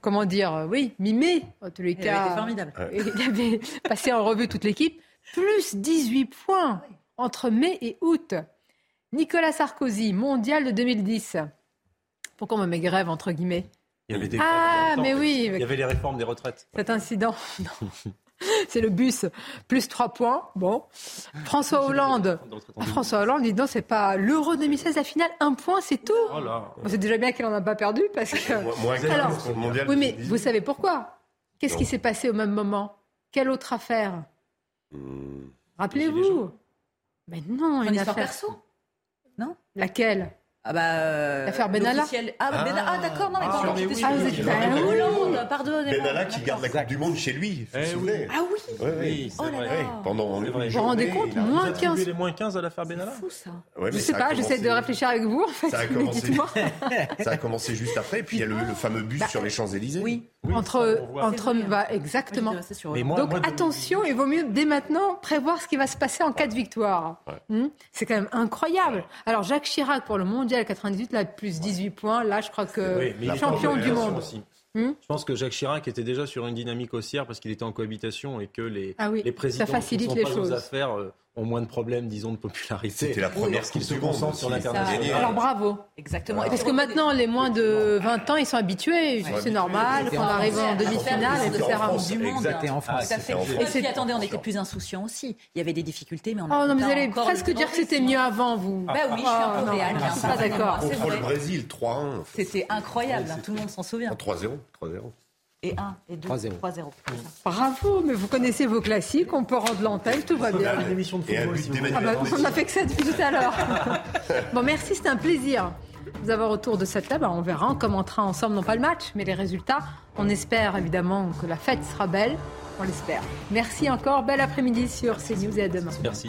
comment dire, oui, mimé, en tous les cas. Il formidable. Il avait passé en revue toute l'équipe. Plus 18 points entre mai et août. Nicolas Sarkozy, mondial de 2010. Pourquoi on me met grève, entre guillemets? Il y avait des ah, mais oui. Il y avait les réformes des retraites. Cet incident. c'est le bus, plus 3 points. Bon. François Hollande. François Hollande dit non, c'est pas l'Euro 2016, la finale, un point, c'est tout. Oh c'est déjà bien qu'il n'en a pas perdu parce que. Alors, oui, mais vous savez pourquoi? Qu'est-ce qui s'est passé au même moment? Quelle autre affaire? Rappelez-vous. Mais non, une, affaire perso? Non? Laquelle? Ah bah, L'affaire Benalla Ah, ah, ben, ah d'accord, non, mais ah, quand mais oui, ah, vous êtes ben Hollande, pardonnez-moi. Benalla qui garde la Coupe du Monde chez lui, eh vous Ah oui Oui, oui. Oh là là Pendant Vous vous rendez compte Moins 15 les moins 15 à l'affaire Benalla fou ça. Ouais, Je mais sais pas, commencé- j'essaie de réfléchir avec vous en fait. Ça a, commencé, dites-moi. ça a commencé juste après, et puis il y a le, le fameux bus Bah, sur les Champs-Élysées. Oui. entre entre bah, exactement. Sur- Donc attention, il vaut mieux dès maintenant prévoir ce qui va se passer en cas de victoire. Hmm C'est quand même incroyable. Alors Jacques Chirac pour le mondial 98, là plus 18 points, là je crois que Oui, mais il est champion du monde. aussi. Hmm Je pense que Jacques Chirac était déjà sur une dynamique haussière parce qu'il était en cohabitation et que les, Ah oui, les présidents ça facilite ne les pas choses. aux affaires euh, ont moins de problèmes, disons, de popularité. C'était la première parce qu'ils se concentrent sur l'international. Alors bravo. Exactement. Parce que maintenant, les moins de 20 ans, ils sont habitués. C'est normal qu'on arrive en demi-finale et de faire un du monde. C'était en France. Tout à fait. En Et France. puis attendez, on était plus insouciants aussi. Il y avait des difficultés, mais on Oh non, mais vous allez presque dire que c'était mieux avant, vous. Bah oui, je suis un peu Oh, réaliste. Je suis pas d'accord. C'est Contre le. Brésil, 3-1. C'était incroyable, tout le monde s'en souvient. 3-0. 3-0. Et 1 et 2, 3-0. 3-0. Bravo, mais vous connaissez vos classiques, on peut rendre l'antenne, tout va bien. Une émission de football, si. Ah bah, on a fait que ça depuis tout à l'heure. bon, merci, c'était un plaisir de vous avoir autour de cette table. On verra, on commentera ensemble, non pas le match, mais les résultats. On espère évidemment que la fête sera belle. On l'espère. Merci encore. Bel après-midi sur CNews et à demain. Merci.